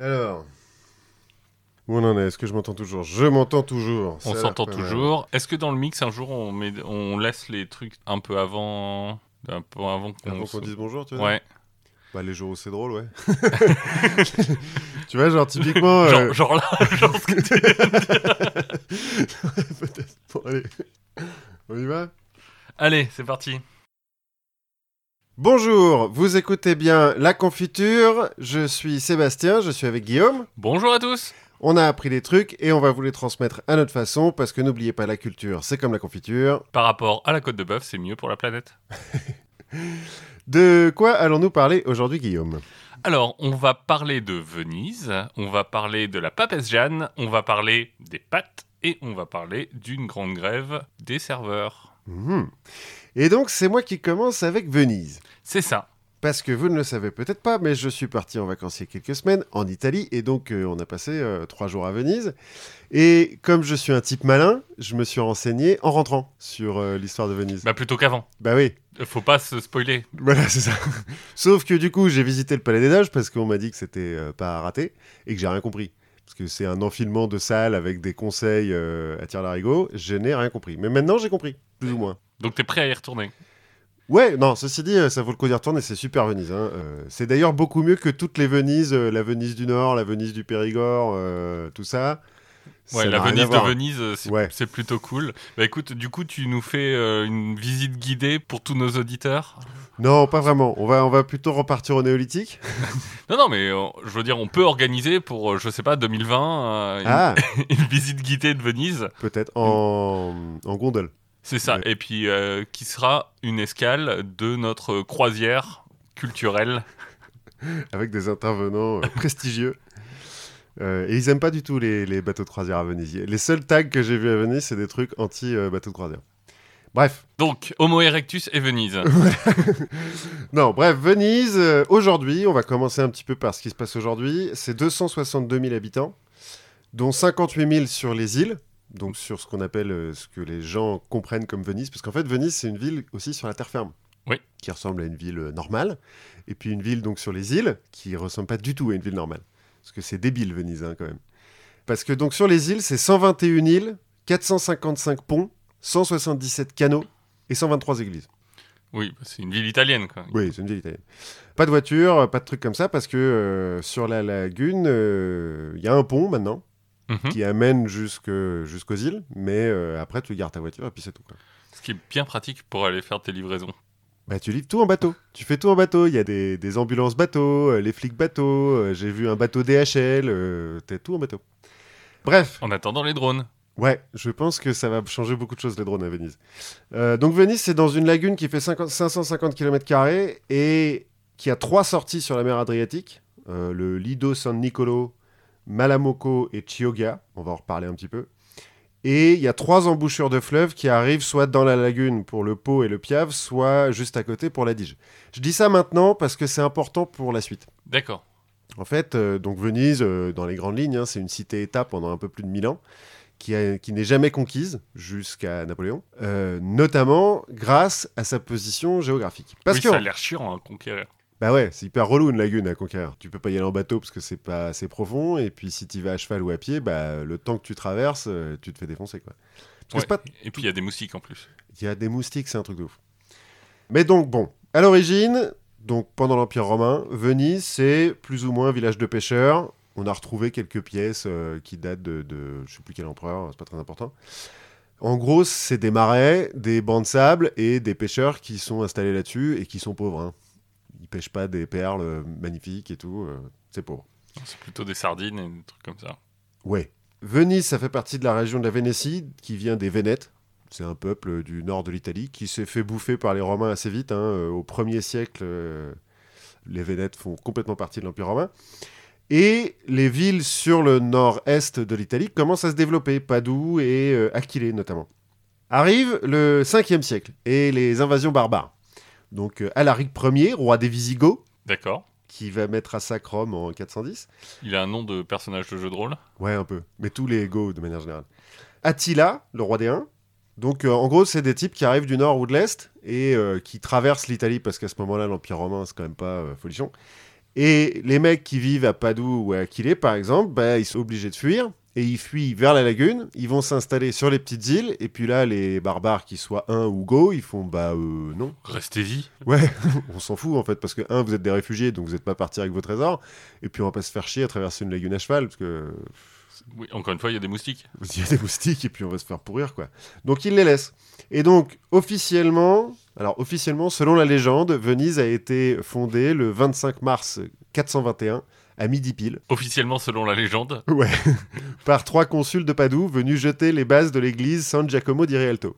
Alors. Où on en est? Est-ce que je m'entends toujours? Je m'entends toujours. On s'entend toujours. Est-ce que dans le mix, un jour, on, met, on laisse les trucs un peu avant. Un peu avant qu'on. Qu'on dise bonjour, tu vois Ouais. Bah, les jours où c'est drôle, ouais. tu vois, genre, typiquement. euh, Genre, genre là, genre ce que tu viens de dire. Peut-être. Bon, allez. On y va? Allez, c'est parti. Bonjour, vous écoutez bien La Confiture. Je suis Sébastien, je suis avec Guillaume. Bonjour à tous. On a appris des trucs et on va vous les transmettre à notre façon parce que n'oubliez pas, la culture, c'est comme la confiture. Par rapport à la côte de bœuf, c'est mieux pour la planète. De quoi allons-nous parler aujourd'hui, Guillaume? Alors, on va parler de Venise, on va parler de la papesse Jeanne, on va parler des pâtes et on va parler d'une grande grève des serveurs. Mhm. Et donc, c'est moi qui commence avec Venise. C'est ça. Parce que vous ne le savez peut-être pas, mais je suis parti en vacances il y a quelques semaines en Italie et donc euh, on a passé euh, trois jours à Venise. Et comme je suis un type malin, je me suis renseigné en rentrant sur euh, l'histoire de Venise. Bah plutôt qu'avant. Bah oui, Faut pas se spoiler. voilà, c'est ça. Sauf que du coup, j'ai visité le Palais des Doges parce qu'on m'a dit que c'était pas à rater et que j'ai rien compris. Parce que c'est un enfilement de salles avec des conseils euh, à tir larigot. Je n'ai rien compris. Mais maintenant, j'ai compris, plus ou moins. Donc t'es prêt à y retourner. Ouais, non, ceci dit, euh, ça vaut le coup d'y retourner, c'est super Venise. hein. Euh, c'est d'ailleurs beaucoup mieux que toutes les Venises, euh, la Venise du Nord, la Venise du Périgord, euh, tout ça. Ouais, Ça la Venise de. Venise, c'est Ouais. plutôt cool. Bah écoute, du coup, tu nous fais une visite guidée pour tous nos auditeurs? Non, pas vraiment. On va, on va plutôt repartir au néolithique. Non, non, mais je veux dire, on peut organiser pour, je sais pas, 2020, euh, une, Ah, une visite guidée de Venise. peut-être en, en gondole. C'est ça. Ouais. Et puis, euh, qui sera une escale de notre croisière culturelle. avec des intervenants euh, prestigieux. Euh, et ils aiment pas du tout les, les bateaux de croisière à Venise. Les seuls tags que j'ai vus à Venise, c'est des trucs anti-bateaux de croisière. Bref, Donc, Homo erectus et Venise. non, bref, Venise, euh, aujourd'hui, on va commencer un petit peu par ce qui se passe aujourd'hui. C'est 262 000 habitants, dont 58 000 sur les îles, donc sur ce qu'on appelle, euh, ce que les gens comprennent comme Venise, parce qu'en fait, Venise, c'est une ville aussi sur la terre ferme. Oui. Qui ressemble à une ville euh, normale, et puis une ville donc sur les îles, qui ressemble pas du tout à une ville normale. Parce que c'est débile, Venise, hein, quand même. Parce que donc sur les îles, c'est 121 îles, 455 ponts, 177 canaux et 123 églises. Oui, bah, c'est une ville italienne, quoi. Oui, c'est une ville italienne. Pas de voiture, pas de trucs comme ça, parce que euh, sur la lagune, euh, il y a un pont maintenant Mhm. qui amène jusque- jusqu'aux îles, mais euh, après tu gardes ta voiture et puis c'est tout. Quoi. Ce qui est bien pratique pour aller faire tes livraisons. Bah, tu livres tout en bateau. Tu fais tout en bateau. Il y a des, des ambulances bateaux, euh, les flics bateaux. euh, J'ai vu un bateau DHL. euh, T'es tout en bateau. Bref, En attendant les drones. Ouais, je pense que ça va changer beaucoup de choses, les drones à Venise. Donc Venise, c'est dans une lagune qui fait 50 550 km et qui a trois sorties sur la mer Adriatique. Le Lido San Nicolo, Malamocco et Chioggia. On va en reparler un petit peu. Et il y a trois embouchures de fleuves qui arrivent soit dans la lagune pour le Pau et le Piave, soit juste à côté pour la Dige. Je dis ça maintenant parce que c'est important pour la suite. D'accord. En fait, euh, donc Venise, euh, dans les grandes lignes, hein, c'est une cité-État pendant un peu plus de 1000 ans, qui, n'est jamais conquise jusqu'à Napoléon, euh, notamment grâce à sa position géographique. Parce oui, que, ça a l'air chiant à conquérir. Bah ouais, c'est hyper relou une lagune à conquérir. Tu peux pas y aller en bateau parce que c'est pas assez profond, et puis si tu vas à cheval ou à pied, bah le temps que tu traverses, euh, tu te fais défoncer quoi. Ouais. pas Et puis, il y a des moustiques en plus. il y a des moustiques, c'est un truc de ouf. Mais donc, bon, à l'origine, donc pendant l'Empire romain, Venise, c'est plus ou moins un village de pêcheurs. On a retrouvé quelques pièces euh, qui datent de, de je sais plus quel empereur, c'est pas très important. En gros, c'est des marais, des bancs de sable et des pêcheurs qui sont installés là-dessus et qui sont pauvres. hein. Ils pêchent pas des perles euh, magnifiques et tout, euh, c'est pauvre. C'est plutôt des sardines et des trucs comme ça. Ouais. Venise, ça fait partie de la région de la Vénétie, qui vient des Vénètes. C'est un peuple du nord de l'Italie qui s'est fait bouffer par les Romains assez vite. hein. Euh, Au 1er siècle, euh, les Vénètes font complètement partie de l'Empire romain. Et les villes sur le nord-est de l'Italie commencent à se développer, Padoue et euh, Aquilée notamment. Arrive le 5e siècle et les invasions barbares. Donc euh, Alaric Ier, roi des Visigoths, D'accord. qui va mettre à sac Rome en 410. Il a un nom de personnage de jeu de rôle? Ouais, un peu. Mais tous les Go de manière générale. Attila, le roi des Huns. Donc, euh, en gros, c'est des types qui arrivent du nord ou de l'est et euh, qui traversent l'Italie parce qu'à ce moment-là, l'Empire romain, c'est quand même pas euh, folichon. Et les mecs qui vivent à Padoue ou à Aquilée, par exemple, bah, ils sont obligés de fuir. Et ils fuient vers la lagune, ils vont s'installer sur les petites îles, et puis là, les barbares, qu'ils soient un ou go, ils font bah euh, non. Restez vie. Ouais, on s'en fout en fait, parce que un, vous êtes des réfugiés, donc vous n'êtes pas partis avec vos trésors, et puis on va pas se faire chier à traverser une lagune à cheval, parce que Oui, encore une fois, il y a des moustiques. il y a des moustiques, et puis on va se faire pourrir quoi. Donc ils les laissent. Et donc officiellement, alors officiellement, selon la légende, Venise a été fondée le 25 mars 421 à midi pile. Officiellement, selon la légende. Ouais. par trois consuls de Padoue venus jeter les bases de l'église San Giacomo di Rialto.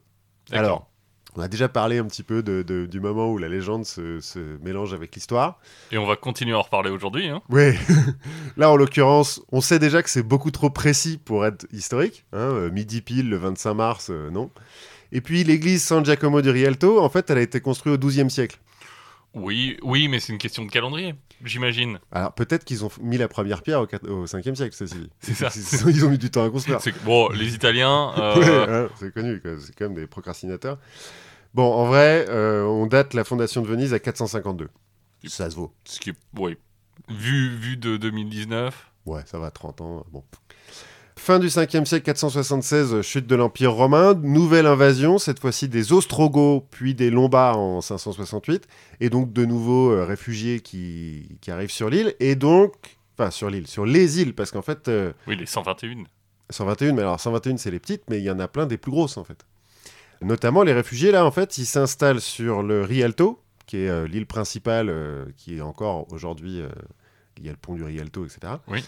Alors, on a déjà parlé un petit peu de- de- du moment où la légende se, se mélange avec l'histoire. Et on va continuer à en reparler aujourd'hui. Hein. Oui. Là, en l'occurrence, on sait déjà que c'est beaucoup trop précis pour être historique. hein, euh, midi pile, le 25 mars, euh, non. Et puis, l'église San Giacomo di Rialto, en fait, elle a été construite au XIIe siècle. Oui, oui, mais c'est une question de calendrier, j'imagine. Alors, peut-être qu'ils ont mis la première pierre au, quat- au 5e siècle, ceci dit. C'est ça. Ils ont- Ils ont mis du temps à construire. Bon, les Italiens. euh, Ouais, hein, c'est connu, c'est quand même des procrastinateurs. Bon, en vrai, euh, on date la fondation de Venise à 452. Ça se vaut. ce qui est. Oui. Vu, vu de 2019. Ouais, ça va, 30 ans. Bon. Fin du 5e siècle, 476, chute de l'Empire romain, nouvelle invasion, cette fois-ci des Ostrogoths, puis des Lombards en 568, et donc de nouveaux euh, réfugiés qui, qui arrivent sur l'île, et donc, enfin sur l'île, sur les îles, parce qu'en fait, euh, Oui, les 121. 121, mais alors 121 c'est les petites, mais il y en a plein des plus grosses en fait. Notamment les réfugiés là en fait, ils s'installent sur le Rialto, qui est euh, l'île principale, qui est encore aujourd'hui, il y a le pont du Rialto, etc. Oui.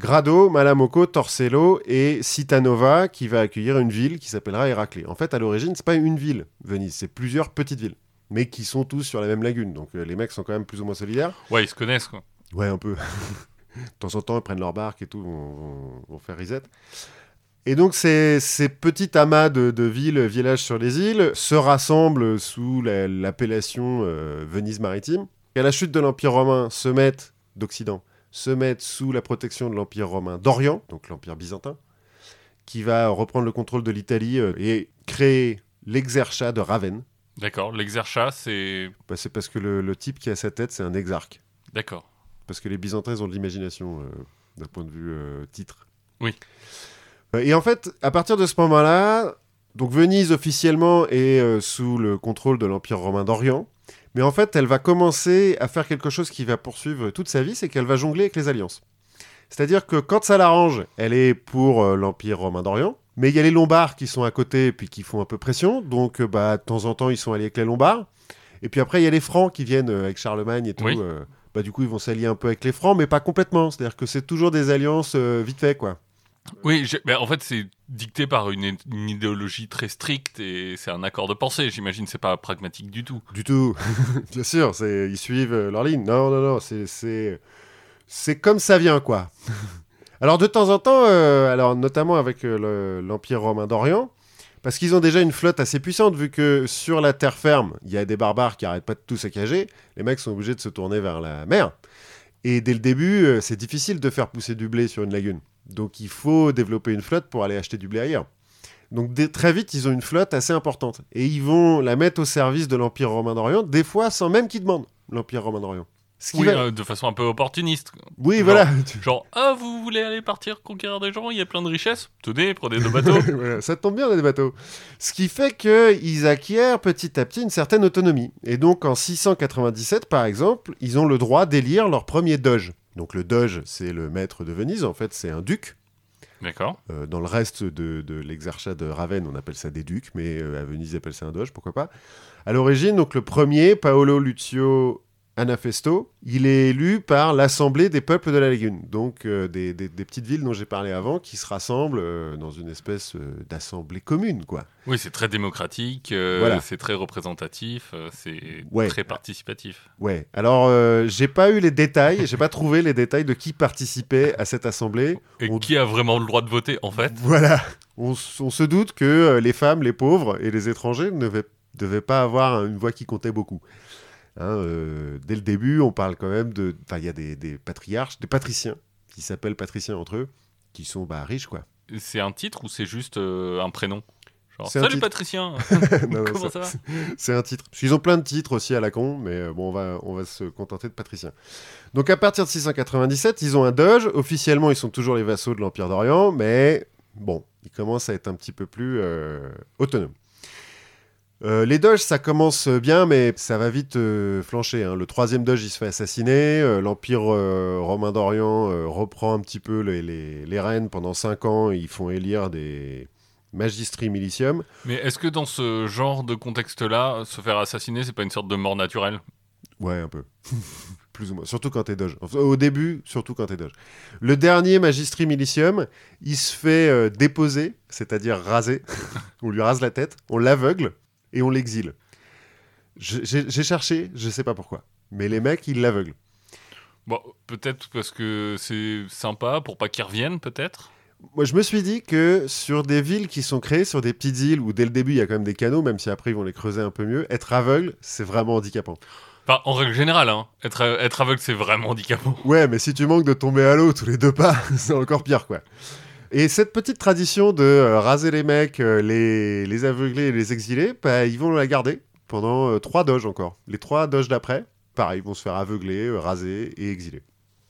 Grado, Malamocco, Torcello et Citanova, qui va accueillir une ville qui s'appellera Héraclée. En fait, à l'origine, c'est pas une ville, Venise, c'est plusieurs petites villes, mais qui sont tous sur la même lagune. Donc euh, les mecs sont quand même plus ou moins solidaires. Ouais, ils se connaissent, quoi. Ouais, un peu. de temps en temps, ils prennent leur barque et tout, vont, vont- vont faire reset. Et donc, ces, ces petits amas de, de villes, villages sur les îles se rassemblent sous la- l'appellation euh, Venise maritime. Et à la chute de l'Empire romain, se mettent, d'Occident, se mettent sous la protection de l'Empire romain d'Orient, donc l'Empire byzantin, qui va reprendre le contrôle de l'Italie euh, et créer l'exerchat de Ravenne. D'accord. L'exerchat, c'est. Bah, c'est parce que le, le type qui a sa tête, c'est un exarque. D'accord. parce que les Byzantins ils ont de l'imagination euh, d'un point de vue euh, titre. Oui. Et en fait, à partir de ce moment-là, donc Venise officiellement est euh, sous le contrôle de l'Empire romain d'Orient, mais en fait, elle va commencer à faire quelque chose qui va poursuivre toute sa vie, c'est qu'elle va jongler avec les alliances. C'est-à-dire que quand ça l'arrange, elle est pour euh, l'Empire romain d'Orient, mais il y a les Lombards qui sont à côté et puis qui font un peu pression, donc euh, bah, de temps en temps ils sont alliés avec les Lombards. Et puis après, il y a les Francs qui viennent euh, avec Charlemagne et tout. Oui. bah, du coup, ils vont s'allier un peu avec les Francs, mais pas complètement. C'est-à-dire que c'est toujours des alliances vite fait, quoi. Oui, j'ai- mais en fait, c'est dicté par une, idéologie très stricte et c'est un accord de pensée. J'imagine c'est pas pragmatique du tout. Du tout. Bien sûr, ils suivent euh, leur ligne. Non, non, non, c'est comme ça vient quoi. alors de temps en temps, euh, alors notamment avec euh, le- l'Empire romain d'Orient, parce qu'ils ont déjà une flotte assez puissante vu que sur la terre ferme, il y a des barbares qui arrêtent pas de tout saccager. Les mecs sont obligés de se tourner vers la mer. Et dès le début, c'est difficile de faire pousser du blé sur une lagune. Donc il faut développer une flotte pour aller acheter du blé ailleurs. Donc dès- très vite, ils ont une flotte assez importante. Et ils vont la mettre au service de l'Empire romain d'Orient, des fois sans même qu'ils demandent l'Empire romain d'Orient. Ce qui Oui, va- euh, de façon un peu opportuniste. oui genre- voilà. Genre, ah, vous voulez aller partir conquérir des gens Il y a plein de richesses Tenez, prenez deux bateaux. Voilà, ça tombe bien, on a des bateaux. Ce qui fait qu'ils acquièrent petit à petit une certaine autonomie. Et donc en 697, par exemple, ils ont le droit d'élire leur premier doge. Donc le doge, c'est le maître de Venise, en fait, c'est un duc. D'accord. Euh, dans le reste de, de l'exarchat de Ravenne, on appelle ça des ducs, mais euh, à Venise, ils appellent ça un doge, pourquoi pas. À l'origine, donc le premier, Paolo Lucio Anafesto, il est élu par l'Assemblée des peuples de la Lagune, donc euh, des, des- des petites villes dont j'ai parlé avant, qui se rassemblent euh, dans une espèce euh, d'assemblée commune, quoi. Oui, c'est très démocratique, Voilà. c'est très représentatif, c'est Ouais. très participatif. Ouais. Alors, j'ai pas eu les détails, j'ai pas trouvé les détails de qui participait à cette assemblée. Et On- qui a vraiment le droit de voter, en fait? Voilà. On, se doute que les femmes, les pauvres et les étrangers ne devaient, devaient pas avoir une voix qui comptait beaucoup. Hein, euh, dès le début, on parle quand même de. Enfin, il y a des, des patriarches, des patriciens, qui s'appellent patriciens entre eux, qui sont bah, riches, quoi. C'est un titre ou c'est juste euh, un prénom? Genre, Salut titre. Patricien Non, Comment ça- ça va? C'est un titre. Qu'ils ont plein de titres aussi à la con, mais euh, bon, on va, on va se contenter de Patricien. Donc à partir de 697, ils ont un doge. Officiellement, ils sont toujours les vassaux de l'Empire d'Orient, mais bon, ils commencent à être un petit peu plus euh, autonomes. Euh, les doges, ça commence bien, mais ça va vite euh, flancher. hein. Le troisième doge, il se fait assassiner. Euh, L'Empire euh, romain d'Orient euh, reprend un petit peu les, les, les rênes pendant 5 ans. Ils font élire des magistri militium. Mais est-ce que dans ce genre de contexte-là, se faire assassiner, c'est pas une sorte de mort naturelle? Ouais, un peu. Plus ou moins. Surtout quand t'es doge. Enfin, Au début, surtout quand t'es doge. Le dernier magistri militium, il se fait euh, déposer, c'est-à-dire raser. on lui rase la tête, on l'aveugle et on l'exile. J'ai j'ai cherché, je sais pas pourquoi. Mais les mecs, ils l'aveuglent. Bon, peut-être parce que c'est sympa pour pas qu'ils reviennent, peut-être? Moi, je me suis dit que sur des villes qui sont créées, sur des petites îles où dès le début il y a quand même des canaux, même si après ils vont les creuser un peu mieux, être aveugle, c'est vraiment handicapant. Enfin, en règle générale, hein, être, être aveugle, c'est vraiment handicapant. Ouais, mais si tu manques de tomber à l'eau tous les deux pas, c'est encore pire, quoi. Et cette petite tradition de euh, raser les mecs, euh, les, aveugler et les exiler, bah, ils vont la garder pendant euh, trois doges encore. Les trois doges d'après, pareil, ils vont se faire aveugler, raser et exiler.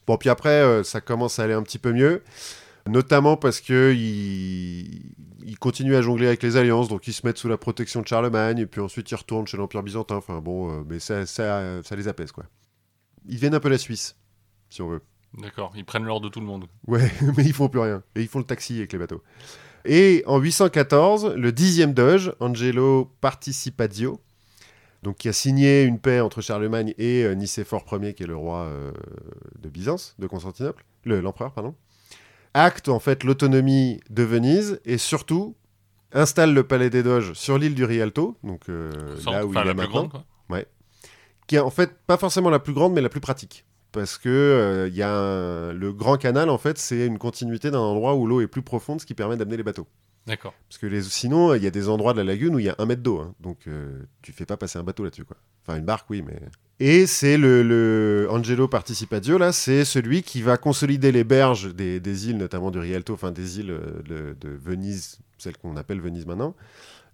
Bon, puis après, ça commence à aller un petit peu mieux, notamment parce que ils, continuent à jongler avec les alliances, donc ils se mettent sous la protection de Charlemagne, et puis ensuite ils retournent chez l'Empire byzantin. Enfin bon, mais ça, ça, ça les apaise, quoi. Ils viennent un peu la Suisse, si on veut. D'accord, ils prennent l'or de tout le monde. Ouais, mais ils font plus rien. Et ils font le taxi avec les bateaux. Et en 814, le dixième doge, Angelo Participadio, donc qui a signé une paix entre Charlemagne et euh, Nicéphore Ier, qui est le roi euh, de Byzance, de Constantinople, le- l'empereur, pardon, acte en fait l'autonomie de Venise et surtout installe le palais des doges sur l'île du Rialto, donc euh, Sans- là où il la est plus maintenant grande, quoi. qui est en fait pas forcément la plus grande, mais la plus pratique. Parce que euh, y a un- le grand canal, en fait, c'est une continuité d'un endroit où l'eau est plus profonde, ce qui permet d'amener les bateaux. D'accord. Parce que les... sinon, il y a des endroits de la lagune où il y a un mètre d'eau, hein. donc euh, tu fais pas passer un bateau là-dessus, quoi. Enfin, une barque, oui, mais. Et c'est le, le Angelo Participadio, là, c'est celui qui va consolider les berges des, des îles, notamment du Rialto, enfin des îles euh, de, de Venise, celles qu'on appelle Venise maintenant,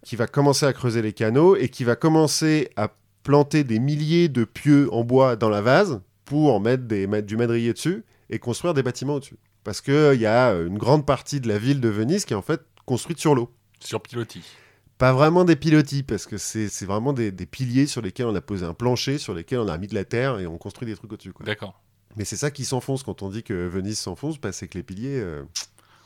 qui va commencer à creuser les canaux et qui va commencer à planter des milliers de pieux en bois dans la vase pour mettre, des, mettre du madrier dessus et construire des bâtiments au-dessus. Parce qu'il y a une grande partie de la ville de Venise qui est en fait construite sur l'eau. Sur pilotis. Pas vraiment des pilotis, parce que c'est vraiment des, des piliers sur lesquels on a posé un plancher, sur lesquels on a mis de la terre et on construit des trucs au-dessus. D'accord. Mais c'est ça qui s'enfonce quand on dit que Venise s'enfonce, bah, c'est que les piliers... euh,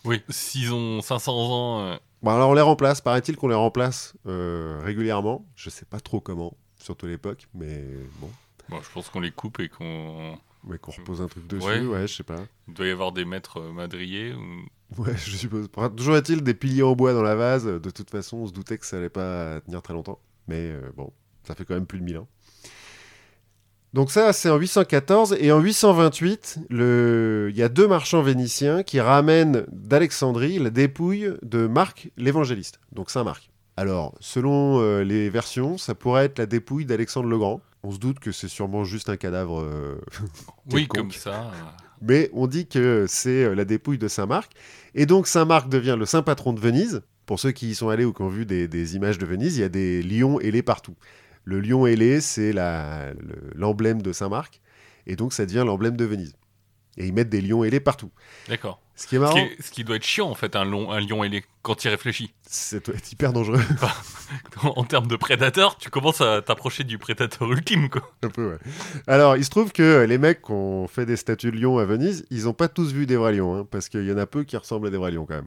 Oui, s'ils ont 500 ans, euh, Bon, alors on les remplace, paraît-il qu'on les remplace euh, régulièrement. Je sais pas trop comment, surtout l'époque, mais bon. Bon, je pense qu'on les coupe et qu'on. Qu'on repose un truc dessus, Ouais. ouais, je sais pas. Il doit y avoir des maîtres euh, madriers. Ou... Ouais, je suppose. Toujours est-il des piliers en bois dans la vase. De toute façon, on se doutait que ça allait pas tenir très longtemps. Mais euh, bon, ça fait quand même plus de 1000 ans. Donc ça, c'est en 814. Et en 828, le... il y a deux marchands vénitiens qui ramènent d'Alexandrie la dépouille de Marc l'évangéliste, donc Saint Marc. Alors, selon euh, les versions, ça pourrait être la dépouille d'Alexandre le Grand. On se doute que c'est sûrement juste un cadavre euh, Oui, comme ça. euh, mais on dit que c'est euh, la dépouille de Saint-Marc. Et donc Saint-Marc devient le saint patron de Venise. Pour ceux qui y sont allés ou qui ont vu des, des images de Venise, il y a des lions ailés partout. Le lion ailé, c'est le- l'emblème de Saint-Marc. Et donc ça devient l'emblème de Venise. Et ils mettent des lions ailés partout. D'accord. Ce qui est Ce, marrant, qui est- ce qui doit être chiant, en fait, un, long, un lion ailé, quand il réfléchit. c'est doit être hyper dangereux. en termes de prédateur, tu commences à t'approcher du prédateur ultime, quoi. Un peu, ouais. Alors, il se trouve que les mecs qui ont fait des statues de lions à Venise, ils n'ont pas tous vu des vrais lions. hein, parce qu'il y en a peu qui ressemblent à des vrais lions quand même.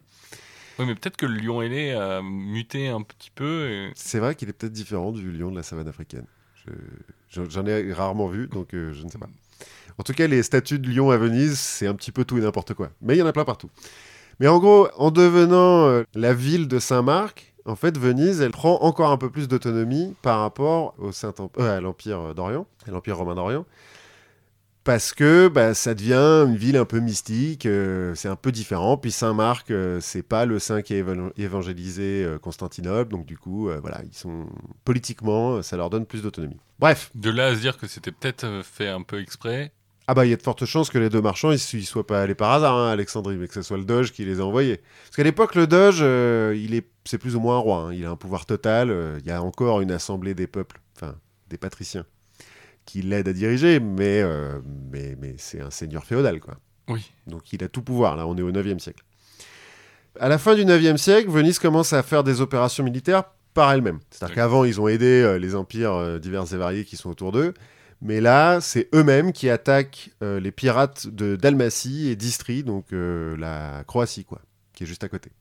Oui, mais peut-être que le lion ailé a muté un petit peu. et- C'est vrai qu'il est peut-être différent du lion de la savane africaine. Je- J'en j'en ai rarement vu, donc euh, je ne sais pas. En tout cas, les statues de lion à Venise, c'est un petit peu tout et n'importe quoi. Mais il y en a plein partout. Mais en gros, en devenant euh, la ville de Saint-Marc, en fait, Venise, elle prend encore un peu plus d'autonomie par rapport au Saint euh, à l'Empire d'Orient, à l'Empire romain d'Orient. Parce que bah, ça devient une ville un peu mystique, euh, c'est un peu différent. Puis Saint-Marc, euh, c'est pas le saint qui a évan- évangélisé euh, Constantinople, donc du coup, voilà, ils sont politiquement, ça leur donne plus d'autonomie. Bref, De là à se dire que c'était peut-être fait un peu exprès. Ah bah il y a de fortes chances que les deux marchands ils ne soient pas allés par hasard hein, à Alexandrie, mais que ce soit le Doge qui les a envoyés. Parce qu'à l'époque le Doge, il est, c'est plus ou moins un roi, hein. il a un pouvoir total, il y a encore une assemblée des peuples, enfin des patriciens, qui l'aident à diriger, mais, euh, mais, mais c'est un seigneur féodal quoi. Oui. Donc il a tout pouvoir, là on est au 9e siècle. À la fin du 9e siècle, Venise commence à faire des opérations militaires par elle-même. C'est-à-dire qu'avant ils ont aidé euh, les empires euh, divers et variés qui sont autour d'eux, mais là, c'est eux-mêmes qui attaquent les pirates de Dalmatie et d'Istrie, donc la Croatie, quoi, qui est juste à côté.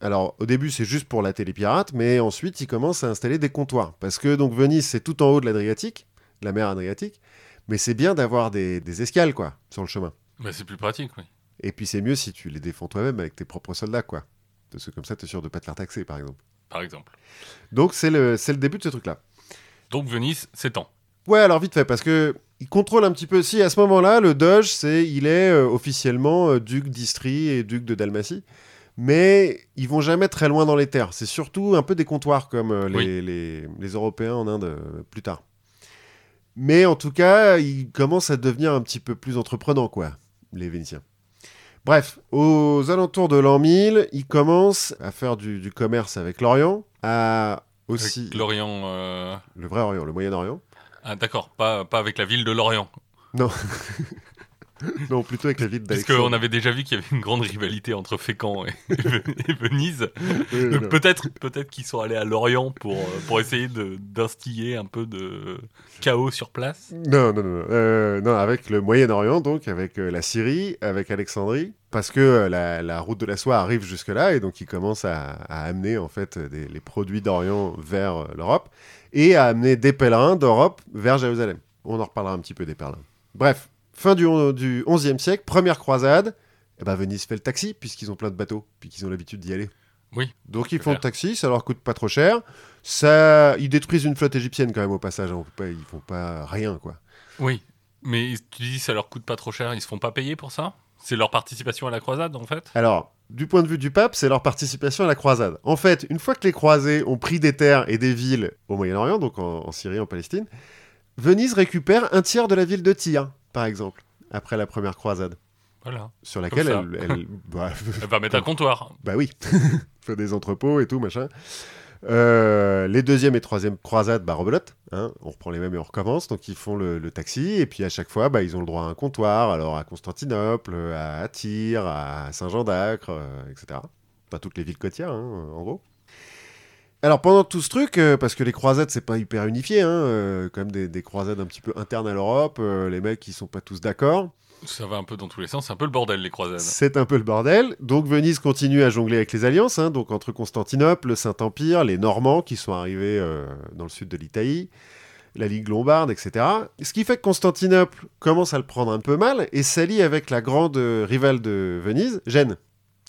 Alors, au début, c'est juste pour latter les pirates, mais ensuite, ils commencent à installer des comptoirs. Parce que donc Venise, c'est tout en haut de l'Adriatique, la mer Adriatique, mais c'est bien d'avoir des, des escales, quoi, sur le chemin. Bah, c'est plus pratique, oui. Et puis, c'est mieux si tu les défends toi-même avec tes propres soldats, quoi. Parce que comme ça, tu es sûr de pas te faire taxer, par exemple. Par exemple. Donc, c'est le, le début de ce truc-là. Donc Venise s'étend. Ouais, alors vite fait, parce que il contrôle un petit peu. Si à ce moment-là, le Doge, c'est, il est euh, officiellement euh, duc d'Istrie et duc de Dalmatie, mais ils vont jamais très loin dans les terres. C'est surtout un peu des comptoirs comme euh, les, Oui. les- les Européens en Inde plus tard. Mais en tout cas, ils commencent à devenir un petit peu plus entreprenants, quoi, les Vénitiens. Bref, aux alentours de l'an 1000, ils commencent à faire du, du commerce avec l'Orient, à aussi Avec Lorient. euh, le vrai Orient, le Moyen-Orient. Ah, d'accord, pas, pas avec la ville de Lorient. Non, plutôt avec la ville Puisqu'on d'Alexandrie. avait déjà vu qu'il y avait une grande rivalité entre Fécamp et, et Venise. Oui, Donc non. peut-être peut-être qu'ils sont allés à Lorient pour, euh, pour essayer de- d'instiller un peu de chaos sur place. Non, non, non, non. Euh, non, avec le Moyen-Orient, donc, avec euh, la Syrie, avec Alexandrie, parce que la, la route de la soie arrive jusque-là, et donc ils commencent à, à amener, en fait, des- les produits d'Orient vers l'Europe, et à amener des pèlerins d'Europe vers Jérusalem. On en reparlera un petit peu des pèlerins. Bref, fin du, du 11e siècle, première croisade, et ben Venise fait le taxi, puisqu'ils ont plein de bateaux, puis qu'ils ont l'habitude d'y aller. Oui, Donc ils font le taxi, ça leur coûte pas trop cher. Ça, ils détruisent une flotte égyptienne quand même au passage. hein. Pas, ils font pas rien quoi. Oui. Mais tu dis ça leur coûte pas trop cher, ils se font pas payer pour ça? C'est leur participation à la croisade en fait? Alors, du point de vue du pape, c'est leur participation à la croisade. En fait, une fois que les croisés ont pris des terres et des villes au Moyen-Orient, donc en, en Syrie, en Palestine, Venise récupère un tiers de la ville de Tyr, par exemple, après la première croisade, Voilà. sur laquelle ça. elle, elle- bah, Elle va mettre un comptoir. bah oui, fait des entrepôts et tout machin. Euh, les deuxième et troisième croisades, bah rebelote, hein, on reprend les mêmes et on recommence, donc ils font le, le taxi, et puis à chaque fois, bah, ils ont le droit à un comptoir, alors à Constantinople, à Tyr, à Saint-Jean d'Acre, euh, etc. Pas toutes les villes côtières, hein, en gros. Alors pendant tout ce truc, euh, parce que les croisades c'est pas hyper unifié, hein, euh, quand même des, des croisades un petit peu internes à l'Europe, euh, les mecs ils sont pas tous d'accord. Ça va un peu dans tous les sens, c'est un peu le bordel les croisades. C'est un peu le bordel. Donc Venise continue à jongler avec les alliances, hein, donc entre Constantinople, le Saint-Empire, les Normands qui sont arrivés euh, dans le sud de l'Italie, la Ligue lombarde, etc. Ce qui fait que Constantinople commence à le prendre un peu mal et s'allie avec la grande rivale de Venise, Gênes,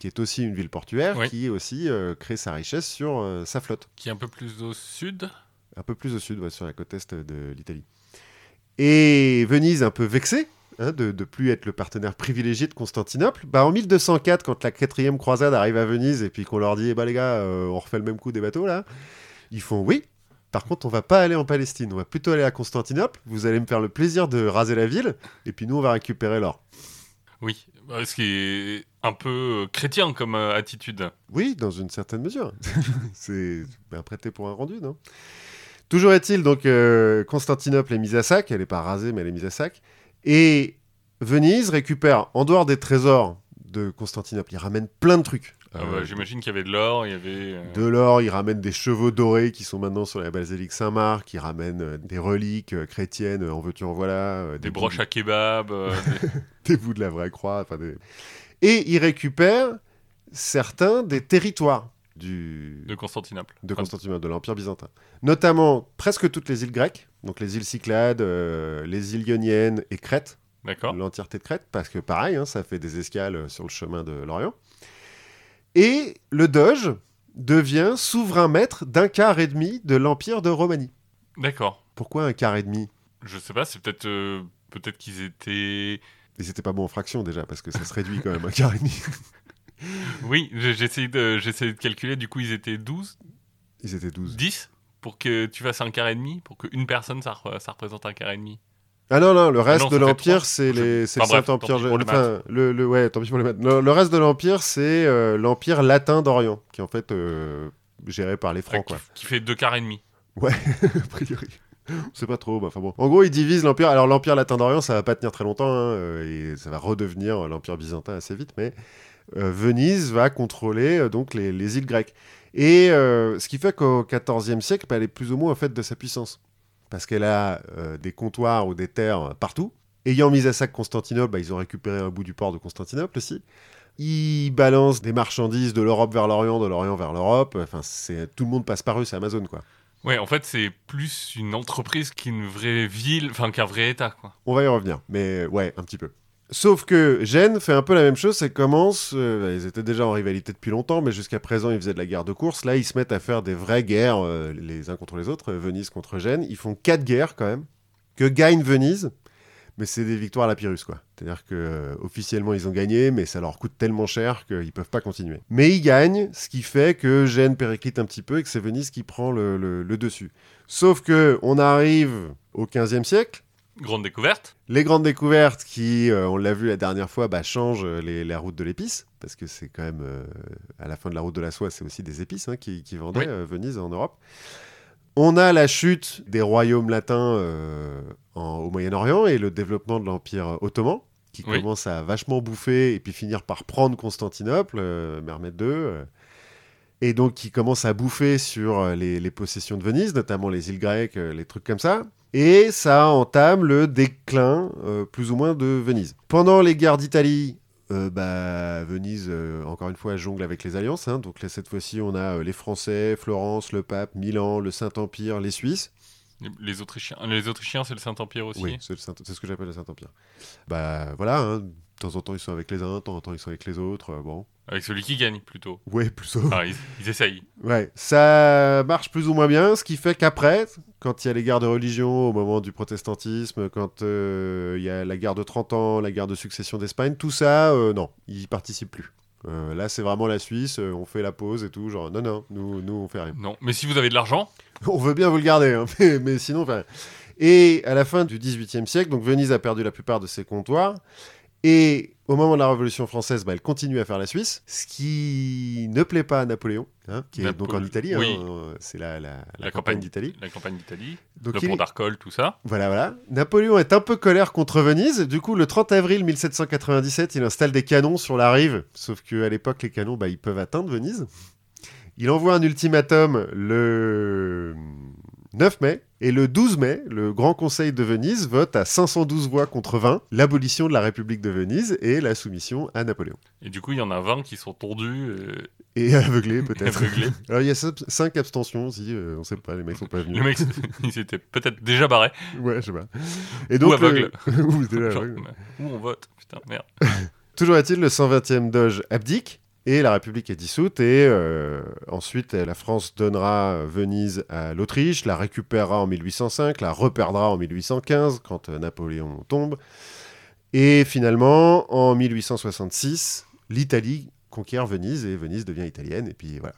qui est aussi une ville portuaire, Oui. qui aussi euh, crée sa richesse sur euh, sa flotte Qui est un peu plus au sud. un peu plus au sud, ouais, sur la côte est de l'Italie. Et Venise, un peu vexée hein, de ne plus être le partenaire privilégié de Constantinople, bah, en 1204, quand la quatrième croisade arrive à Venise et puis qu'on leur dit, eh bah les gars, euh, on refait le même coup des bateaux là, ils font oui. Par contre, on va pas aller en Palestine, on va plutôt aller à Constantinople. Vous allez me faire le plaisir de raser la ville, et puis nous, on va récupérer l'or. Oui. Bah, Ce qui est un peu euh, chrétien comme euh, attitude. Oui, dans une certaine mesure. c'est un prêté pour un rendu, non? Toujours est-il, donc, euh, Constantinople est mise à sac. Elle n'est pas rasée, mais elle est mise à sac. Et Venise récupère, en dehors des trésors de Constantinople, il ramène plein de trucs. Ah Euh, bah, J'imagine qu'il y avait de l'or, il y avait. euh, de l'or, il ramène des chevaux dorés qui sont maintenant sur la basilique Saint-Marc, il ramène euh, des reliques chrétiennes, en veux-tu, en voilà. des bouts- broches à kebab. des- des bouts de la vraie croix. des- Et il récupère certains des territoires du, de Constantinople. de Enfin, Constantinople, de l'Empire byzantin. Notamment presque toutes les îles grecques, donc les îles Cyclades, euh, les îles Ioniennes et Crète, D'accord. l'entièreté de Crète, parce que pareil, hein, ça fait des escales sur le chemin de l'Orient. Et le Doge devient souverain maître d'un quart et demi de l'Empire de Romanie. D'accord. Pourquoi un quart et demi? Je sais pas, c'est peut-être euh, peut-être qu'ils étaient. Ils étaient pas bons en fraction déjà, parce que ça se réduit quand même un quart et demi. Oui, j'ai essayé de, de calculer, du coup ils étaient 12, Ils étaient 12. 10 pour que tu fasses un quart et demi, pour qu'une personne ça représente un quart et demi. Ah non, non, le reste non, de l'Empire, c'est les, Enfin, le Saint-Empire. enfin, le, le- ouais, tant pis pour les maths. Le, le reste de l'Empire, c'est euh, l'Empire latin d'Orient, qui est en fait euh, géré par les Ouais, Francs, qui, quoi. qui fait deux quarts et demi. a priori. On sait pas trop, bah, bon. En gros, ils divisent l'Empire. Alors, l'Empire latin d'Orient, ça va pas tenir très longtemps, hein, euh, et ça va redevenir l'Empire byzantin assez vite, mais euh, Venise va contrôler euh, donc les, les îles grecques. Et euh, ce qui fait qu'au XIVe siècle, bah, elle est plus ou moins en fait de sa puissance. Parce qu'elle a euh, des comptoirs ou des terres partout. Ayant mis à sac Constantinople, bah, ils ont récupéré un bout du port de Constantinople aussi. Ils balancent des marchandises de l'Europe vers l'Orient, de l'Orient vers l'Europe. Enfin, c'est tout le monde passe par eux, c'est Amazon, quoi. Ouais, en fait, c'est plus une entreprise qu'une vraie ville, enfin qu'un vrai État, quoi. On va y revenir, mais ouais, un petit peu. Sauf que Gênes fait un peu la même chose, ça commence, euh, ils étaient déjà en rivalité depuis longtemps, mais jusqu'à présent ils faisaient de la guerre de course, là ils se mettent à faire des vraies guerres euh, les uns contre les autres, euh, Venise contre Gênes, ils font quatre guerres quand même, que gagne Venise, mais c'est des victoires à la Pyrrhus quoi. C'est-à-dire que euh, officiellement ils ont gagné, mais ça leur coûte tellement cher qu'ils peuvent pas continuer. Mais ils gagnent, ce qui fait que Gênes périclite un petit peu et que c'est Venise qui prend le dessus. Sauf que on arrive au 15e siècle, Grande découverte. les grandes découvertes qui, euh, on l'a vu la dernière fois, bah, changent euh, les, la route de l'épice, parce que c'est quand même, euh, à la fin de la route de la soie, c'est aussi des épices hein, qui, qui vendaient Oui. euh, Venise en Europe. On a la chute des royaumes latins en- au Moyen-Orient et le développement de l'Empire ottoman, qui Oui. commence à vachement bouffer et puis finir par prendre Constantinople, Mehmed II, et donc qui commence à bouffer sur les, les possessions de Venise, notamment les îles grecques, les trucs comme ça. Et ça entame le déclin, euh, plus ou moins, de Venise. Pendant les guerres d'Italie, euh, bah, Venise, euh, encore une fois, jongle avec les alliances. hein. Donc là, cette fois-ci, on a les Français, Florence, le pape, Milan, le Saint-Empire, les Suisses. Les- Autrichiens, les Autrichiens, c'est le Saint-Empire aussi. Oui, c'est le Saint- c'est ce que j'appelle le Saint-Empire. Bah voilà, hein. De temps en temps, ils sont avec les uns, de temps en temps, ils sont avec les autres. euh, bon. Avec celui qui gagne, plutôt. Ouais, plutôt. Enfin, ils, ils essayent. Ouais, ça marche plus ou moins bien, ce qui fait qu'après, quand il y a les guerres de religion au moment du protestantisme, quand euh, il y a la guerre de 30 ans, la guerre de succession d'Espagne, tout ça, euh, non, ils y participent plus. Euh, là, c'est vraiment la Suisse, euh, on fait la pause et tout, genre non, non, nous, nous on fait rien. Non, mais si vous avez de l'argent, On veut bien vous le garder, hein, mais, mais sinon, on fait rien. Et à la fin du XVIIIe siècle, donc Venise a perdu la plupart de ses comptoirs. Et au moment de la Révolution française, bah, elle continue à faire la Suisse, ce qui ne plaît pas à Napoléon, hein, qui est donc en Italie. hein, oui. euh, c'est la, la- la La campagne d'Italie. la campagne d'Italie, le pont d'Arcole, tout ça. voilà, voilà. Napoléon est un peu colère contre Venise. Du coup, le 30 avril 1797, il installe des canons sur la rive. Sauf qu'à l'époque, les canons, bah, ils peuvent atteindre Venise. Il envoie un ultimatum le 9 mai. Et le 12 mai, le Grand Conseil de Venise vote à 512 voix contre 20 l'abolition de la République de Venise et la soumission à Napoléon. Et du coup, il y en a 20 qui sont tondus, euh, Et aveuglé, peut-être. aveuglés. Alors, il y a 5 abstentions aussi. euh, on sait pas, les mecs sont pas venus. Les mecs, ils étaient peut-être déjà barrés. Ouais, je sais pas. Et donc, aveugles. le- Ou déjà Genre, aveugle. où on vote Putain, merde. Toujours est-il, le 120e Doge abdique et la République est dissoute. Et euh, ensuite, la France donnera Venise à l'Autriche, la récupérera en 1805, la reperdra en 1815 quand euh, Napoléon tombe. Et finalement, en 1866, l'Italie conquiert Venise et Venise devient italienne. Et puis voilà.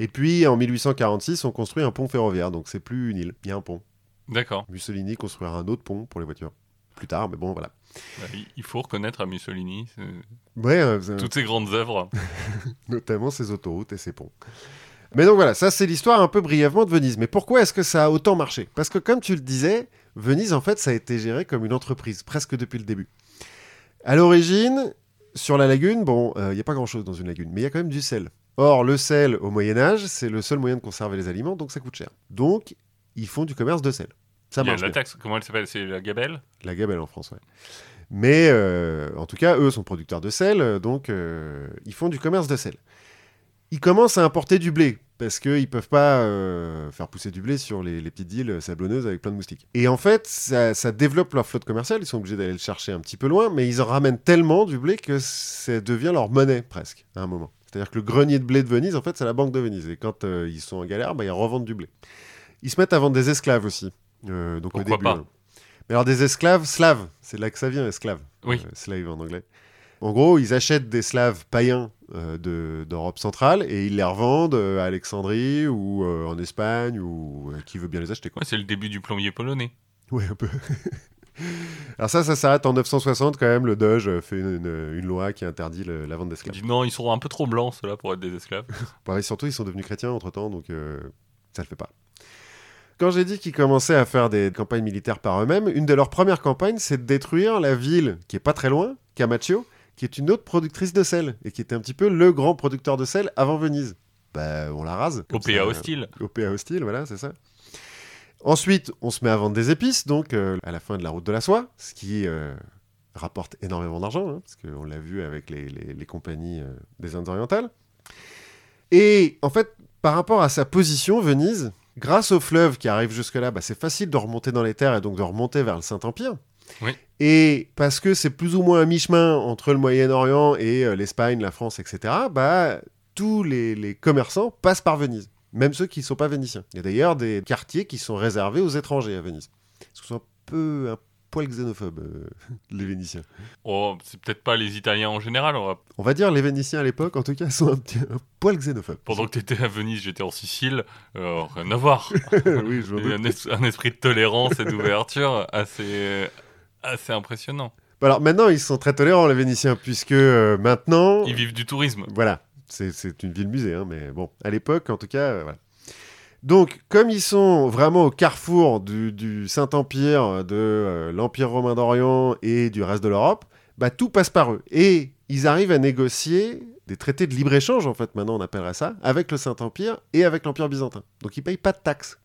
Et puis en 1846, on construit un pont ferroviaire, donc c'est plus une île, il y a un pont. D'accord. Mussolini construira un autre pont pour les voitures. Plus tard, mais bon, voilà. Bah, il- faut reconnaître à Mussolini euh, Ouais, euh, toutes ses grandes œuvres. notamment ses autoroutes et ses ponts. Mais donc voilà, ça c'est l'histoire un peu brièvement de Venise. Mais pourquoi est-ce que ça a autant marché? Parce que comme tu le disais, Venise en fait ça a été géré comme une entreprise, presque depuis le début. À l'origine, sur la lagune, bon, il n'y a pas grand-chose dans une lagune, mais il y a quand même du sel. Or, le sel au Moyen Âge, c'est le seul moyen de conserver les aliments, donc ça coûte cher. Donc, ils font du commerce de sel. Ça marche la taxe, comment elle s'appelle? C'est la gabelle? La gabelle en France, ouais. Mais euh, en tout cas, eux sont producteurs de sel, euh, donc euh, ils font du commerce de sel. Ils commencent à importer du blé, parce qu'ils ne peuvent pas euh, faire pousser du blé sur les, les petites îles sablonneuses avec plein de moustiques. Et en fait, ça, ça développe leur flotte commerciale, ils sont obligés d'aller le chercher un petit peu loin, mais ils en ramènent tellement du blé que ça devient leur monnaie, presque, à un moment. C'est-à-dire que le grenier de blé de Venise, en fait, c'est la banque de Venise. Et quand ils sont en galère, bah, ils revendent du blé. Ils se mettent à vendre des esclaves aussi. Euh, donc au Pourquoi début, pas hein. Mais alors des esclaves slaves, c'est de là que ça vient, esclave. Oui. Euh, slave en anglais. En gros, ils achètent des slaves païens euh, de- d'Europe centrale et ils les revendent euh, à Alexandrie ou euh, en Espagne ou euh, qui veut bien les acheter. Quoi. Ouais, c'est le début du plombier polonais. Ouais, un peu. Alors ça, ça s'arrête en 960 quand même. Le Doge fait une, une loi qui interdit le- la vente d'esclaves. dit non, ils sont un peu trop blancs, ceux-là, pour être des esclaves. Bon, et surtout, ils sont devenus chrétiens entre-temps, donc euh, ça le fait pas. Quand j'ai dit qu'ils commençaient à faire des campagnes militaires par eux-mêmes, une de leurs premières campagnes, c'est de détruire la ville qui est pas très loin, Camaccio, qui est une autre productrice de sel, et qui était un petit peu le grand producteur de sel avant Venise. Bah, on la rase. OPA hostile. OPA hostile, voilà, c'est ça. Ensuite, on se met à vendre des épices, donc euh, à la fin de la route de la soie, ce qui euh, rapporte énormément d'argent, hein, parce qu'on l'a vu avec les, les- les compagnies euh, des Indes orientales. Et en fait, par rapport à sa position, Venise, grâce au fleuve qui arrive jusque-là, bah, c'est facile de remonter dans les terres et donc de remonter vers le Saint-Empire. Oui. Et parce que c'est plus ou moins un mi-chemin entre le Moyen-Orient et euh, l'Espagne, la France, etc., bah, tous les, les commerçants passent par Venise, même ceux qui ne sont pas vénitiens. Il y a d'ailleurs des quartiers qui sont réservés aux étrangers à Venise. Sont un peu un poil xénophobes, euh, les Vénitiens? Oh, c'est peut-être pas les Italiens en général. on va- On va dire les Vénitiens à l'époque, en tout cas, sont un, petit, un poil xénophobes. Pendant que t'étais à Venise, j'étais en Sicile. euh, rien à voir. oui, je un, es- un esprit de tolérance et d'ouverture assez, assez impressionnant. Alors maintenant, ils sont très tolérants, les Vénitiens, puisque euh, maintenant... Ils vivent du tourisme. Voilà, c'est une ville-musée, hein, mais bon, à l'époque, en tout cas, euh, voilà. Donc, comme ils sont vraiment au carrefour du, du Saint-Empire, de euh, l'Empire romain d'Orient et du reste de l'Europe, bah, tout passe par eux. Et ils arrivent à négocier des traités de libre-échange, en fait, maintenant on appellerait ça, avec le Saint-Empire et avec l'Empire byzantin. Donc, ils payent pas de taxes.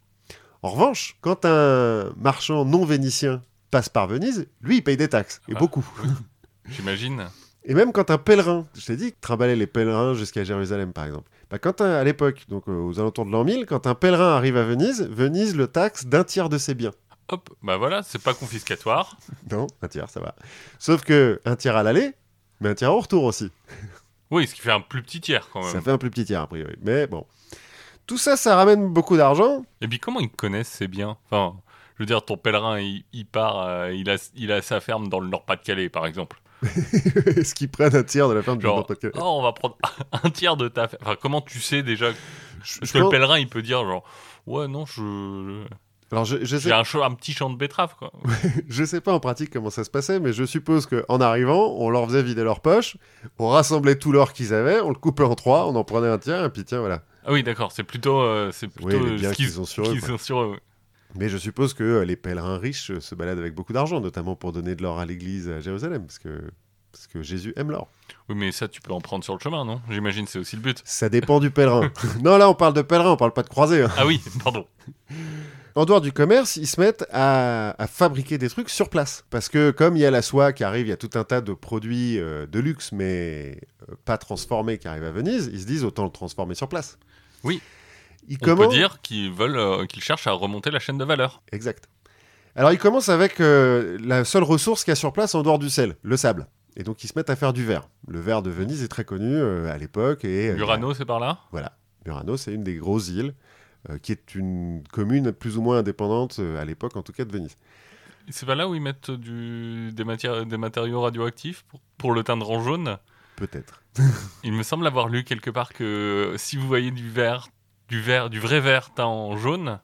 En revanche, quand un marchand non vénitien passe par Venise, lui, il paye des taxes, et Ah. beaucoup. J'imagine. Et même quand un pèlerin, je t'ai dit, trimballer les pèlerins jusqu'à Jérusalem par exemple. Bah, quand un- à l'époque, donc euh, aux alentours de l'an 1000, quand un pèlerin arrive à Venise, Venise le taxe d'un tiers de ses biens. Hop, bah voilà, c'est pas confiscatoire. Non, un tiers, ça va. Sauf que un tiers à l'aller, mais un tiers au retour aussi. Oui, ce qui fait un plus petit tiers quand Ça même. fait un plus petit tiers a priori. Mais bon. Tout ça, ça ramène beaucoup d'argent. Et puis comment ils connaissent ces biens? Enfin, je veux dire, ton pèlerin, il, il part, euh, il, a, il a sa ferme dans le Nord-Pas-de-Calais, par exemple. Est-ce qu'ils prennent un tiers de la ferme Genre, Nord-Pas-de-Calais oh, on va prendre un tiers de ta ferme. Enfin, comment tu sais déjà Je Parce que le pèlerin, il peut dire genre, ouais, non, je Alors, je, je sais, j'ai un, petit champ de betteraves, quoi. je sais pas en pratique comment ça se passait, mais je suppose qu'en arrivant, on leur faisait vider leur poche, on rassemblait tout l'or qu'ils avaient, on le coupait en trois, on en prenait un tiers, et puis tiens, voilà. Ah oui, d'accord, c'est plutôt, euh, c'est Oui, plutôt les euh, biens ce qu'ils ont sur eux. Mais je suppose que euh, les pèlerins riches euh, se baladent avec beaucoup d'argent, notamment pour donner de l'or à l'église à Jérusalem, parce que, parce que Jésus aime l'or. Oui, mais ça, tu peux en prendre sur le chemin, non? J'imagine, c'est aussi le but. Ça dépend du pèlerin. non, là, on parle de pèlerin, on parle pas de croisé. hein. Ah oui, pardon. En dehors du commerce, ils se mettent à, à fabriquer des trucs sur place. Parce que comme il y a la soie qui arrive, il y a tout un tas de produits euh, de luxe, mais euh, pas transformés qui arrivent à Venise, ils se disent autant le transformer sur place. Oui. Ils On commencent- peut dire qu'ils veulent, euh, qu'ils cherchent à remonter la chaîne de valeur. Exact. Alors ils commencent avec euh, la seule ressource qu'il y a sur place en dehors du sel, le sable. Et donc ils se mettent à faire du verre. Le verre de Venise est très connu euh, à l'époque. et euh, Murano, c'est par là? Voilà. Murano, c'est une des grosses îles, qui est une commune plus ou moins indépendante, à l'époque en tout cas de Venise. C'est pas là où ils mettent du, des, matières, des matériaux radioactifs pour, pour le teindre en jaune? Peut-être. Il me semble avoir lu quelque part que si vous voyez du verre, du vrai verre teint en jaune,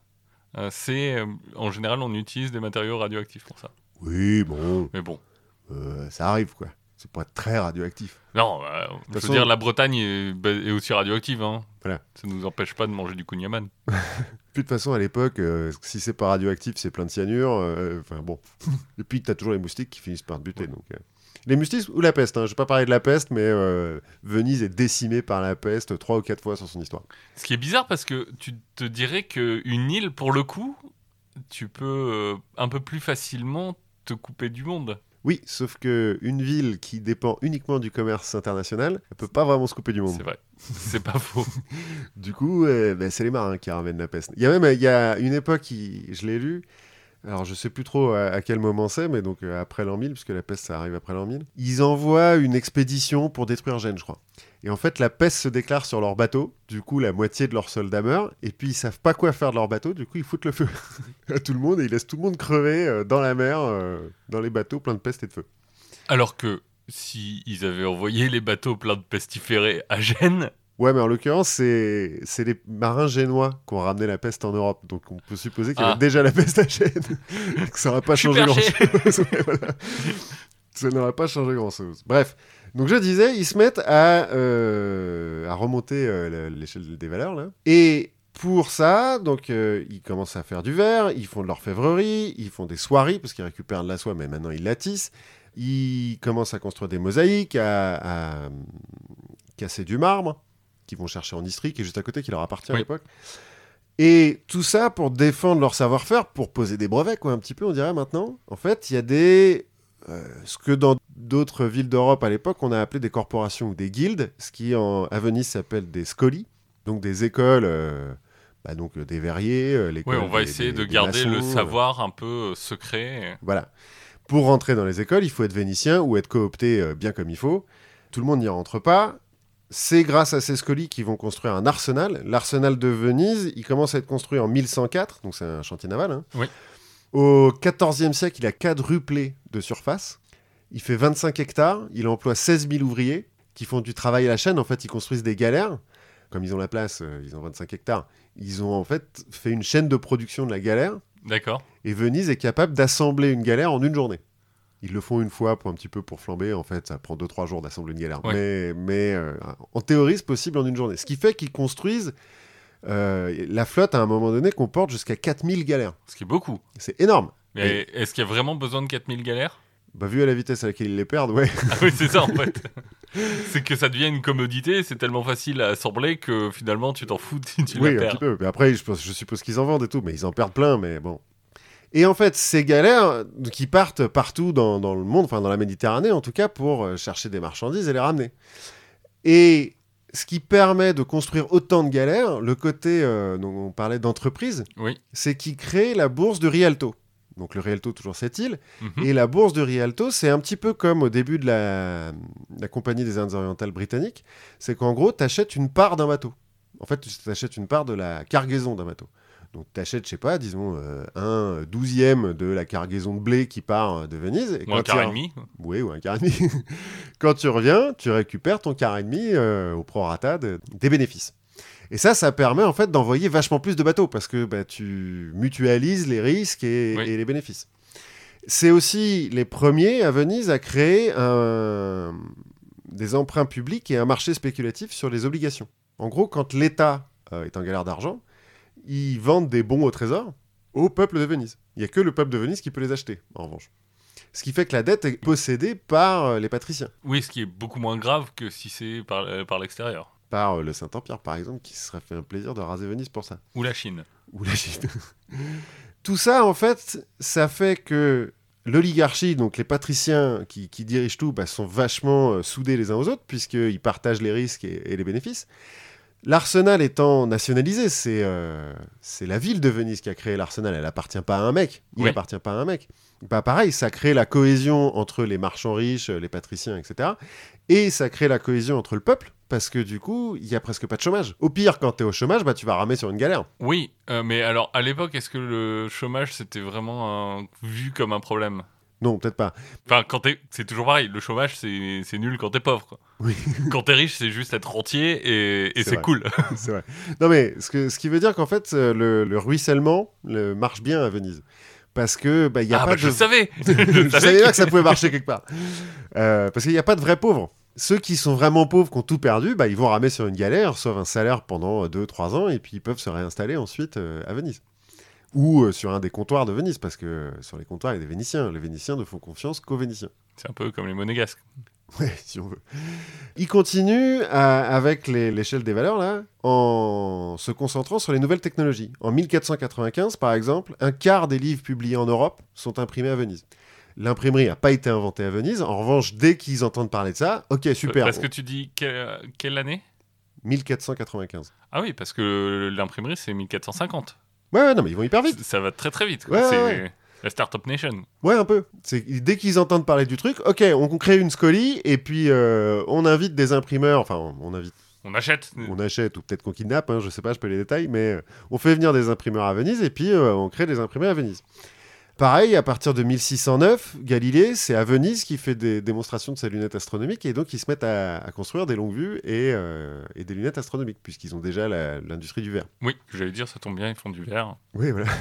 euh, c'est euh, en général on utilise des matériaux radioactifs pour ça. Oui, bon, Mais bon, euh, ça arrive quoi. C'est pas très radioactif. non, euh, je veux façon- dire la Bretagne est, est aussi radioactive. Hein. Voilà. Ça nous empêche pas de manger du kouign-amann. Puis de toute façon, à l'époque, euh, si c'est pas radioactif, c'est plein de cyanure. Enfin bon. Et puis t'as toujours les moustiques qui finissent par te buter. Donc. Les moustiques ou la peste. Hein. Je vais pas parler de la peste, mais euh, Venise est décimée par la peste trois ou quatre fois sur son histoire. Ce qui est bizarre parce que tu te dirais qu'une île, pour le coup, tu peux euh, un peu plus facilement te couper du monde. Oui, sauf que une ville qui dépend uniquement du commerce international, elle peut pas vraiment se couper du monde. C'est vrai. C'est pas faux. Du coup, euh, ben, c'est les marins qui ramènent la peste. Il y a même il y a une époque, je l'ai lu, alors je sais plus trop à, quel moment c'est, mais donc euh, après l'an 1000, puisque la peste ça arrive après l'an 1000, ils envoient une expédition pour détruire Gênes, je crois. Et en fait, la peste se déclare sur leur bateau, du coup la moitié de leurs soldats meurent, et puis ils savent pas quoi faire de leur bateau, du coup ils foutent le feu à tout le monde, et ils laissent tout le monde crever euh, dans la mer, euh, dans les bateaux pleins de peste et de feu. Alors que si ils avaient envoyé les bateaux pleins de pestiférés à Gênes, Ouais, mais en l'occurrence, c'est c'est les marins génois qui ont ramené la peste en Europe. Donc on peut supposer qu'il y Ah. avait déjà la peste à Gênes. Donc ça n'aurait pas changé grand-chose. Voilà. Ça n'aurait pas changé grand-chose. Bref, donc je disais, ils se mettent à, euh, à remonter euh, l'échelle des valeurs. Là. Et pour ça, donc euh, ils commencent à faire du verre, ils font de l'orfèvrerie, ils font des soieries, parce qu'ils récupèrent de la soie, mais maintenant ils la tissent. Ils commencent à construire des mosaïques, à, à, casser du marbre, qu'ils vont chercher en Istrie, qui est juste à côté, qui leur appartient à Oui. l'époque. Et tout ça pour défendre leur savoir-faire, pour poser des brevets, quoi, un petit peu, on dirait maintenant. En fait, il y a des. euh, ce que dans d'autres villes d'Europe à l'époque, on a appelé des corporations ou des guildes, ce qui en, à Venise s'appelle des scoli, donc des écoles, euh, bah, donc euh, des verriers. euh, Oui, l'école on va des- essayer des- de des garder le maçons, savoir un peu secret. voilà. Pour rentrer dans les écoles, il faut être vénitien ou être coopté bien comme il faut. Tout le monde n'y rentre pas. C'est grâce à ces scolis qu'ils vont construire un arsenal. L'arsenal de Venise, il commence à être construit en 1104, donc c'est un chantier naval. hein. Oui. Au XIVe siècle, il a quadruplé de surface. Il fait 25 hectares. Il emploie 16 000 ouvriers qui font du travail à la chaîne. En fait, ils construisent des galères. Comme ils ont la place, euh, ils ont 25 hectares. Ils ont en fait fait une chaîne de production de la galère. D'accord. Et Venise est capable d'assembler une galère en une journée. Ils le font une fois pour un petit peu pour flamber. En fait, ça prend 2-3 jours d'assembler une galère. Ouais. Mais, mais euh, en théorie, c'est possible en une journée. Ce qui fait qu'ils construisent euh, la flotte à un moment donné comporte jusqu'à 4000 galères. Ce qui est beaucoup. C'est énorme. Mais est-ce qu'il y a vraiment besoin de 4000 galères? Bah, vu à la vitesse à laquelle ils les perdent, ouais. Ah oui, c'est ça en fait. c'est que ça devient une commodité, c'est tellement facile à assembler que finalement tu t'en fous si tu oui, un perds. petit peu. Mais après, je suppose qu'ils en vendent et tout, mais ils en perdent plein, mais bon. Et en fait, ces galères qui partent partout dans, dans le monde, enfin dans la Méditerranée en tout cas, pour euh, chercher des marchandises et les ramener. Et ce qui permet de construire autant de galères, le côté euh, dont on parlait d'entreprise, Oui. c'est qu'ils créent la bourse de Rialto. Donc le Rialto, toujours cette île. Mhm. Et la bourse de Rialto, c'est un petit peu comme au début de la, la Compagnie des Indes orientales britanniques. C'est qu'en gros, tu achètes une part d'un bateau. En fait, tu achètes une part de la cargaison d'un bateau. Donc tu achètes, je sais pas, disons, euh, un douzième de la cargaison de blé qui part euh, de Venise. Et Ou un quart et demi. Oui, ou un quart et demi. quand tu reviens, tu récupères ton quart et demi euh, au prorata de- des bénéfices. Et ça, ça permet en fait d'envoyer vachement plus de bateaux parce que bah, tu mutualises les risques et, Oui. et les bénéfices. C'est aussi les premiers à Venise à créer un- des emprunts publics et un marché spéculatif sur les obligations. En gros, quand l'État euh, est en galère d'argent, ils vendent des bons au trésor au peuple de Venise. Il n'y a que le peuple de Venise qui peut les acheter, en revanche. Ce qui fait que la dette est possédée par euh, les patriciens, Oui, ce qui est beaucoup moins grave que si c'est par, euh, par l'extérieur. par euh, le Saint-Empire par exemple, qui se serait fait un plaisir de raser Venise pour ça. Ou la Chine. Ou la Chine. Tout ça, en fait, ça fait que l'oligarchie, donc les patriciens qui, qui dirigent tout, bah, sont vachement euh, soudés les uns aux autres, puisqu'ils partagent les risques et, et les bénéfices. L'arsenal étant nationalisé, c'est euh, c'est la ville de Venise qui a créé l'arsenal. Elle appartient pas à un mec. Il Oui. appartient pas à un mec. Bah pareil, ça crée la cohésion entre les marchands riches, les patriciens, etc. Et ça crée la cohésion entre le peuple, parce que du coup, il y a presque pas de chômage. Au pire, quand tu es au chômage, bah tu vas ramer sur une galère. Oui, euh, mais alors à l'époque, est-ce que le chômage c'était vraiment un- vu comme un problème? Non, peut-être pas. Enfin, quand t'es, c'est toujours pareil. Le chômage, c'est, c'est nul quand t'es pauvre. Quoi. Oui. quand t'es riche, c'est juste être rentier et, et C'est cool. C'est vrai. Non, mais ce, que, ce qui veut dire qu'en fait, euh, le, le ruissellement le, marche bien à Venise. Parce que bah, il y a ah pas bah de. je savais. je savais que- que ça pouvait marcher quelque part. Euh, parce qu'il n'y a pas de vrais pauvres. Ceux qui sont vraiment pauvres, qui ont tout perdu, bah, ils vont ramer sur une galère, reçoivent un salaire pendant 2-3 ans, et puis ils peuvent se réinstaller ensuite euh, à Venise. Ou euh, sur un des comptoirs de Venise, parce que euh, sur les comptoirs, il y a des Vénitiens. Les Vénitiens ne font confiance qu'aux Vénitiens. C'est un peu comme les monégasques. Ouais, si on veut. Il continue à- avec l'échelle des valeurs, là, en se concentrant sur les nouvelles technologies. En 1495, par exemple, un quart des livres publiés en Europe sont imprimés à Venise. L'imprimerie n'a pas été inventée à Venise. En revanche, dès qu'ils entendent parler de ça, ok, super. Parce que tu dis que- quelle année? 1495. Ah oui, parce que l'imprimerie c'est 1450. Ouais, ouais, non, mais ils vont hyper vite. Ça va très très vite. quoi. Ouais, c'est ouais, la Startup Nation. Ouais, un peu. C'est dès qu'ils entendent parler du truc, ok, on crée une scolie et puis euh, on invite des imprimeurs. Enfin, on, invite. On achète. on achète ou peut-être qu'on kidnappe, hein, je sais pas, je peux les détails, mais euh, on fait venir des imprimeurs à Venise et puis euh, on crée des imprimés à Venise. Pareil, à partir de 1609, Galilée, c'est à Venise qu'il fait des démonstrations de ses lunettes astronomiques et donc ils se mettent à, à construire des longues vues et, euh, et des lunettes astronomiques puisqu'ils ont déjà l'industrie du verre. Oui, j'allais dire, ça tombe bien, ils font du verre. Oui, voilà.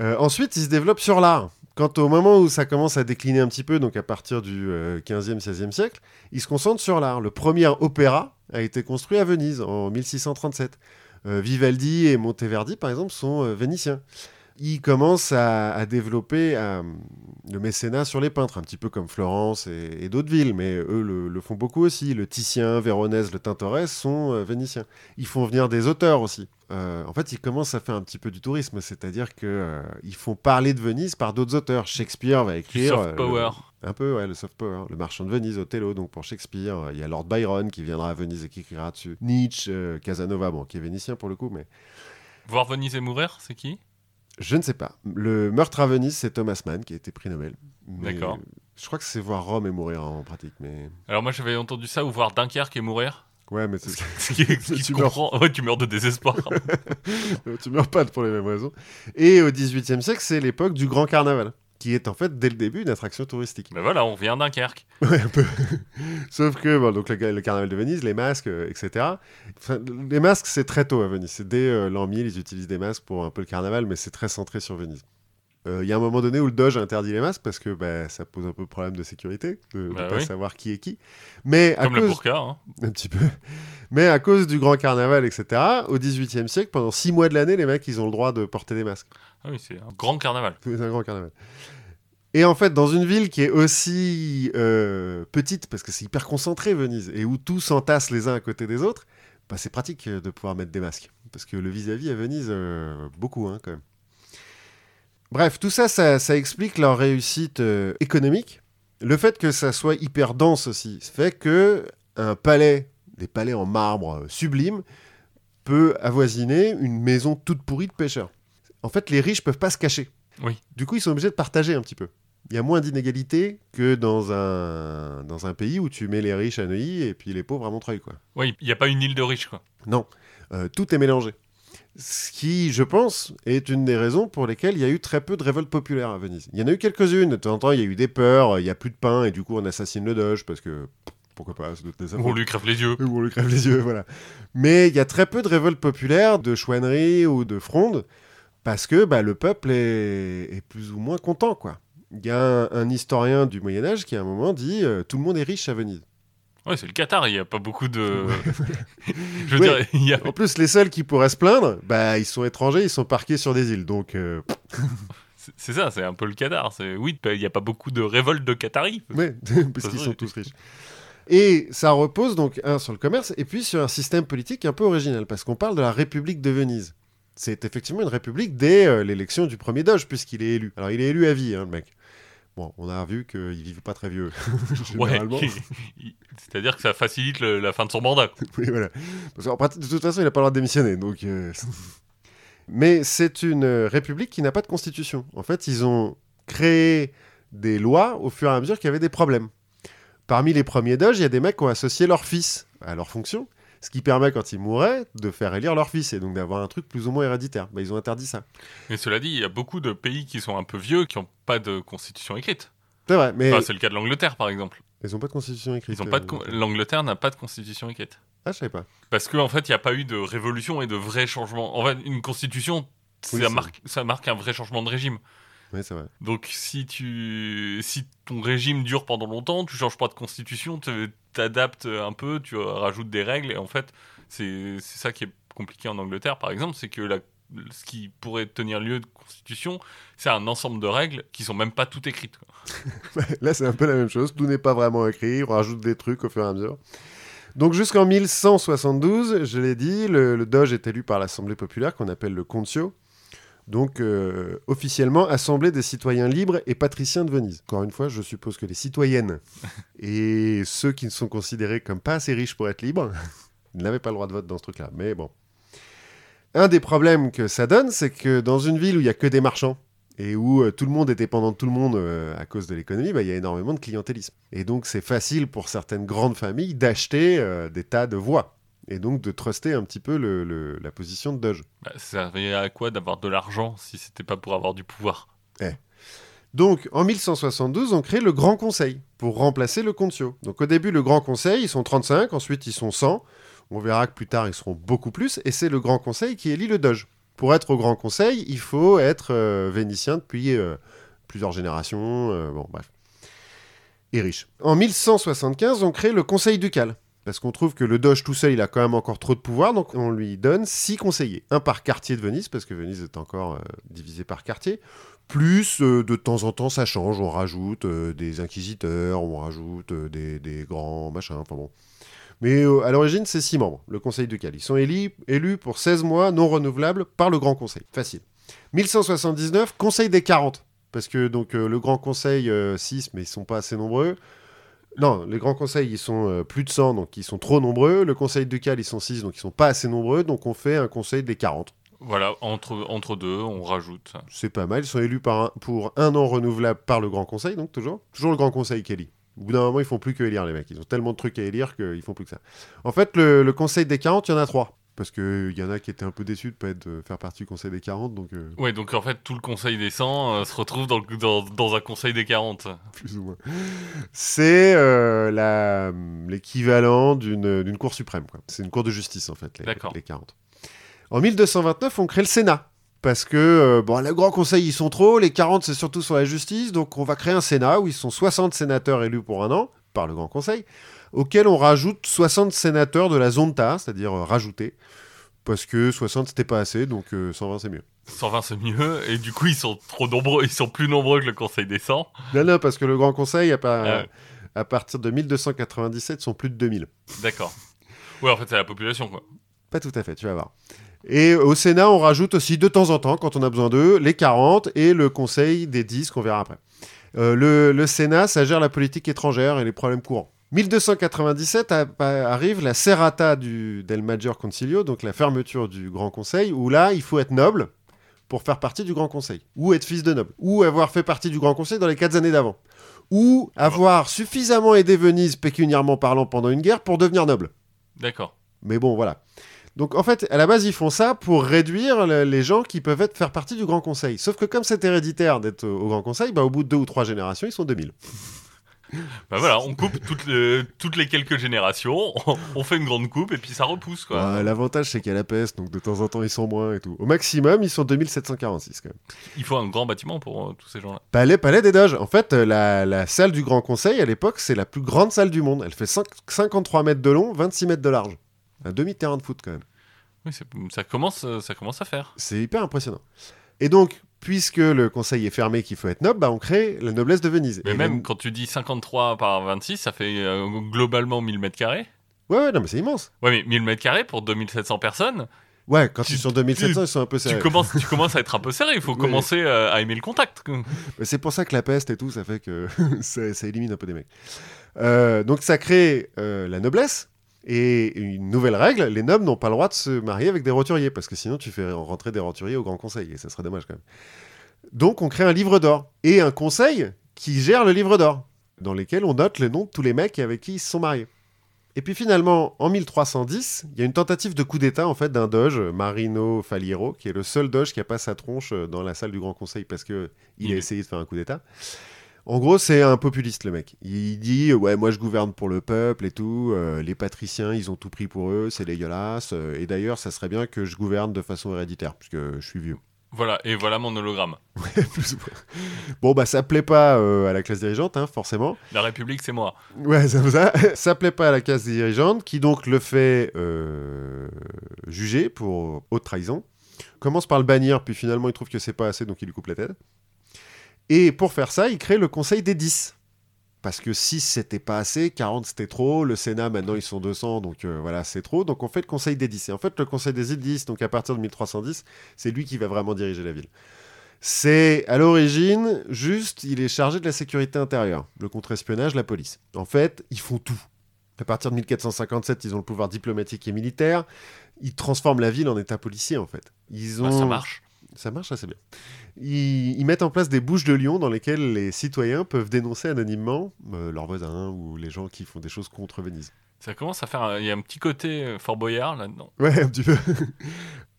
Euh, ensuite, ils se développent sur l'art. Quant au moment où ça commence à décliner un petit peu, donc à partir du euh, 15e, 16e siècle, ils se concentrent sur l'art. Le premier opéra a été construit à Venise en 1637. Euh, Vivaldi et Monteverdi, par exemple, sont vénitiens. Ils commencent à, à développer euh, le mécénat sur les peintres, un petit peu comme Florence et, et d'autres villes, mais eux le, le font beaucoup aussi. Le Titien, Véronèse, le Tintoret sont euh, vénitiens. Ils font venir des auteurs aussi. Euh, en fait, ils commencent à faire un petit peu du tourisme, c'est-à-dire que euh, ils font parler de Venise par d'autres auteurs. Shakespeare va écrire soft power. le- un peu, ouais, le soft power. Le Marchand de Venise, Othello, donc pour Shakespeare. Il y a Lord Byron qui viendra à Venise et qui écrira dessus. Nietzsche, Casanova, bon, qui est vénitien pour le coup, mais Voir Venise et mourir, c'est qui? Je ne sais pas. Le meurtre à Venise, c'est Thomas Mann qui a été prix Nobel. D'accord. Je crois que c'est voir Rome et mourir en pratique, mais Alors moi j'avais entendu ça, ou voir Dunkerque et mourir. ouais, mais c'est- Ce qui, ce qui Tu meurs. Ouais, tu meurs de désespoir. tu meurs pas pour les mêmes raisons. Et au XVIIIe siècle, c'est l'époque du Grand Carnaval, qui est en fait dès le début une attraction touristique. ben voilà, on revient à Dunkerque. Ouais, un peu. Sauf que bon, donc le, le carnaval de Venise, les masques, euh, etc. Enfin, les masques, c'est très tôt à Venise. C'est dès euh, l'an 1000, ils utilisent des masques pour un peu le carnaval, mais c'est très centré sur Venise. Euh, Il y a un moment donné où le Doge interdit les masques parce que bah, ça pose un peu de problème de sécurité, de ne Bah pas oui. savoir qui est qui. Mais à Comme le burqa. hein. un petit peu. Mais à cause du grand carnaval, etc., au XVIIIe siècle, pendant six mois de l'année, les mecs, ils ont le droit de porter des masques. Ah oui, c'est un grand carnaval. C'est un grand carnaval. Et en fait, dans une ville qui est aussi euh, petite, parce que c'est hyper concentré, Venise, et où tout s'entasse les uns à côté des autres, bah, c'est pratique euh, de pouvoir mettre des masques. Parce que le vis-à-vis à Venise, euh, beaucoup, hein, quand même. Bref, tout ça, ça, ça explique leur réussite euh, économique. Le fait que ça soit hyper dense aussi fait que un palais, des palais en marbre sublimes, peut avoisiner une maison toute pourrie de pêcheurs. En fait, les riches peuvent pas se cacher. Oui. Du coup, ils sont obligés de partager un petit peu. Il y a moins d'inégalités que dans un, dans un pays où tu mets les riches à Neuilly et puis les pauvres à Montreuil. Quoi. Oui, il n'y a pas une île de riches, quoi. Non, Euh, tout est mélangé. Ce qui, je pense, est une des raisons pour lesquelles il y a eu très peu de révoltes populaires à Venise. Il y en a eu quelques-unes, de temps en temps, il y a eu des peurs, il n'y a plus de pain et du coup on assassine le doge parce que pourquoi pas, des On lui crève les yeux. ou on lui crève les yeux, voilà. Mais il y a très peu de révoltes populaires, de chouanneries ou de frondes, parce que bah, le peuple est, est plus ou moins content, quoi. Il y a un, un historien du Moyen Âge qui à un moment dit euh, tout le monde est riche à Venise. Ouais, c'est le Qatar, il n'y a pas beaucoup de. Je veux Oui. dire, il y a... En plus, les seuls qui pourraient se plaindre, bah, ils sont étrangers, ils sont parqués sur des îles. Donc, euh, c'est- ça, c'est un peu le Qatar. C'est... Oui, il n'y a pas beaucoup de révoltes de Qataris. ouais, parce qu'ils sont tous riches. Et ça repose donc, un, sur le commerce, et puis sur un système politique un peu original, parce qu'on parle de la République de Venise. C'est effectivement une république dès euh, l'élection du premier doge, puisqu'il est élu. Alors, il est élu à vie, hein, le mec. Bon, on a vu qu'il vivait pas très vieux, Ouais. C'est-à-dire que ça facilite le- la fin de son mandat. quoi. Oui, voilà. Parce qu'en pratique, de toute façon, il n'a pas le droit de démissionner. Donc, euh, Mais c'est une république qui n'a pas de constitution. En fait, ils ont créé des lois au fur et à mesure qu'il y avait des problèmes. Parmi les premiers doges, il y a des mecs qui ont associé leur fils à leur fonction, ce qui permet, quand ils mouraient, de faire élire leur fils et donc d'avoir un truc plus ou moins héréditaire. Bah, ils ont interdit ça. Mais cela dit, il y a beaucoup de pays qui sont un peu vieux qui n'ont pas de constitution écrite. C'est vrai, mais Enfin, c'est le cas de l'Angleterre, par exemple. ils n'ont pas de constitution écrite. Ils ont pas de euh, con- L'Angleterre n'a pas de constitution écrite. Ah, je savais pas. Parce qu'en fait, il n'y a pas eu de révolution et de vrais changements. En fait, une constitution, Oui, ça, marque, ça marque un vrai changement de régime. Oui, c'est vrai. Donc, si, tu, si ton régime dure pendant longtemps, tu changes pas de constitution, tu t'adaptes un peu, tu rajoutes des règles. Et en fait, c'est ça qui est compliqué en Angleterre, par exemple, c'est que la, ce qui pourrait tenir lieu de constitution, c'est un ensemble de règles qui sont même pas toutes écrites. Là, c'est un peu la même chose. Tout n'est pas vraiment écrit. On rajoute des trucs au fur et à mesure. Donc, jusqu'en 1172, je l'ai dit, le, le Doge est élu par l'Assemblée populaire qu'on appelle le Concio. Donc, euh, officiellement, Assemblée des citoyens libres et patriciens de Venise. Encore une fois, je suppose que les citoyennes et ceux qui ne sont considérés comme pas assez riches pour être libres n'avaient pas le droit de vote dans ce truc-là. Mais bon. Un des problèmes que ça donne, c'est que dans une ville où il n'y a que des marchands, et où euh, tout le monde est dépendant de tout le monde euh, à cause de l'économie, bah, il y a énormément de clientélisme. Et donc c'est facile pour certaines grandes familles d'acheter euh, des tas de voix, et donc de truster un petit peu le- le- la position de Doge. Bah, ça servait à quoi d'avoir de l'argent si c'était pas pour avoir du pouvoir? Donc, en 1172, on crée le Grand Conseil pour remplacer le Concio. Donc, au début, le Grand Conseil, ils sont 35, ensuite, ils sont 100. On verra que plus tard, ils seront beaucoup plus. Et c'est le Grand Conseil qui élit le Doge. Pour être au Grand Conseil, il faut être euh, vénitien depuis euh, plusieurs générations. euh, bon, bref. Et riche. En 1175, on crée le Conseil ducal. Parce qu'on trouve que le Doge tout seul, il a quand même encore trop de pouvoir, donc on lui donne six conseillers. Un par quartier de Venise, parce que Venise est encore euh, divisée par quartier. Plus, euh, de temps en temps, ça change. On rajoute euh, des inquisiteurs, on rajoute des, grands machins, enfin bon. Mais à l'origine, c'est six membres, le Conseil ducal. Ils sont élus, élus pour 16 mois non renouvelables par le Grand Conseil. Facile. 1179, Conseil des 40. Parce que donc le Grand Conseil, 6, mais ils sont pas assez nombreux. Non, les grands conseils, ils sont euh, plus de 100, donc ils sont trop nombreux. Le conseil ducal, ils sont 6, donc ils sont pas assez nombreux. Donc on fait un conseil des 40. Voilà, entre, entre deux, on rajoute. C'est pas mal. Ils sont élus par un- pour un an renouvelable par le grand conseil, donc toujours. Toujours le grand conseil qui élit. Au bout d'un moment, ils font plus que élire les mecs. Ils ont tellement de trucs à élire qu'ils font plus que ça. En fait, le, le conseil des 40, il y en a trois. Parce qu'il y en a qui étaient un peu déçus de pas être, de faire partie du conseil des 40, donc euh, Ouais, donc en fait, tout le conseil des 100 euh, se retrouve dans, le- dans, dans un conseil des 40. plus ou moins. C'est euh, l'équivalent d'une cour suprême. C'est une cour de justice, en fait, les, les 40. En 1229, on crée le Sénat. Parce que, euh, bon, le Grand Conseil, ils sont trop, les 40, c'est surtout sur la justice, donc on va créer un Sénat où ils sont 60 sénateurs élus pour un an, par le Grand Conseil, auquel on rajoute 60 sénateurs de la zonta, c'est-à-dire euh, rajoutés, parce que 60, c'était pas assez, donc euh, 120, c'est mieux. 120, c'est mieux, et du coup, ils sont trop nombreux, ils sont plus nombreux que le conseil des 100. Non, non, parce que le Grand Conseil, à, Ah à partir de 1297, sont plus de 2000. D'accord. Ouais, en fait, c'est la population, quoi. Pas tout à fait, tu vas voir. Et au Sénat, on rajoute aussi de temps en temps, quand on a besoin d'eux, les 40 et le Conseil des 10 qu'on verra après. Euh, le, le Sénat, ça gère la politique étrangère et les problèmes courants. 1297 a- a- arrive la serrata du, del Maggior Concilio, donc la fermeture du Grand Conseil, où là, il faut être noble pour faire partie du Grand Conseil, ou être fils de noble, ou avoir fait partie du Grand Conseil dans les quatre années d'avant, ou avoir suffisamment aidé Venise pécuniairement parlant pendant une guerre pour devenir noble. D'accord. Mais bon, voilà. Donc en fait, à la base, ils font ça pour réduire le- les gens qui peuvent être, faire partie du Grand Conseil. Sauf que comme c'est héréditaire d'être au au Grand Conseil, bah, au bout de deux ou trois générations, ils sont 2000. Bah voilà, on coupe toutes les, toutes les quelques générations, on, on fait une grande coupe, et puis ça repousse, quoi. Ouais, L'avantage, c'est qu'il y a la peste, donc de temps en temps, ils sont moins et tout. Au maximum, ils sont 2746 quand même. Il faut un grand bâtiment pour euh, tous ces gens-là. Palais, palais des Doges. En fait, euh, la, la salle du Grand Conseil, à l'époque, c'est la plus grande salle du monde. Elle fait cinq- 53 mètres de long, 26 mètres de large. Un demi-terrain de foot quand même. Oui, ça commence, euh, ça commence à faire. C'est hyper impressionnant. Et donc, puisque le conseil est fermé, qu'il faut être noble, bah, on crée la noblesse de Venise. Mais Et même quand tu dis 53 par 26, ça fait euh, globalement 1000 mètres carrés. Ouais, ouais, non, mais c'est immense. Ouais, mais 1000 mètres carrés pour 2700 personnes, Ouais, quand Tu- ils sont 2700, ils sont un peu tu serrés. commences, tu commences à être un peu serré. Il faut commencer euh, à aimer le contact. C'est pour ça que la peste et tout, ça fait que ça, ça élimine un peu des mecs. Euh, donc ça crée la noblesse. Et une nouvelle règle, les nobles n'ont pas le droit de se marier avec des roturiers, parce que sinon tu fais rentrer des roturiers au Grand Conseil, et ça serait dommage quand même. Donc on crée un livre d'or, et un conseil qui gère le livre d'or, dans lequel on note les noms de tous les mecs avec qui ils se sont mariés. Et puis finalement, en 1310, il y a une tentative de coup d'État en fait d'un doge, Marino Faliero, qui est le seul doge qui a pas sa tronche dans la salle du Grand Conseil parce que il a essayé de faire un coup d'État. En gros, c'est un populiste le mec. Il dit ouais, moi je gouverne pour le peuple et tout. euh, les patriciens, ils ont tout pris pour eux, c'est dégueulasse. euh, et d'ailleurs, ça serait bien que je gouverne de façon héréditaire puisque je suis vieux. Voilà, et voilà mon hologramme. Plus bon bah ça plaît pas euh, à la classe dirigeante, hein, forcément. La République, c'est moi. Ouais, ça, ça, ça plaît pas à la classe dirigeante, qui donc le fait juger pour haute trahison. Commence par le bannir, puis finalement il trouve que c'est pas assez, donc il lui coupe la tête. Et pour faire ça, il crée le Conseil des 10. Parce que 6 c'était pas assez, 40 c'était trop, le Sénat maintenant ils sont 200, donc euh, voilà c'est trop, donc on fait le Conseil des 10. Et en fait le Conseil des 10, donc à partir de 1310, c'est lui qui va vraiment diriger la ville. C'est à l'origine juste, il est chargé de la sécurité intérieure, le contre-espionnage, la police. En fait, ils font tout. À partir de 1457, ils ont le pouvoir diplomatique et militaire. Ils transforment la ville en état policier, en fait. Ils ont... Ouais, ça marche. Ça marche assez bien. Ils, ils mettent en place des bouches de lion dans lesquelles les citoyens peuvent dénoncer anonymement euh, leurs voisins ou les gens qui font des choses contre Venise. Ça commence à faire. Il y a un petit côté euh, Fort Boyard là-dedans. Ouais, un petit peu.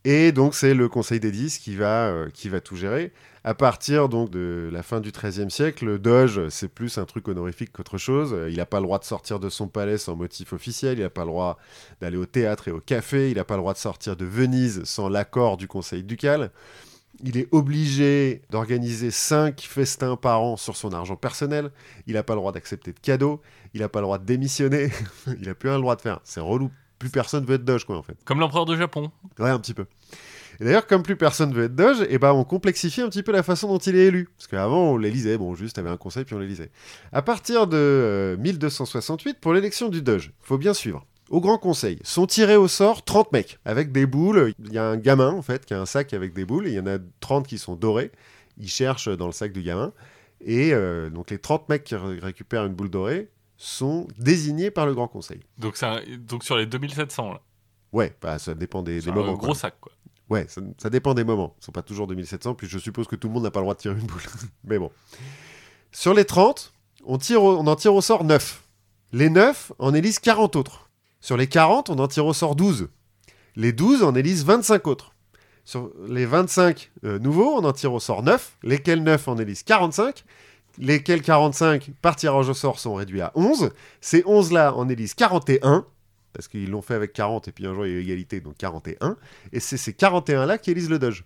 Et donc c'est le Conseil des 10 qui va, euh, qui va tout gérer. À partir donc de la fin du XIIIe siècle, le doge, c'est plus un truc honorifique qu'autre chose. Euh, Il n'a pas le droit de sortir de son palais sans motif officiel, il n'a pas le droit d'aller au théâtre et au café, il n'a pas le droit de sortir de Venise sans l'accord du Conseil ducal. Il est obligé d'organiser 5 festins par an sur son argent personnel. Il n'a pas le droit d'accepter de cadeaux. Il n'a pas le droit de démissionner. il n'a plus rien le droit de faire. C'est relou. Plus personne veut être doge, quoi, en fait. Comme l'empereur de Japon. Ouais, un petit peu. Et d'ailleurs, comme plus personne veut être doge, et ben on complexifie un petit peu la façon dont il est élu. Parce qu'avant, on l'élisait, bon, juste, avait un conseil, puis on l'élisait. À partir de euh, 1268, pour l'élection du doge, faut bien suivre. Au Grand Conseil, sont tirés au sort 30 mecs, avec des boules. Il y a un gamin, en fait, qui a un sac avec des boules, et il y en a 30 qui sont dorés. Ils cherchent dans le sac du gamin. Et euh, donc, les 30 mecs qui ré- récupèrent une boule dorée sont désignés par le Grand Conseil. Donc, un- sur les 2700, là. Ouais, bah, ça dépend des, C'est des un moments. gros quoi. sac, quoi. Ouais, ça, ça dépend des moments. Ils sont pas toujours 2700, puis je suppose que tout le monde n'a pas le droit de tirer une boule. Mais bon. Sur les 30, on, tire au- on en tire au sort 9. Les 9 en élisent 40 autres. Sur les 40, on en tire au sort 12. Les 12 en élisent 25 autres. Sur les 25 euh, nouveaux, on en tire au sort 9, lesquels 9 en élisent 45, lesquels 45 par tirage au sort sont réduits à 11. Ces 11-là en élisent 41, parce qu'ils l'ont fait avec 40 et puis un jour il y a eu égalité, donc 41. Et c'est ces 41-là qui élisent le Doge.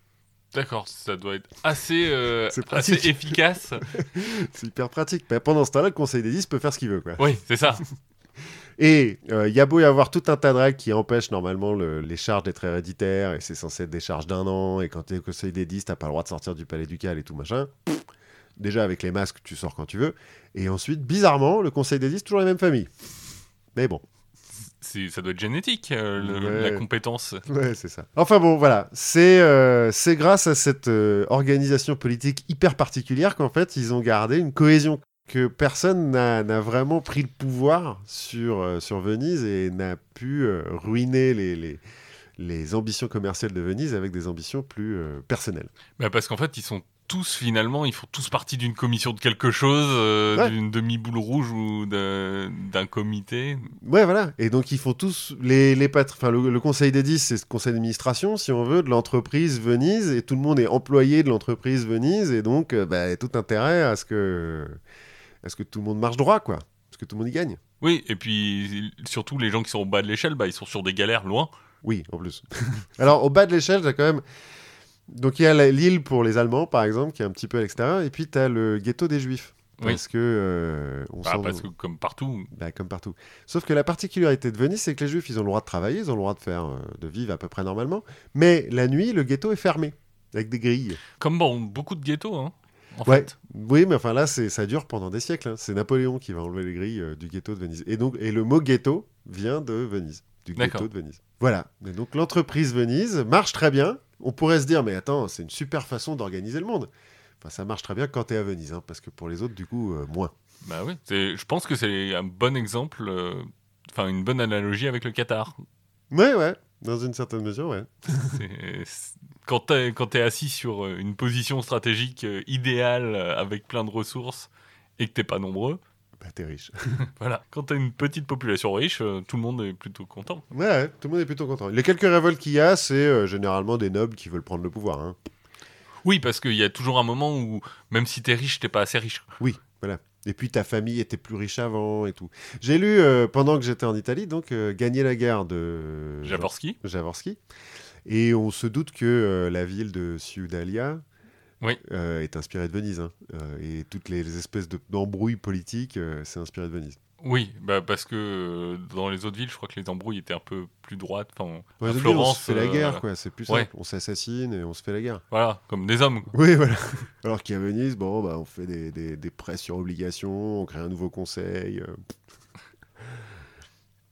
D'accord, ça doit être assez, euh, assez efficace. C'est hyper pratique. Mais pendant ce temps-là, le Conseil des 10 peut faire ce qu'il veut. Quoi. oui, c'est ça. Et euh, il y a beau y avoir tout un tas de règles qui empêchent normalement le- les charges d'être héréditaires, et c'est censé être des charges d'un an, et quand tu es au Conseil des 10, t'as pas le droit de sortir du palais ducal et tout machin. Pff, Déjà avec les masques, tu sors quand tu veux. Et ensuite, bizarrement, le Conseil des 10, toujours la même famille. Mais bon. Ça doit être génétique, euh, le- Ouais. la compétence. Ouais, c'est ça. Enfin bon, voilà. C'est euh, grâce à cette euh, organisation politique hyper particulière qu'en fait, ils ont gardé une cohésion que personne n'a vraiment pris le pouvoir sur, euh, sur Venise et n'a pu ruiner les, les, les ambitions commerciales de Venise avec des ambitions plus euh, personnelles. Bah, parce qu'en fait, ils sont tous finalement, ils font tous partie d'une commission de quelque chose, euh, Ouais. d'une demi-boule rouge ou d'un comité. Ouais, voilà. Et donc, ils font tous les, les enfin, le, le conseil des 10, c'est le conseil d'administration, si on veut, de l'entreprise Venise, et tout le monde est employé de l'entreprise Venise, et donc, euh, bah, tout intérêt à ce que, à ce que tout le monde marche droit, quoi. Parce que tout le monde y gagne. Oui, et puis surtout les gens qui sont au bas de l'échelle, bah, ils sont sur des galères loin. Oui, en plus. Alors, au bas de l'échelle, t'as quand même. Donc, il y a l'île pour les Allemands, par exemple, qui est un petit peu à l'extérieur, et puis t'as le ghetto des Juifs. Oui. Parce que. euh, on Bah, parce que comme partout, Bah, comme partout. Sauf que la particularité de Venise, c'est que les Juifs, ils ont le droit de travailler, ils ont le droit de faire, euh, de vivre à peu près normalement. Mais la nuit, le ghetto est fermé, avec des grilles. comme bon, beaucoup de ghettos, hein, en Ouais. fait. Oui, mais enfin là, c'est, ça dure pendant des siècles. hein. C'est Napoléon qui va enlever les grilles euh, du ghetto de Venise. Et donc, et le mot ghetto vient de Venise, du ghetto de Venise. Voilà. Et donc l'entreprise Venise marche très bien. On pourrait se dire, mais attends, c'est une super façon d'organiser le monde. Enfin, ça marche très bien quand t'es à Venise, hein, parce que pour les autres, du coup, euh, moins. Bah oui, je pense que c'est un bon exemple, euh, enfin une bonne analogie avec le Qatar. Ouais, ouais, dans une certaine mesure, ouais. Quand quand t'es assis sur euh, une position stratégique idéale avec plein de ressources et que t'es pas nombreux, Bah, t'es riche. voilà. Quand t'as une petite population riche, euh, tout le monde est plutôt content. Ouais, ouais, tout le monde est plutôt content. Les quelques révoltes qu'il y a, c'est euh, généralement des nobles qui veulent prendre le pouvoir. hein. Oui, parce qu'il y a toujours un moment où même si t'es riche, t'es pas assez riche. Et puis ta famille était plus riche avant et tout. J'ai lu euh, pendant que j'étais en Italie, donc euh, Gagner la guerre de Jaworski Jaworski. Et on se doute que euh, la ville de Ciudalia Oui. euh, est inspirée de Venise. hein. Euh, et toutes les, les espèces de- d'embrouilles politiques, euh, c'est inspiré de Venise. Oui, bah parce que dans les autres villes, je crois que les embrouilles étaient un peu plus droites. Enfin, Ouais, à Florence, on se fait la guerre, quoi. C'est plus ouais. On s'assassine et on se fait la guerre. Voilà, comme des hommes. quoi. Oui, voilà. Alors qu'à Venise, bon, bah, on fait des, des, des prêts sur obligation, on crée un nouveau conseil.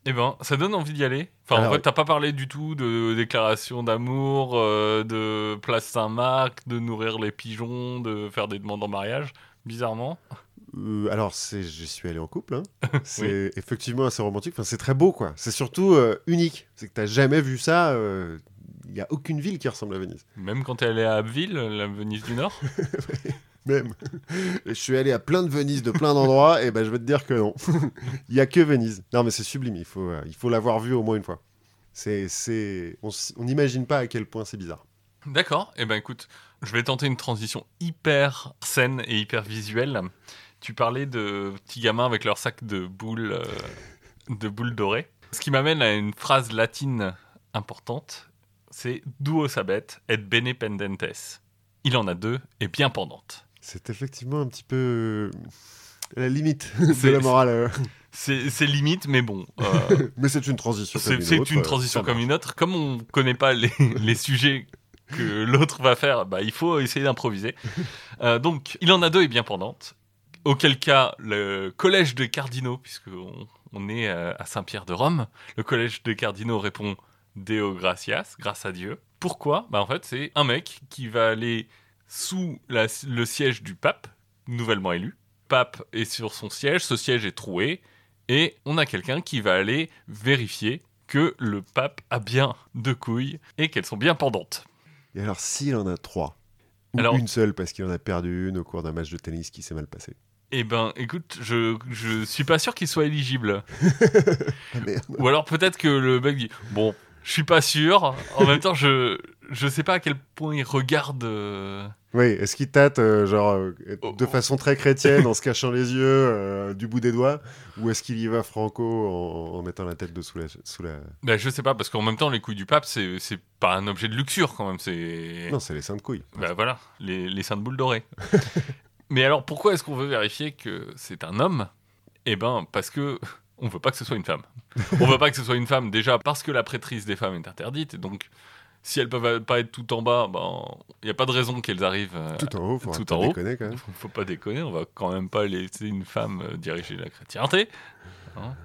Eh ben, ça donne envie d'y aller. Enfin, Alors, en fait, t'as pas parlé du tout de déclaration d'amour, euh, de place Saint-Marc, de nourrir les pigeons, de faire des demandes en mariage. Bizarrement. Euh, alors, c'est, je suis allé en couple. hein. C'est effectivement assez romantique. Enfin, c'est très beau, quoi. C'est surtout euh, unique. C'est que t'as jamais vu ça. Il n'y a aucune ville qui ressemble à Venise. Même quand t'es allé à Abbeville, la Venise du Nord. Même. je suis allé à plein de Venise, de plein d'endroits, et ben je vais te dire que non. Il y a que Venise. Non, mais c'est sublime. Il faut, euh, il faut l'avoir vu au moins une fois. C'est, c'est, on n'imagine pas à quel point c'est bizarre. D'accord. Eh ben écoute, je vais tenter une transition hyper saine et hyper visuelle. Tu parlais de petits gamins avec leur sac de boules, euh, de boules dorées. Ce qui m'amène à une phrase latine importante. C'est duo sabet et bene pendentes. Il en a deux et bien pendantes. C'est effectivement un petit peu euh, la limite de C'est- la morale. euh. C'est limite, mais bon. euh, Mais c'est une transition. C'est comme c'est autre, une transition comme une autre. Comme on connaît pas les, les sujets que l'autre va faire, bah, il faut essayer d'improviser. Euh, donc, il en a deux et bien pendantes. Auquel cas, le collège de cardinaux, puisqu'on on est à Saint-Pierre de Rome, le collège de cardinaux répond Deo gratias, grâce à Dieu. Pourquoi? Bah, En fait, c'est un mec qui va aller sous la- le siège du pape, nouvellement élu. Pape est sur son siège, ce siège est troué, et on a quelqu'un qui va aller vérifier que le pape a bien deux couilles et qu'elles sont bien pendantes. Et alors, s'il en a trois, ou Alors- une seule parce qu'il en a perdu une au cours d'un match de tennis qui s'est mal passé. Eh ben, écoute, je, je suis pas sûr qu'il soit éligible. Ah merde. Ou alors peut-être que le mec dit Bon, je suis pas sûr. En même temps, je, je sais pas à quel point il regarde. euh, Oui, est-ce qu'il tâte euh, genre euh, Oh, de oh. façon très chrétienne en se cachant les yeux du bout des doigts ou est-ce qu'il y va franco en, en mettant la tête dessous la sous la Ben, je sais pas, parce qu'en même temps, les couilles du pape, c'est c'est pas un objet de luxure quand même. C'est. Non, c'est les seins de couilles. Bah voilà, les, les seins de boule dorées. Mais alors, pourquoi est-ce qu'on veut vérifier que c'est un homme? Eh ben, parce que on veut pas que ce soit une femme. On veut pas que ce soit une femme déjà parce que la prêtrise des femmes est interdite. Donc, si elles peuvent pas être tout en bas, ben, il n'y a pas de raison qu'elles arrivent. euh, Tout en haut, faut tout en haut. déconner quand même. faut, faut pas déconner, on va quand même pas laisser une femme euh, diriger la chrétienté. Hein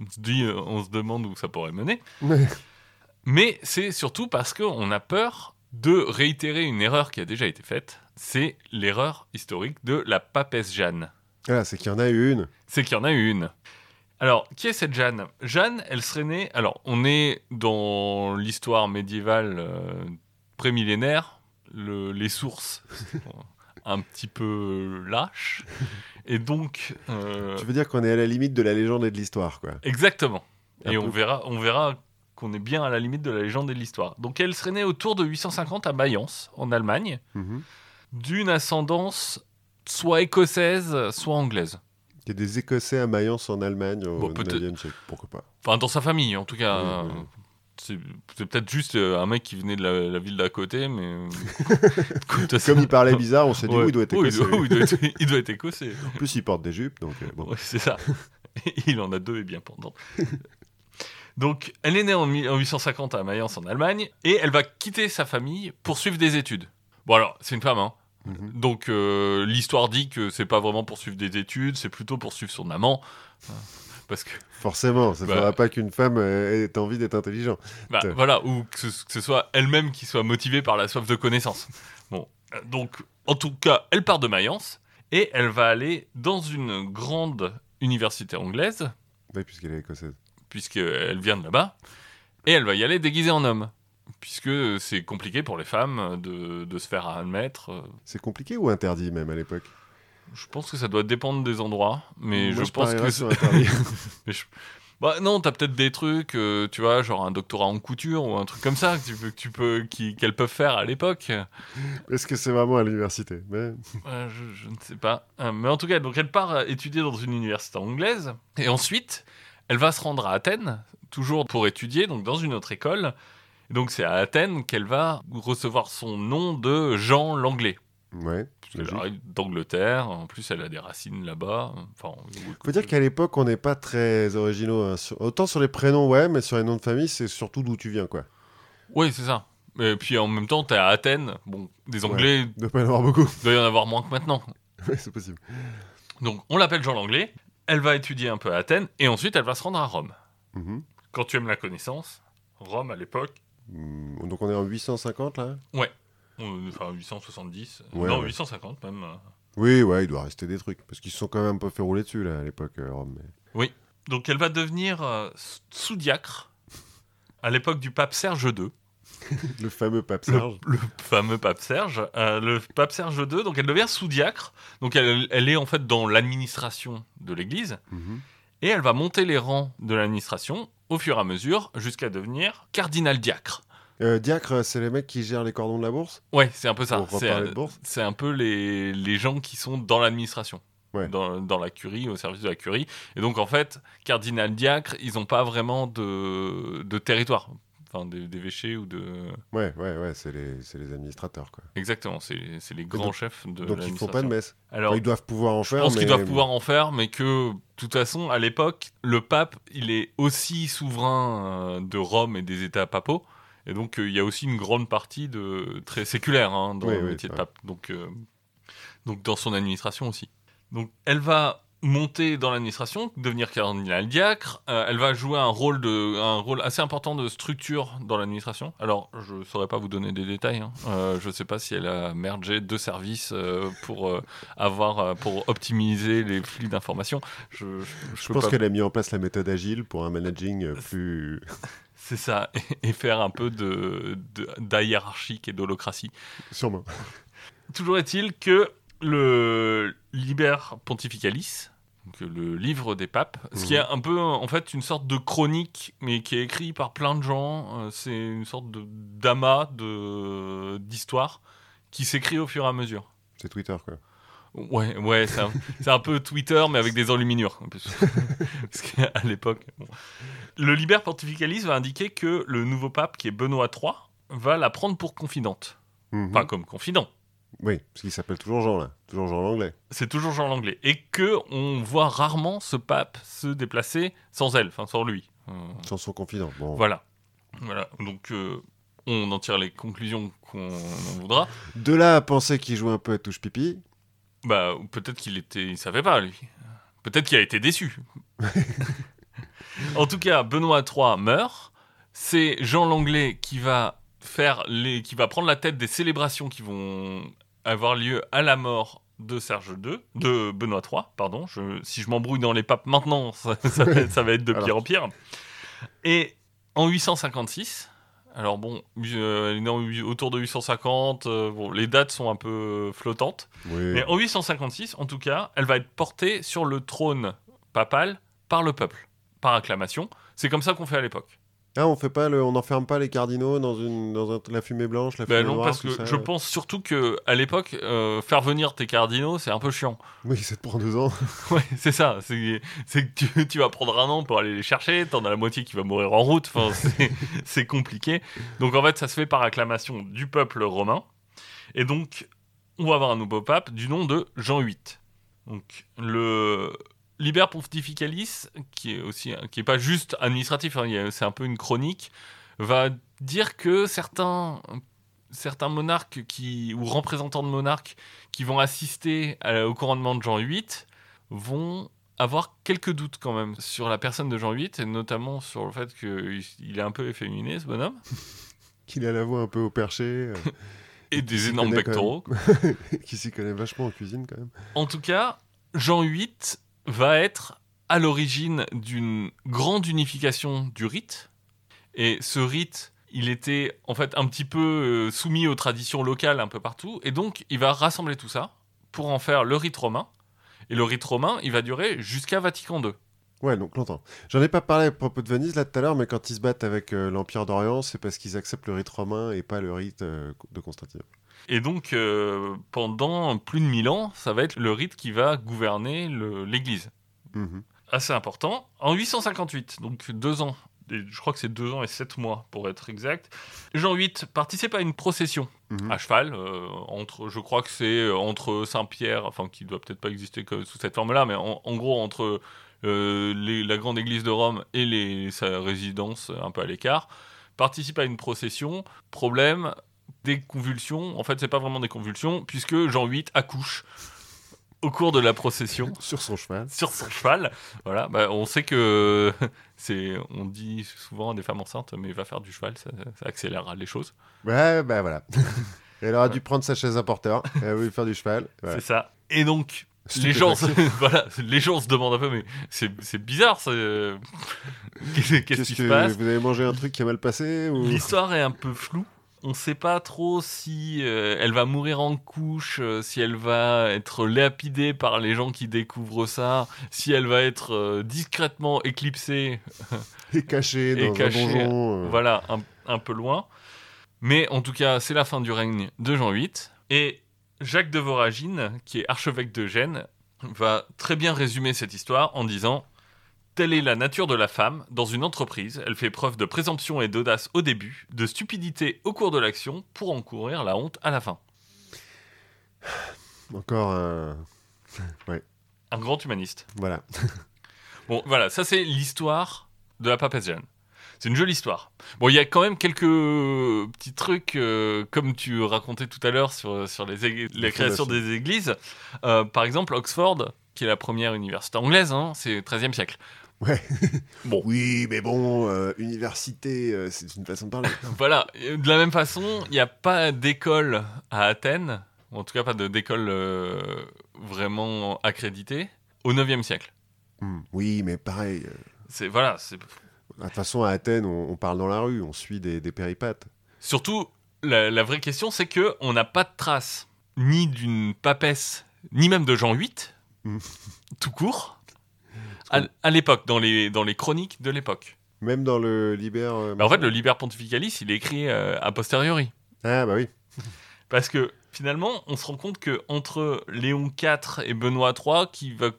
on, se dit, euh, on se demande où ça pourrait mener. Mais c'est surtout parce qu'on a peur de réitérer une erreur qui a déjà été faite. C'est l'erreur historique de la papesse Jeanne. Ah, c'est qu'il y en a eu une. C'est qu'il y en a eu une. Alors, qui est cette Jeanne? Jeanne, elle serait née. Alors, on est dans l'histoire médiévale euh, prémillénaire. Le- les sources sont un petit peu lâches. Et donc. euh, Tu veux dire qu'on est à la limite de la légende et de l'histoire, quoi. Exactement. Un Et peu. on verra, on verra qu'on est bien à la limite de la légende et de l'histoire. Donc elle serait née autour de 850 à Mayence, en Allemagne, Mhm. d'une ascendance soit écossaise, soit anglaise. Il y a des Écossais à Mayence en Allemagne au Bon, peut-être- 9e siècle. Pourquoi pas Enfin, dans sa famille, en tout cas. Oui, euh, oui. C'est c'est peut-être juste euh, un mec qui venait de la, la ville d'à côté, mais. Comme il parlait bizarre, on s'est dit, Ouais. oui, il doit être écossais. oui, il doit être- il doit être écossais. En plus, il porte des jupes, donc euh, bon. Ouais, c'est ça. Il en a deux et bien pendant. Donc, elle est née en, mi- en 850 à Mayence en Allemagne et elle va quitter sa famille pour suivre des études. Bon alors, c'est une femme, hein. Mhm. Donc euh, l'histoire dit que c'est pas vraiment pour suivre des études, c'est plutôt pour suivre son amant. Hein, Parce que, Forcément, ça ne Bah. faudra pas qu'une femme euh, ait envie d'être intelligent. bah, voilà, ou que ce, que ce soit elle-même qui soit motivée par la soif de connaissance. Bon, donc en tout cas, elle part de Mayence et elle va aller dans une grande université anglaise Oui, puisqu'elle est écossaise. puisqu'elle vient de là-bas, et elle va y aller déguisée en homme, puisque c'est compliqué pour les femmes de, de se faire admettre. C'est compliqué ou interdit même à l'époque? Je pense que ça doit dépendre des endroits, mais Moi, je, pense que... sur interdit. mais je- Bah non, t'as peut-être des trucs, euh, tu vois, genre un doctorat en couture ou un truc comme ça que tu peux, que tu peux, qui- qu'elles peuvent faire à l'époque. Est-ce que c'est vraiment à l'université? Mais Euh, je, je ne sais pas. Euh, mais en tout cas, donc elle part euh, étudier dans une université anglaise. Et ensuite, elle va se rendre à Athènes, toujours pour étudier, donc dans une autre école. Donc c'est à Athènes qu'elle va recevoir son nom de Jean l'Anglais. ouais. Parce qu'elle arrive d'Angleterre, en plus elle a des racines là-bas. Enfin, Faut dire qu'à l'époque, on n'est pas très originaux. hein. Sur- Autant sur les prénoms, ouais, mais sur les noms de famille, c'est surtout d'où tu viens, quoi. Oui, c'est ça. Et puis en même temps, t'es à Athènes. Bon, des Anglais, Il doit pas y en avoir beaucoup. il doit y en avoir moins que maintenant. Ouais, c'est possible. Donc on l'appelle Jean l'Anglais. Elle va étudier un peu à Athènes et ensuite elle va se rendre à Rome. Mhm. Quand tu aimes la connaissance, Rome à l'époque, Donc on est en 850 là euh, enfin 870, Ouais, non ouais. 850 même. euh. Oui, ouais, il doit rester des trucs. Parce qu'ils se sont quand même un peu fait rouler dessus là à l'époque, euh, Rome. mais- Donc elle va devenir euh, sous-diacre à l'époque du pape Serge II, Le fameux pape Serge. le fameux pape Serge. Euh, le pape Serge II, donc elle devient sous-diacre, donc elle, elle est en fait dans l'administration de l'Église, Mhm. et elle va monter les rangs de l'administration au fur et à mesure jusqu'à devenir cardinal diacre. Euh, diacre, c'est les mecs qui gèrent les cordons de la bourse? Ouais, c'est un peu ça. C'est un peu les, les gens qui sont dans l'administration. Ouais. Dans, dans la curie, au service de la curie. Et donc, en fait, cardinal diacre, ils n'ont pas vraiment de, de territoire. Enfin, des- d'évêchés ou de. Ouais, ouais, ouais, c'est les, les administrateurs, quoi. Exactement, c'est les grands donc- chefs de Donc ils font pas de messe. Alors, ils doivent pouvoir en je faire, pense mais... qu'ils doivent pouvoir en faire, mais que, de toute façon, à l'époque, le pape, il est aussi souverain euh, de Rome et des États papaux. Et donc, euh, il y a aussi une grande partie de très séculaire hein, dans Oui, le oui, métier de pape. Donc, euh, donc, dans son administration aussi. Donc, elle va monter dans l'administration, devenir cardinal diacre. Euh, elle va jouer un rôle, de, un rôle assez important de structure dans l'administration. Alors, je ne saurais pas vous donner des détails. hein. Euh, je ne sais pas si elle a mergé deux services euh, pour, avoir, pour optimiser les flux d'informations. Je, je, je Je peux pense pas- qu'elle a mis en place la méthode agile pour un managing plus... C'est ça, et faire un peu de, de, d'hiérarchique et d'holocratie. Sûrement. Toujours est-il que le Liber Pontificalis, donc le livre des papes, ce qui est un peu en fait une sorte de chronique, mais qui est écrit par plein de gens, euh, c'est une sorte de, d'amas de, d'histoire qui s'écrit au fur et à mesure. C'est Twitter, quoi. Ouais, ouais, c'est un, un peu Twitter, mais avec des enluminures. Parce qu'à l'époque. bon. Le Liber Pontificalis va indiquer que le nouveau pape, qui est Benoît III, va la prendre pour confidente. Mhm. Enfin, comme confident. Oui, parce qu'il s'appelle toujours Jean, là. Toujours Jean l'anglais. C'est toujours Jean Langlais. Et que on voit rarement ce pape se déplacer sans elle, enfin sans lui. Euh, Sans son confident. Bon. voilà. Voilà. Donc, euh, on en tire les conclusions qu'on en voudra. De là à penser qu'il joue un peu à touche pipi, Bah, peut-être qu'il était, il savait pas lui. Peut-être qu'il a été déçu. en tout cas, Benoît III meurt. C'est Jean Langlais qui va faire les, qui va prendre la tête des célébrations qui vont avoir lieu à la mort de Serge II, de Benoît III, pardon. Je, si je m'embrouille dans les papes maintenant, ça, ça va, être- ça va être de pire en pire. Et en 856. Alors bon, euh, autour de 850. euh, bon, les dates sont un peu flottantes. oui. Mais en 856, en tout cas, elle va être portée sur le trône papal par le peuple, par acclamation. C'est comme ça qu'on fait à l'époque. Ah, on fait pas le, on n'enferme pas les cardinaux dans une, dans un- la fumée blanche, la fumée Ben non, noire, parce tout que ça. je pense surtout que à l'époque, euh, faire venir tes cardinaux, c'est un peu chiant. Oui, ça te prend deux ans. Ouais, c'est ça. C'est que tu, tu vas prendre un an pour aller les chercher. T'en as la moitié qui va mourir en route. Enfin, c'est- c'est compliqué. Donc en fait, ça se fait par acclamation du peuple romain. Et donc, on va avoir un nouveau pape du nom de Jean VIII. Donc le Liber Pontificalis, qui est aussi qui est pas juste administratif, hein, c'est un peu une chronique, va dire que certains certains monarques qui ou représentants de monarques qui vont assister à- au couronnement de Jean VIII vont avoir quelques doutes quand même sur la personne de Jean VIII et notamment sur le fait qu'il il est un peu efféminé ce bonhomme Qu'il a la voix un peu au perché, euh, et des énormes pectoraux. qui s'y connaît vachement en cuisine quand même. En tout cas, Jean VIII va être à l'origine d'une grande unification du rite. Et ce rite, il était en fait un petit peu euh, soumis aux traditions locales un peu partout. Et donc, il va rassembler tout ça pour en faire le rite romain. Et le rite romain, il va durer jusqu'à Vatican II. Ouais, donc longtemps. J'en ai pas parlé à propos de Venise là tout à l'heure, mais quand ils se battent avec euh, l'Empire d'Orient, c'est parce qu'ils acceptent le rite romain et pas le rite euh, de Constantinople. Et donc, euh, pendant plus de 1000 ans, ça va être le rite qui va gouverner l'Église. Mhm. assez important. En 858, donc deux ans, et je crois que c'est deux ans et sept mois pour être exact, Jean VIII participe à une procession Mhm. à cheval, euh, entre, je crois que c'est euh, entre Saint-Pierre, enfin qui doit peut-être pas exister que sous cette forme-là, mais en, en gros entre euh, les- la grande église de Rome et les, sa résidence un peu à l'écart, participe à une procession. Problème, des convulsions. En fait, c'est pas vraiment des convulsions, puisque Jean VIII accouche au cours de la procession Sur son cheval. sur son cheval. Voilà, bah, on sait que c'est, on dit souvent à des femmes enceintes, mais va faire du cheval, ça, ça accélérera les choses. Ouais, bah voilà. Elle aura dû prendre sa chaise à porteur. Elle a voulu faire du cheval. Voilà. C'est ça. Et donc, les gens, se, voilà, les gens se demandent un peu, mais c'est, bizarre. Qu'est-ce, qui que se passe? vous avez mangé un truc qui a mal passé ou... L'histoire est un peu floue. On sait pas trop si euh, elle va mourir en couche, euh, si elle va être lapidée par les gens qui découvrent ça, si elle va être euh, discrètement éclipsée, Et caché Et dans un donjon. voilà, un, un peu loin. Mais en tout cas, c'est la fin du règne de Jean VIII. Et Jacques de Voragine, qui est archevêque de Gênes, va très bien résumer cette histoire en disant Telle est la nature de la femme dans une entreprise. Elle fait preuve de présomption et d'audace au début, de stupidité au cours de l'action pour encourir la honte à la fin. Encore un. Un grand humaniste. Voilà. Bon, voilà, ça c'est l'histoire de la papesse Jeanne. C'est une jolie histoire. Bon, il y a quand même quelques petits trucs, euh, comme tu racontais tout à l'heure sur, sur les, la création des églises. Euh, par exemple, Oxford, qui est la première université anglaise, hein, c'est 13e siècle. Ouais. Bon. Oui, mais bon, euh, université, euh, c'est une façon de parler. Voilà, de la même façon, il n'y a pas d'école à Athènes, en tout cas pas d'école euh, vraiment accréditée, au 9e siècle. Hmm, Oui, mais pareil. C'est voilà, c'est De toute façon, à Athènes, on, on parle dans la rue, on suit des, des péripates. Surtout, la, la vraie question, c'est que on n'a pas de traces ni d'une papesse, ni même de Jean VIII, Mm. tout court, à, à l'époque, dans les, dans les chroniques de l'époque. Même dans le Liber. euh, Mais en fait, le Liber Pontificalis, il est écrit euh, a posteriori. Ah, bah oui. Parce que finalement, on se rend compte que entre Léon IV et Benoît III, qui va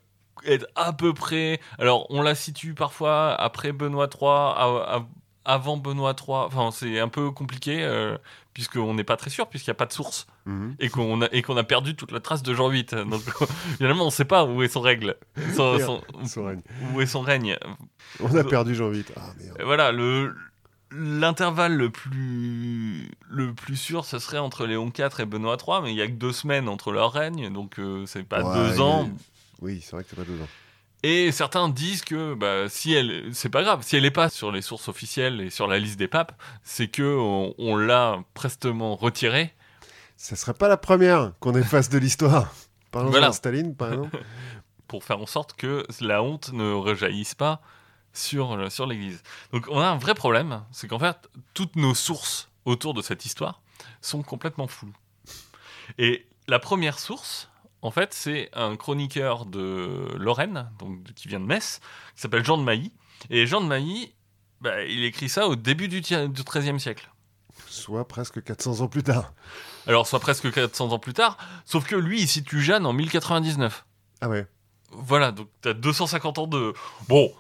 être à peu près. Alors, on la situe parfois après Benoît III, à- à- avant Benoît III. Enfin, c'est un peu compliqué, euh, puisqu'on n'est pas très sûr, puisqu'il n'y a pas de source. Mhm. et qu'on a, et qu'on a perdu toute la trace de Jean VIII. Donc finalement, on ne sait pas où est son règle, son- son- Son règne. où est son règne. On a perdu Jean VIII. Ah, merde. Et voilà, le l'intervalle le plus le plus sûr, ce serait entre Léon IV et Benoît III, mais il y a que deux semaines entre leur règne, donc euh, c'est pas Ouais, deux ans. est- Oui, c'est vrai que c'est pas deux ans. Et certains disent que bah, si elle, c'est pas grave, si elle n'est pas sur les sources officielles et sur la liste des papes, c'est que on, on l'a prestement retirée. Ça serait pas la première qu'on efface de l'histoire. Par exemple, Voilà. Staline, par exemple. pour faire en sorte que la honte ne rejaillisse pas sur, le- sur l'Église. Donc on a un vrai problème, c'est qu'en fait, toutes nos sources autour de cette histoire sont complètement floues. Et la première source, en fait, c'est un chroniqueur de Lorraine, donc qui vient de Metz, qui s'appelle Jean de Mailly. Et Jean de Mailly, bah, il écrit ça au début du XIIIe siècle. Soit presque 400 ans plus tard. Alors, soit presque 400 ans plus tard, sauf que lui, il situe Jeanne en 1099. Ah ouais. Voilà, donc t'as 250 ans de... Bon,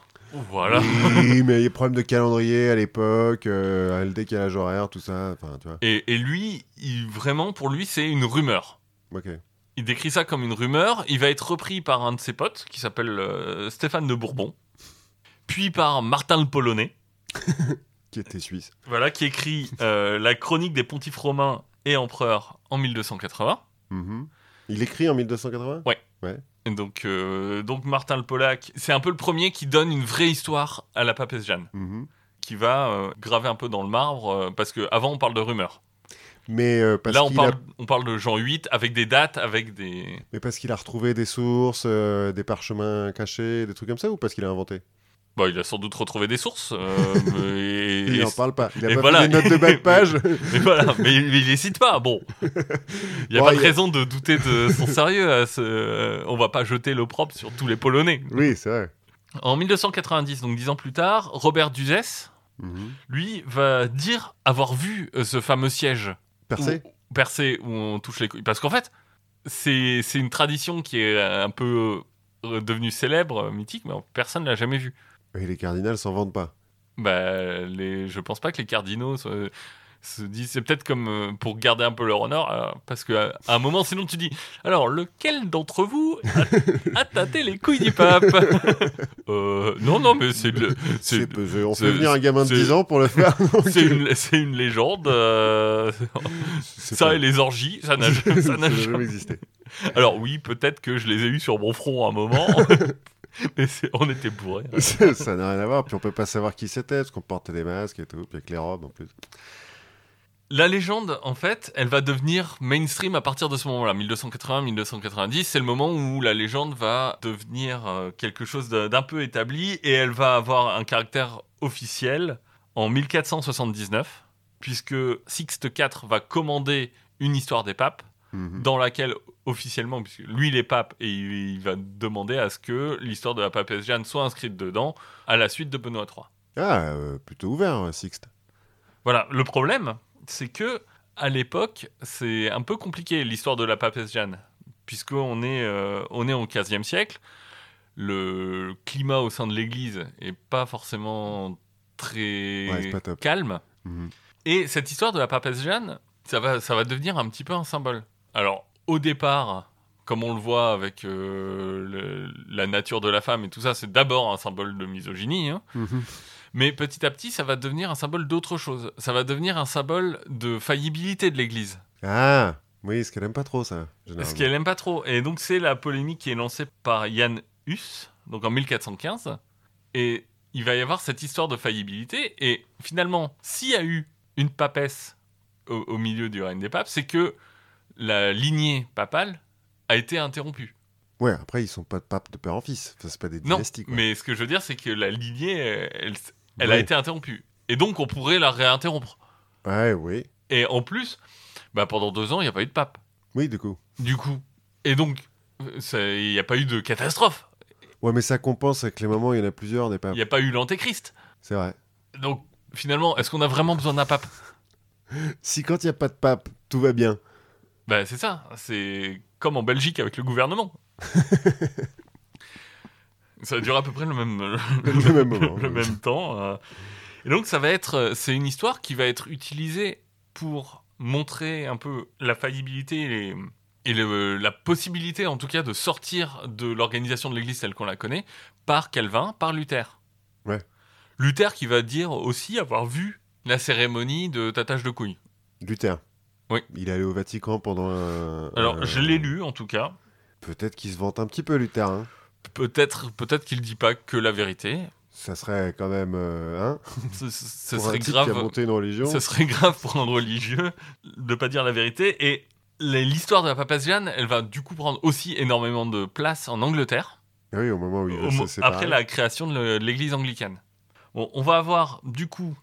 voilà. Oui, mais il y a problème de calendrier à l'époque, euh, le décalage horaire, tout ça. Enfin, tu vois. Et, et lui, il, vraiment, pour lui, c'est une rumeur. Ok. Il décrit ça comme une rumeur. Il va être repris par un de ses potes, qui s'appelle euh, Stéphane de Bourbon, puis par Martin le Polonais, Qui était suisse. voilà, qui écrit euh, la chronique des pontifes romains et empereurs en 1280. Mhm. Il écrit en 1280 Et donc, euh, donc Martin le Polac, c'est un peu le premier qui donne une vraie histoire à la papesse Jeanne, Mhm. qui va euh, graver un peu dans le marbre, euh, parce que avant on parle de rumeurs. Mais, euh, parce Là, on parle, a... on parle de Jean VIII avec des dates, avec des. Mais parce qu'il a retrouvé des sources, euh, des parchemins cachés, des trucs comme ça, ou parce qu'il a inventé? Bon, il a sans doute retrouvé des sources. euh, Il n'en parle pas. Il a pas voilà. des notes de bas de page. mais voilà, mais il, il les cite pas. Bon, il n'y a Bon, pas de y a- raison de douter de son sérieux. à ce- euh, On va pas jeter l'opprobre sur tous les Polonais. oui, c'est vrai. En 1290, donc dix ans plus tard, Robert Duzès, Mhm. lui, va dire avoir vu euh, ce fameux siège Percé où, percé où on touche les couilles. Parce qu'en fait, c'est une tradition qui est un peu devenue célèbre, mythique, mais personne ne l'a jamais vue. Et les cardinals s'en vendent pas. Bah, les, je pense pas que les cardinaux se, se disent. C'est peut-être comme euh, pour garder un peu leur honneur, euh, parce qu'à un moment, sinon tu dis alors, lequel d'entre vous a, a tâté les couilles du pape? Euh, Non, non, mais c'est le- c'est. On fait venir un gamin de c'est- 10 ans pour le faire. c'est une, légende. euh, ça pas- et les orgies, ça n'a ça n'a ça n'a jamais. jamais existé. Alors, oui, peut-être que je les ai eus sur mon front à un moment, mais on était bourrés. ça ça n'a rien à voir. Puis on peut pas savoir qui c'était, parce qu'on portait des masques et tout, puis avec les robes en plus. La légende, en fait, elle va devenir mainstream à partir de ce moment-là, 1280-1290. C'est le moment où la légende va devenir euh, quelque chose d'un peu établi et elle va avoir un caractère officiel en 1479. puisque Sixte IV va commander une histoire des papes, Mhm. dans laquelle officiellement, puisque lui il est pape, et il, il va demander à ce que l'histoire de la papesse Jeanne soit inscrite dedans, à la suite de Benoît III. Ah, euh, plutôt ouvert, euh, Sixte. Voilà, le problème, c'est que à l'époque, c'est un peu compliqué l'histoire de la papesse Jeanne, puisqu'on est, euh, on est au XVe siècle. Le climat au sein de l'Église est pas forcément très Ouais, pas calme. Mhm. Et cette histoire de la papesse Jeanne, ça va, ça va devenir un petit peu un symbole. Alors, au départ, comme on le voit avec euh, le- la nature de la femme et tout ça, c'est d'abord un symbole de misogynie. hein. Mhm. Mais petit à petit, ça va devenir un symbole d'autre chose. Ça va devenir un symbole de faillibilité de l'Église. Ah, oui, ce qu'elle aime pas trop, ça. Ce qu'elle aime pas trop. Et donc, c'est la polémique qui est lancée par Jan Hus, donc en 1415. Et il va y avoir cette histoire de faillibilité. Et finalement, s'il y a eu une papesse au, au milieu du règne des papes, c'est que la lignée papale a été interrompue. Ouais, après, ils sont pas de pape de père en fils. Enfin, c'est pas des Non, dynasties, quoi. mais ce que je veux dire, c'est que la lignée, elle, elle a été interrompue. Et donc, on pourrait la réinterrompre. Ouais, oui. Et en plus, bah, pendant deux ans, il n'y a pas eu de pape. Oui, du coup. Du coup. Et donc, euh, il n'y a pas eu de catastrophe. Ouais, mais ça compense avec les moments où il y en a plusieurs des Il papes. n'y a pas eu l'antéchrist. C'est vrai. Donc, finalement, est-ce qu'on a vraiment besoin d'un pape? Si quand il n'y a pas de pape, tout va bien. Bah, c'est ça. C'est comme en Belgique avec le gouvernement. ça dure à peu près le même, Le même moment. le même temps. euh. Et donc, ça va être. C'est une histoire qui va être utilisée pour montrer un peu la faillibilité et, les- et le- la possibilité, en tout cas, de sortir de l'organisation de l'Église telle qu'on la connaît par Calvin, par Luther. Ouais. Luther qui va dire aussi avoir vu la cérémonie de tatage de couilles. Luther. Oui. Il est allé au Vatican pendant un. Alors, un- je l'ai lu en tout cas. Peut-être qu'il se vante un petit peu, Luther. Hein. Peut-être, peut-être qu'il dit pas que la vérité. Ça serait quand même. euh, hein Ce, ce- ce Pour serait un type grave. qui a monté une religion. Ce serait grave pour un religieux de pas dire la vérité. Et l'histoire de la papasse Jeanne, elle va du coup prendre aussi énormément de place en Angleterre, Ah Oui, au moment où il va se après la création de l'église anglicane. Bon, on va avoir du coup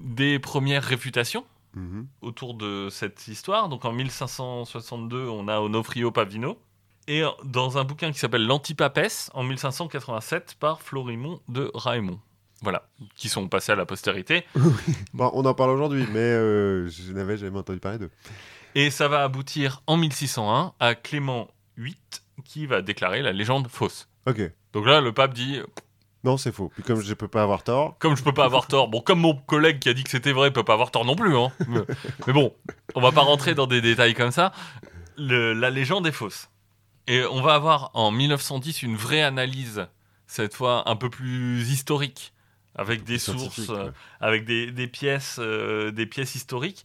des premières réfutations Mhm. autour de cette histoire. Donc en 1562, on a Onofrio Pavino. Et dans un bouquin qui s'appelle L'Antipapesse, en 1587, par Florimond de Raimond. Voilà, qui sont passés à la postérité. Bon, on en parle aujourd'hui, mais euh, je n'avais jamais entendu parler d'eux. Et ça va aboutir en 1601 à Clément VIII qui va déclarer la légende fausse. Ok. Donc là, le pape dit Non, c'est faux. Puis comme je peux pas avoir tort, comme je peux pas avoir tort, bon, comme mon collègue qui a dit que c'était vrai peut pas avoir tort non plus, hein. mais, bon, on va pas rentrer dans des détails comme ça. Le- la légende est fausse. Et on va avoir en 1910 une vraie analyse, cette fois un peu plus historique, avec des sources, euh, ouais. avec des, des pièces, euh, des pièces historiques,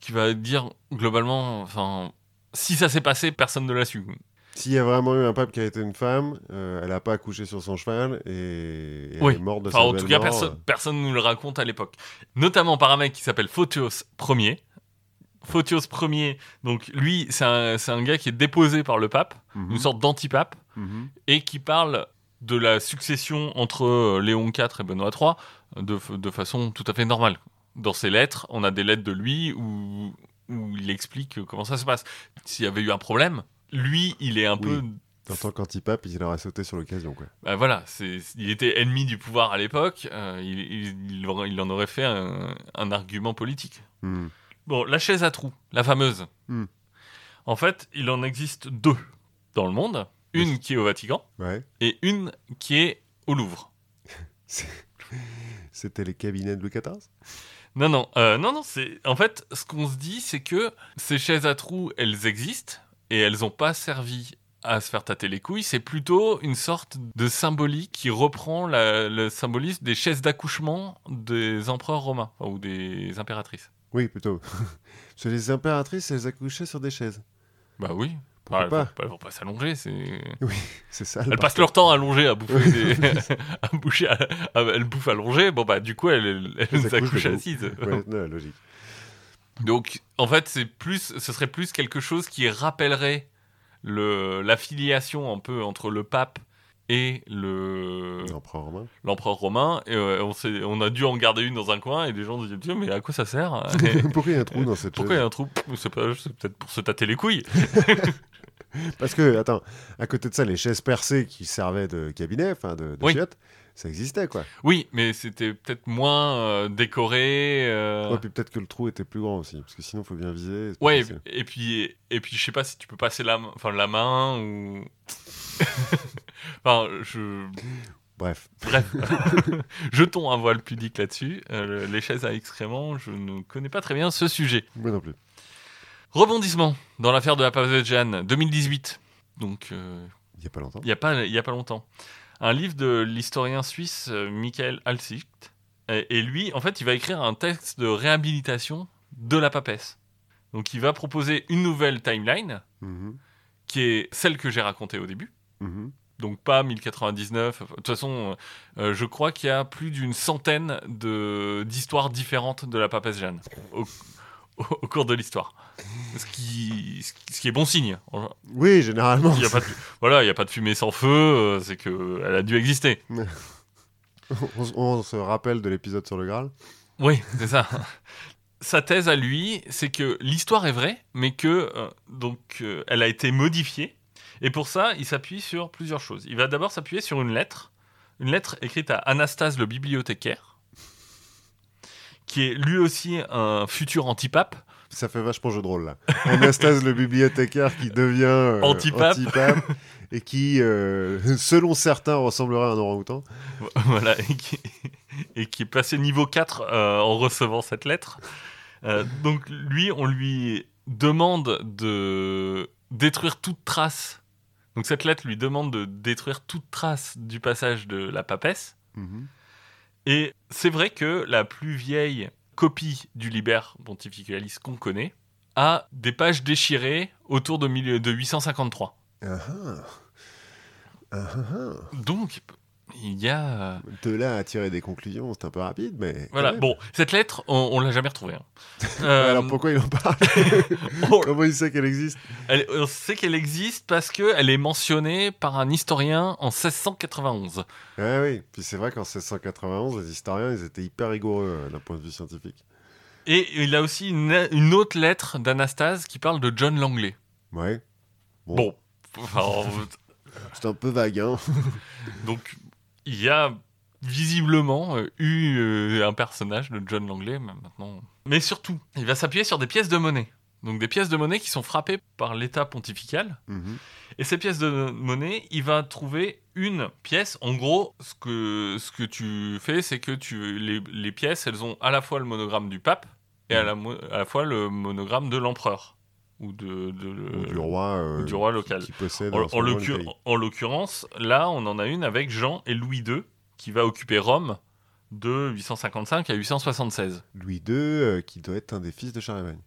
qui va dire globalement, enfin, si ça s'est passé, personne ne l'a su. S'il y a vraiment eu un pape qui a été une femme, euh, elle a pas accouché sur son cheval et, et Oui. elle est morte de Enfin, sa en tout cas, personne, personne ne nous le raconte à l'époque. Notamment par un mec qui s'appelle Photios Ier. Photios Ier, donc lui, c'est un, gars qui est déposé par le pape, euh. Mhm. une sorte d'antipape, Mhm. et qui parle de la succession entre euh, Léon IV et Benoît III de, façon tout à fait normale. Dans ses lettres, on a des lettres de lui où, où il explique comment ça se passe. S'il y avait eu un problème, lui, il est un Oui. peu En tant qu'antipape, il aurait sauté sur l'occasion. quoi. bah voilà, c'est, il était ennemi du pouvoir à l'époque, euh, il, il- il il en aurait fait un, un argument politique. Mhm. Bon, la chaise à trous, la fameuse. Hmm. En fait, il en existe deux dans le monde. Une qui est au Vatican Ouais. et une qui est au Louvre. C'était les cabinets de Louis XIV Non, non, euh, non, non, c'est... En fait, ce qu'on se dit, c'est que ces chaises à trous, elles existent et elles n'ont pas servi à se faire tâter les couilles. C'est plutôt une sorte de symbolique qui reprend la- le symbolisme des chaises d'accouchement des empereurs romains ou des impératrices. Oui, plutôt. Parce que les impératrices, elles accouchaient sur des chaises. Bah oui. Pourquoi Bah, elles, pas vont, elles vont pas s'allonger, c'est... C'est ça. le Elles passent leur temps allongées à bouffer des... à boucher, à- elles bouffent allongées, bon bah du coup elles, elles, elles accouchent assises. Ouais, non, logique. Donc, en fait, c'est plus, ce serait plus quelque chose qui rappellerait le, l'affiliation un peu entre le pape et le L'empereur romain. l'empereur romain. Et euh, on, s'est- on a dû en garder une dans un coin et des gens disaient Tiens, mais à quoi ça sert Et Pourquoi il y a un trou dans cette Pourquoi il y a un trou? C'est pas- c'est peut-être pour se tâter les couilles. Parce que, attends, à côté de ça, les chaises percées qui servaient de cabinet, enfin de, de Oui. chiottes, ça existait quoi. Oui, mais c'était peut-être moins euh, décoré. euh, Ouais, puis peut-être que le trou était plus grand aussi, parce que sinon, il faut bien viser. Ouais, et, facile. et puis et puis je sais pas si tu peux passer la, main- enfin, la main ou. enfin, je. Bref. Bref, jetons un voile pudique là-dessus. Euh, le- les chaises à excréments, je ne connais pas très bien ce sujet. Moi non plus. Rebondissement dans l'affaire de la Jeanne, 2018. Donc, euh, Il n'y a pas longtemps. il n'y a, pas- il y a pas longtemps. Un livre de l'historien suisse euh, Michael Alsicht. Et, et lui, en fait, il va écrire un texte de réhabilitation de la papesse. Donc, il va proposer une nouvelle timeline, Mhm, qui est celle que j'ai racontée au début. mhm. Donc, pas 1099. De toute façon, euh, je crois qu'il y a plus d'une centaine d'histoires différentes de la papesse Jeanne au, au- au cours de l'histoire. Ce qui, ce est bon signe. Oui, généralement. Il y a pas de, voilà, il n'y a pas de fumée sans feu, euh, c'est qu'elle a dû exister. on se rappelle de l'épisode sur le Graal. Oui, c'est ça. Sa thèse à lui, c'est que l'histoire est vraie, mais que euh, donc euh, elle a été modifiée. Et pour ça, il s'appuie sur plusieurs choses. Il va d'abord s'appuyer sur une lettre, une lettre écrite à Anastase le bibliothécaire, qui est lui aussi un futur antipape. Ça fait vachement jeu de rôle là. Anastase le bibliothécaire qui devient euh, Antipape. et qui, euh, selon certains, ressemblerait à un orang-outan. voilà, et qui, et qui est passé niveau 4 euh, en recevant cette lettre. Euh, donc lui, on lui demande de détruire toute trace. Donc cette lettre lui demande de détruire toute trace du passage de la papesse. Mhm. Et c'est vrai que la plus vieille copie du Liber Pontificalis qu'on connaît a des pages déchirées autour de, mille- de 853. Ah ah. Ah ah. Donc il y a... De là à tirer des conclusions, c'est un peu rapide, mais. Voilà, bon, cette lettre, on, on l'a jamais retrouvée. hein. Ouais, Euh, Alors pourquoi il en parle on- Comment il sait qu'elle existe elle- on sait qu'elle existe parce qu'elle est mentionnée par un historien en 1691. Ah oui, puis c'est vrai qu'en 1691, les historiens, ils étaient hyper rigoureux euh, d'un point de vue scientifique. Et il a aussi une, une autre lettre d'Anastase qui parle de John Langley. Ouais. Bon. Bon, enfin, C'est un peu vague, hein. donc il y a visiblement euh, eu euh, un personnage de John Langley mais maintenant. Mais surtout, il va s'appuyer sur des pièces de monnaie. Donc des pièces de monnaie qui sont frappées par l'État pontifical. Mhm. Et ces pièces de monnaie, il va trouver une pièce. En gros, ce que, ce que tu fais, c'est que tu, les, les pièces, elles ont à la fois le monogramme du pape et à la, à la fois le monogramme de l'empereur. Ou, de, de- le- Ou du roi, euh, ou du roi local. qui possède En, l'occurrence, là, on en a une avec Jean et Louis II qui va occuper Rome de 855 à 876. Louis II, euh, qui doit être un des fils de Charlemagne.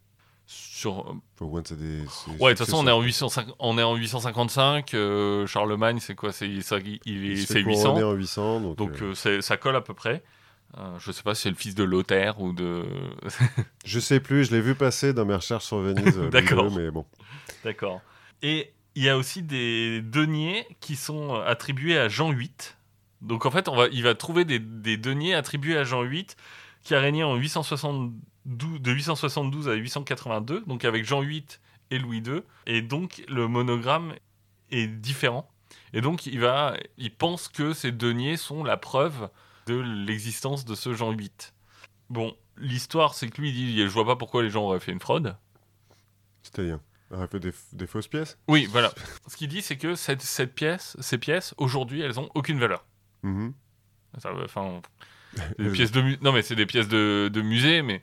Sur, de ses des- ses ouais, de toute façon, on est en, successeurs. 805 on est en 855. euh, Charlemagne, c'est quoi C'est il Il est- se c'est fait 800. couronner en 800, donc, euh, euh, ça colle à peu près. Euh, je sais pas si c'est le fils de Lothaire ou de. je sais plus, je l'ai vu passer dans mes recherches sur Venise. euh, D'accord. Mais bon. D'accord. Et il y a aussi des deniers qui sont euh, attribués à Jean VIII. Donc en fait, on va, il va trouver des, des deniers attribués à Jean VIII qui a régné en 872, de 872 à 882, donc avec Jean VIII et Louis II. Et donc le monogramme est différent. Et donc il, va, il pense que ces deniers sont la preuve de l'existence de ce Jean VIII. Bon, l'histoire, c'est que lui, il dit Je vois pas pourquoi les gens auraient fait une fraude. C'est-à-dire, aurait fait des, des fausses pièces? Oui, voilà. Ce qu'il dit, c'est que cette, cette pièce, ces pièces, aujourd'hui, elles ont aucune valeur. Ça, Enfin, des pièces de non, mais c'est des pièces de, de musée, mais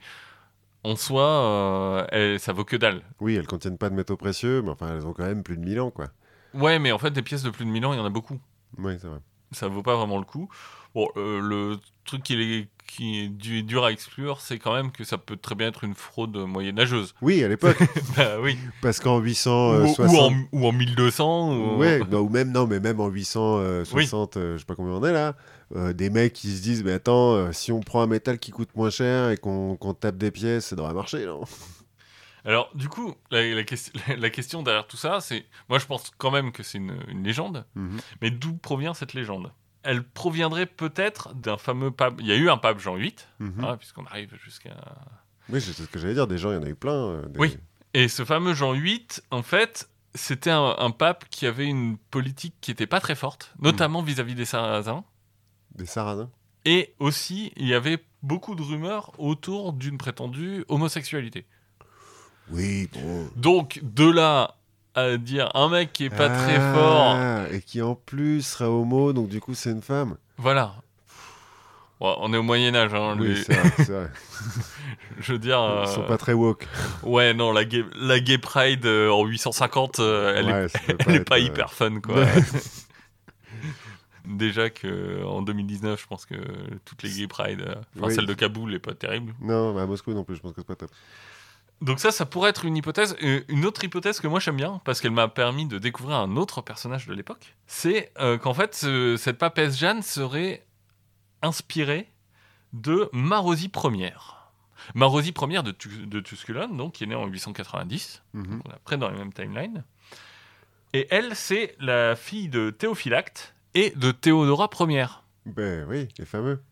en soi, euh, elles- ça vaut que dalle. Oui, elles contiennent pas de métaux précieux, mais enfin, elles ont quand même plus de 1000 ans, quoi. Ouais, mais en fait, des pièces de plus de 1000 ans, il y en a beaucoup. Oui, c'est vrai. Ça vaut pas vraiment le coup. Bon, euh, le truc qui est, qui est du- dur à exclure, c'est quand même que ça peut très bien être une fraude moyenâgeuse. Oui, à l'époque, bah oui. parce qu'en Ou, 860... ou en, ou en 1200. Ou... Ouais, bah, ou même non, mais même en 860, euh, je sais pas combien on est là, euh, des mecs qui se disent mais attends, euh, si on prend un métal qui coûte moins cher et qu'on tape des pièces, ça devrait marcher, non? Alors, du coup, la, la ques- la question derrière tout ça, c'est. Moi, je pense quand même que c'est une, une légende. Mhm. Mais d'où provient cette légende? Elle proviendrait peut-être d'un fameux pape. Il y a eu un pape Jean VIII, Mhm. hein, puisqu'on arrive jusqu'à. Oui, c'est ce que j'allais dire. Des gens, il y en a eu plein. euh, des- Oui. Et ce fameux Jean VIII, en fait, c'était un, un pape qui avait une politique qui était pas très forte, notamment vis-à-vis des Sarrasins. Des Sarrasins. Et aussi, il y avait beaucoup de rumeurs autour d'une prétendue homosexualité. Oui, bon. Donc, de là à dire un mec qui est pas très fort, Ah, Et qui en plus serait homo, donc du coup, c'est une femme. voilà. Bon, on est au Moyen-Âge, hein, Oui, les- c'est vrai. c'est vrai. je veux dire. Ils sont euh, pas très woke. Ouais, non, la gay, la gay pride euh, en 850, euh, elle, Ouais, est, être, pas euh, hyper fun, quoi. Déjà que en 2019, je pense que toutes les gay pride, euh, enfin Oui. celle de Kaboul, est pas terrible. Non, mais à Moscou non plus, je pense que c'est pas top. Donc ça, ça pourrait être une hypothèse. Euh, Une autre hypothèse que moi j'aime bien, parce qu'elle m'a permis de découvrir un autre personnage de l'époque, c'est euh, qu'en fait, ce- cette papesse Jeanne serait inspirée de Marosie Ière. Marosie Ière de, de Tusculum, donc, qui est née en 890, Mhm. on est après dans les mêmes timelines. Et elle, c'est la fille de Théophylacte et de Théodora Ière. Ben oui, les fameux.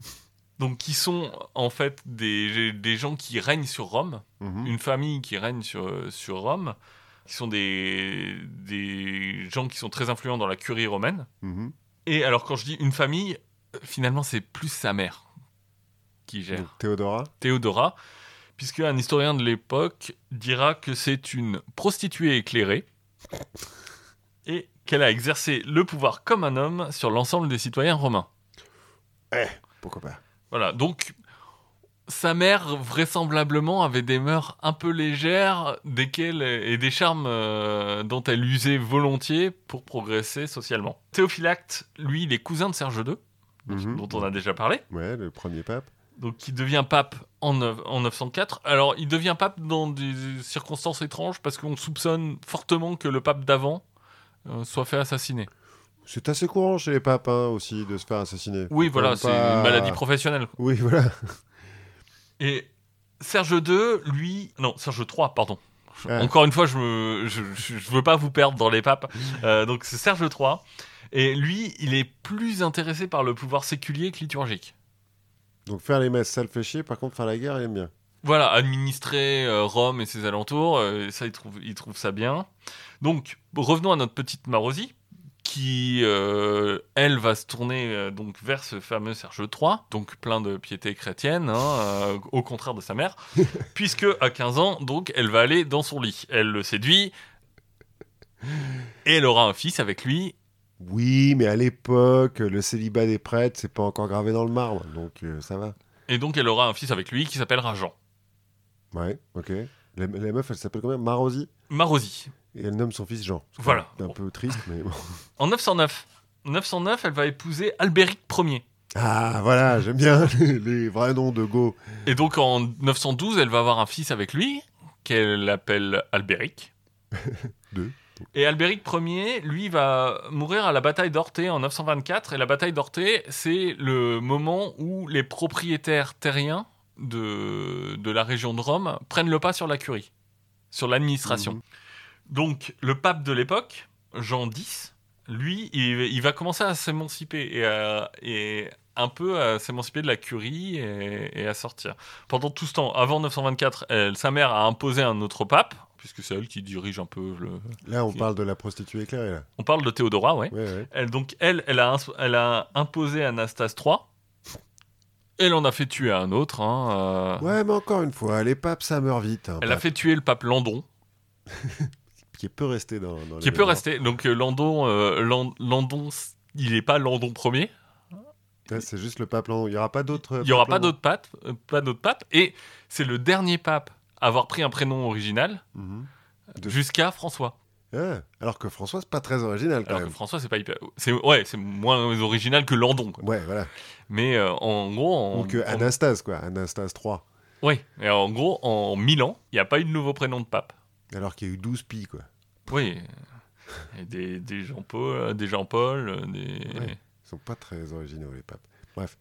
Donc, qui sont en fait des, des gens qui règnent sur Rome, Mhm. une famille qui règne sur, sur Rome, qui sont des, des gens qui sont très influents dans la curie romaine. Mhm. Et alors, quand je dis une famille, finalement, c'est plus sa mère qui gère. Donc, Théodora. Théodora, puisque un historien de l'époque dira que c'est une prostituée éclairée et qu'elle a exercé le pouvoir comme un homme sur l'ensemble des citoyens romains. Pourquoi pas Voilà, donc sa mère vraisemblablement avait des mœurs un peu légères desquelles, et des charmes euh, dont elle usait volontiers pour progresser socialement. Théophylacte, lui, il est cousin de Serge II, Mhm. dont on a déjà parlé. Ouais, le premier pape. donc qui devient pape en, neuf- en 904. Alors, il devient pape dans des circonstances étranges parce qu'on soupçonne fortement que le pape d'avant euh, soit fait assassiner. C'est assez courant chez les papes hein, aussi de se faire assassiner. Oui, Faut voilà, c'est pas- une maladie professionnelle. Oui, voilà. Et Serge II, lui... Non, Serge III, pardon. Ouais. Encore une fois, je, me, je, je- je veux pas vous perdre dans les papes. Euh, donc, c'est Serge III. Et lui, il est plus intéressé par le pouvoir séculier que liturgique. Donc faire les messes, ça le fait chier. Par contre, faire la guerre, il aime bien. Voilà, administrer euh, Rome et ses alentours, euh, ça, il trouve, il trouve ça bien. Donc, revenons à notre petite Marosie, qui, euh, elle, va se tourner euh, donc vers ce fameux Serge III, donc plein de piété chrétienne, hein, euh, au contraire de sa mère, puisque à 15 ans, donc, elle va aller dans son lit. Elle le séduit, et elle aura un fils avec lui. Oui, mais à l'époque, le célibat des prêtres, c'est pas encore gravé dans le marbre, donc ça va. Et donc, elle aura un fils avec lui qui s'appellera Jean. Ouais, ok. La, la meuf, elle s'appelle combien Marosi? Marosie. Et elle nomme son fils Jean. C'est Voilà. Un peu triste, mais bon. En 909. 909, elle va épouser Albéric Ier. Ah, voilà, j'aime bien les, les vrais noms de Go. Et donc en 912, elle va avoir un fils avec lui, qu'elle appelle Albéric. Deux. Et Albéric Ier, lui, va mourir à la bataille d'Orthée en 924. Et la bataille d'Orthée, c'est le moment où les propriétaires terriens de, de la région de Rome prennent le pas sur la curie, sur l'administration. Mhm. Donc le pape de l'époque, Jean X, lui, il, il va commencer à s'émanciper et, à- et un peu à s'émanciper de la curie et, et à sortir. Pendant tout ce temps, avant 924, elle- sa mère a imposé un autre pape, puisque c'est elle qui dirige un peu le... Là, on parle de la prostituée éclairée, là. On parle de Théodora, ouais. Ouais, ouais. Elle, donc elle, elle a, ins- elle a imposé Anastase III. Elle en a fait tuer un autre. hein, euh, Ouais, mais encore une fois, les papes, ça meurt vite. hein, Elle a fait tuer le pape Landon, Qui peut rester dans. dans qui peut rester. Donc euh, Landon, euh, Lan- Landon, il n'est pas Landon Ier. Ouais, C'est juste le pape Landon. Il n'y aura pas d'autres. Il n'y aura pas d'autres papes, euh, pas d'autres papes. Et c'est le dernier pape à avoir pris un prénom original Mhm. De- jusqu'à François. Alors que François, c'est pas très original quand Alors que. François, c'est pas hyper. C'est ouais, c'est moins original que Landon. quoi. Ouais, voilà. Mais euh, en gros, en, Ou que Anastase, quoi. Anastase 3. Oui, et en gros, en 1000 ans, il n'y a pas eu de nouveau prénom de pape. Alors qu'il y a eu 12 pis, quoi. Oui. Et des, des Jean-Paul, des Jean-Paul, des... Ouais. Ils sont pas très originaux, les papes. Bref.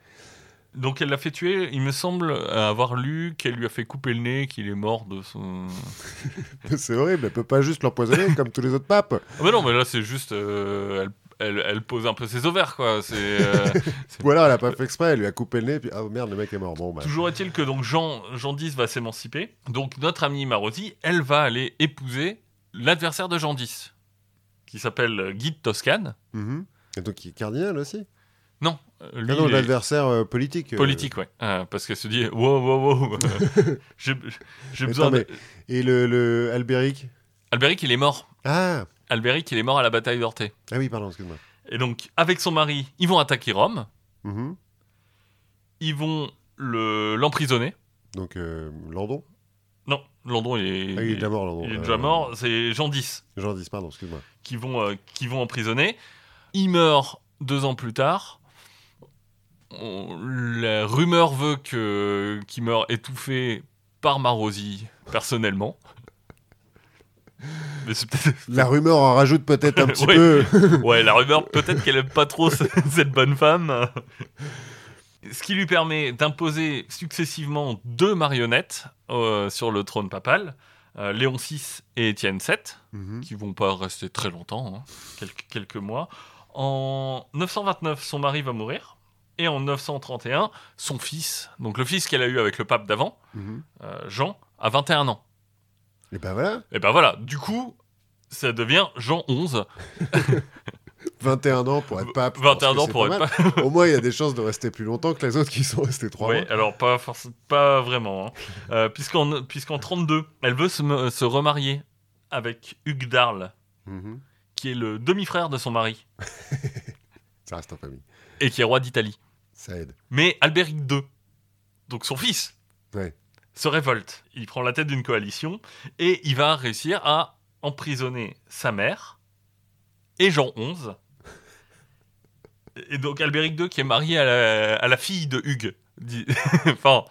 Donc elle l'a fait tuer, il me semble avoir lu qu'elle lui a fait couper le nez, qu'il est mort de son... c'est horrible, elle peut pas juste l'empoisonner comme tous les autres papes. Ah bah non, mais là c'est juste... euh, elle, elle, elle pose un peu ses ovaires, quoi. C'est... euh, Ou alors elle a pas fait exprès, elle lui a coupé le nez, puis ah merde, le mec est mort. Bon, bah. Toujours est-il que donc Jean, Jean X va s'émanciper. Donc notre amie Marosi, elle va aller épouser l'adversaire de Jean X, qui s'appelle Guy de Toscane. Mhm. Et donc il est cardinal aussi? Non, euh, lui, Ah non, est l'adversaire euh, politique. euh. politique, ouais. Euh, parce qu'elle se dit, wow, wow, wow, j'ai Attends, besoin de... mais- Et le, le Albéric? Albéric, il est mort. Ah Albéric, il est mort à la bataille d'Orthée. Ah oui, pardon, excuse-moi. Et donc, avec son mari, ils vont attaquer Rome. Mhm. Ils vont le- l'emprisonner. Donc euh, Landon Landon, il est, Ah, il est déjà mort, Landon. il est Euh, déjà mort. C'est Jean X. Jean 10, pardon, excuse-moi. qui vont, euh, qui vont emprisonner. Il meurt deux ans plus tard. On- la rumeur veut que qu'il meurt étouffé par Marosi personnellement. Mais. La rumeur en rajoute peut-être un petit peu. Ouais, la rumeur, peut-être qu'elle aime pas trop ce- cette bonne femme. Ce qui lui permet d'imposer successivement deux marionnettes euh, sur le trône papal, euh, Léon VI et Étienne VII Mhm. qui vont pas rester très longtemps, hein, quelques, quelques mois. En 929, son mari va mourir. Et en 931, son fils, donc le fils qu'elle a eu avec le pape d'avant, Mhm. euh, Jean, a 21 ans. Et ben voilà, Et ben voilà, du coup, ça devient Jean 11, 21 ans pour être pape. 21 ans pour pas être pape. Au moins, il y a des chances de rester plus longtemps que les autres qui sont restés 3 Ouais, mois. alors pas, pas vraiment. hein. Euh, puisqu'en, puisqu'en 32, elle veut se, remarier avec Hugues d'Arles, Mhm. qui est le demi-frère de son mari, Ça reste en famille. et qui est roi d'Italie. Ça aide. Mais Albéric II, donc son fils, Ouais. se révolte. Il prend la tête d'une coalition et il va réussir à emprisonner sa mère et Jean XI. Et donc Albéric II qui est marié à la, à la fille de Hugues. Enfin,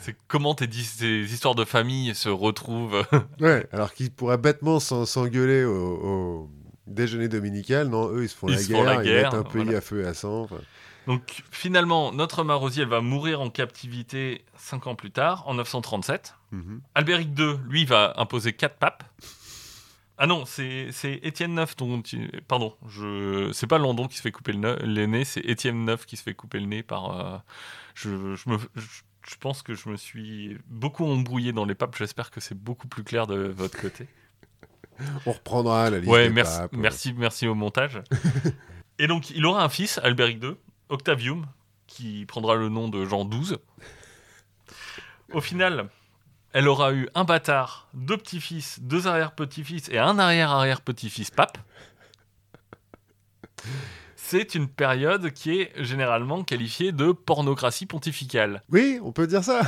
c'est comment tes, histoires de famille se retrouvent. Ouais, alors qu'ils pourraient bêtement s'en- s'engueuler au, au déjeuner dominical. Non, eux, ils se font, Ils la, se guerre, font la ils guerre, mettent un pays à feu et à sang. enfin. Donc finalement, notre Marosi, elle va mourir en captivité cinq ans plus tard, en 937. Mhm. Albéric II, lui, va imposer quatre papes. Ah non, c'est Étienne dont tu- Pardon, je... c'est pas Landon qui se fait couper le, ne- le nez, c'est Étienne IX qui se fait couper le nez par... euh, Je, je, me... je, je pense que je me suis beaucoup embrouillé dans les papes, j'espère que c'est beaucoup plus clair de votre côté. On reprendra la liste Ouais, des merci, papes. merci, merci au montage. Et donc, il aura un fils, Albéric II, Octavium, qui prendra le nom de Jean XII. Au final, elle aura eu un bâtard, deux petits-fils, deux arrière-petits-fils et un arrière-arrière-petit-fils pape. C'est une période qui est généralement qualifiée de pornocratie pontificale. Oui, on peut dire ça.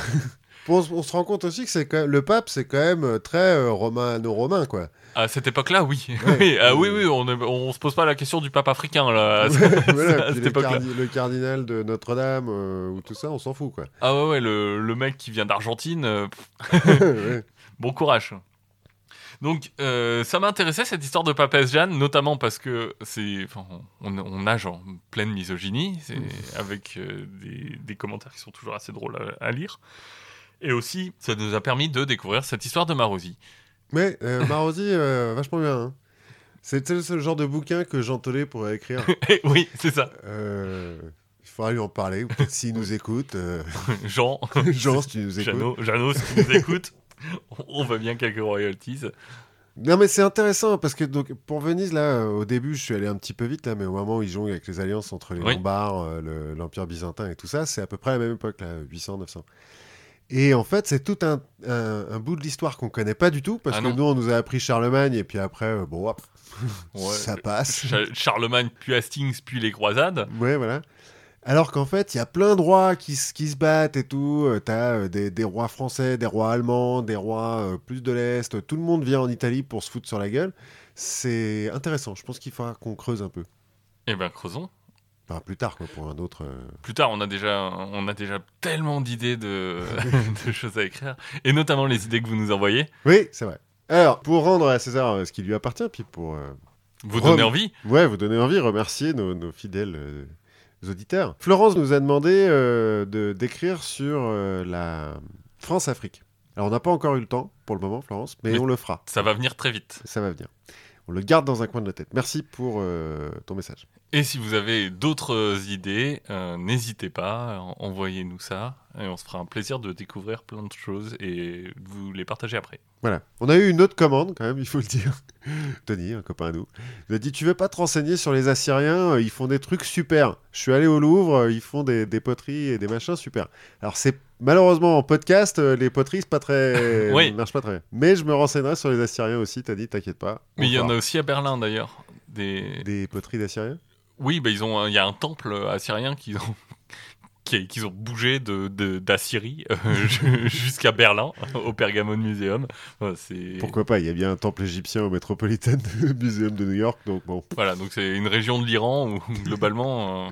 On, se- on se rend compte aussi que c'est quand même- le pape, c'est quand même euh, très euh, romano-romain, quoi. À cette époque-là, oui. Ouais. oui, ah oui, oui, on ne se pose pas la question du pape africain, là, à, Voilà, à puis cette les époque-là. cardi- le cardinal de Notre-Dame euh, ou tout ça, on s'en fout, quoi. Ah ouais, ouais, le, le mec qui vient d'Argentine, euh, bon courage. Donc, euh, ça m'intéressait cette histoire de Papesse Jeanne, notamment parce que c'est, on, on nage en pleine misogynie, c'est avec euh, des, des commentaires qui sont toujours assez drôles à, à lire. Et aussi, ça nous a permis de découvrir cette histoire de Marosi. Mais euh, Marosi, euh, vachement bien. hein. Sais, le genre de bouquin que Jean Tollet pourrait écrire. Eh oui, c'est ça. Euh, il faudra lui en parler, ou peut-être s'il nous écoute. euh, Jean, Jean, si tu nous écoutes. Jeannot, Jeannot, si tu nous écoutes, on veut bien quelques royalties. Non, mais c'est intéressant parce que donc, pour Venise, là, au début, je suis allé un petit peu vite, là, mais au moment où ils jonglent avec les alliances entre les Oui. Lombards, le- l'Empire byzantin et tout ça, c'est à peu près la même époque, là, 800, 900. Et en fait, c'est tout un, un- un bout de l'histoire qu'on connaît pas du tout parce Ah que nous, on nous a appris Charlemagne et puis après, euh, bon, hop, Ouais. ça passe. Cha- Charlemagne, puis Hastings, puis les croisades. Ouais, voilà. Alors qu'en fait, il y a plein de rois qui, qui se battent et tout. Euh, T'as euh, des, des rois français, des rois allemands, des rois euh, plus de l'Est. Tout le monde vient en Italie pour se foutre sur la gueule. C'est intéressant. Je pense qu'il faudra qu'on creuse un peu. Eh ben, creusons. Enfin, plus tard, quoi, pour un autre. euh, Plus tard, on a déjà, on a déjà tellement d'idées de, de choses à écrire, et notamment les idées que vous nous envoyez. Oui, c'est vrai. Alors, pour rendre à César euh, ce qui lui appartient, puis pour euh, Vous Rome. donnez envie. ouais, vous donner envie, remercier nos, nos fidèles euh, auditeurs. Florence nous a demandé de d'écrire sur la France-Afrique. Alors, on n'a pas encore eu le temps pour le moment, Florence, mais, Mais- on le fera. Ça va venir très vite. Ça va venir. On le garde dans un coin de la tête. Merci pour euh, ton message. Et si vous avez d'autres idées, euh, n'hésitez pas, en- envoyez-nous ça. Et on se fera un plaisir de découvrir plein de choses et de vous les partager après. Voilà. On a eu une autre commande, quand même, il faut le dire. Tony, un copain à nous, il a dit Tu veux pas te renseigner sur les Assyriens euh, Ils font des trucs super. Je suis allé au Louvre, ils font des, des poteries et des machins super. Alors, c'est malheureusement en podcast, euh, les poteries, c'est pas très. Oui. ça marche pas très bien. Mais je me renseignerai sur les Assyriens aussi, Tony, t'inquiète pas. Mais il y en a aussi à Berlin d'ailleurs. Des... Des poteries d'Assyriens Oui, bah, ils ont, il y a un temple assyrien qu'ils ont, qui- qu'ils ont bougé de, de- d'Assyrie euh, jusqu'à Berlin, au Pergamon Museum. Pourquoi pas Il y a bien un temple égyptien au Metropolitan Museum de New York, donc bon. Voilà, donc c'est une région de l'Iran où globalement. euh,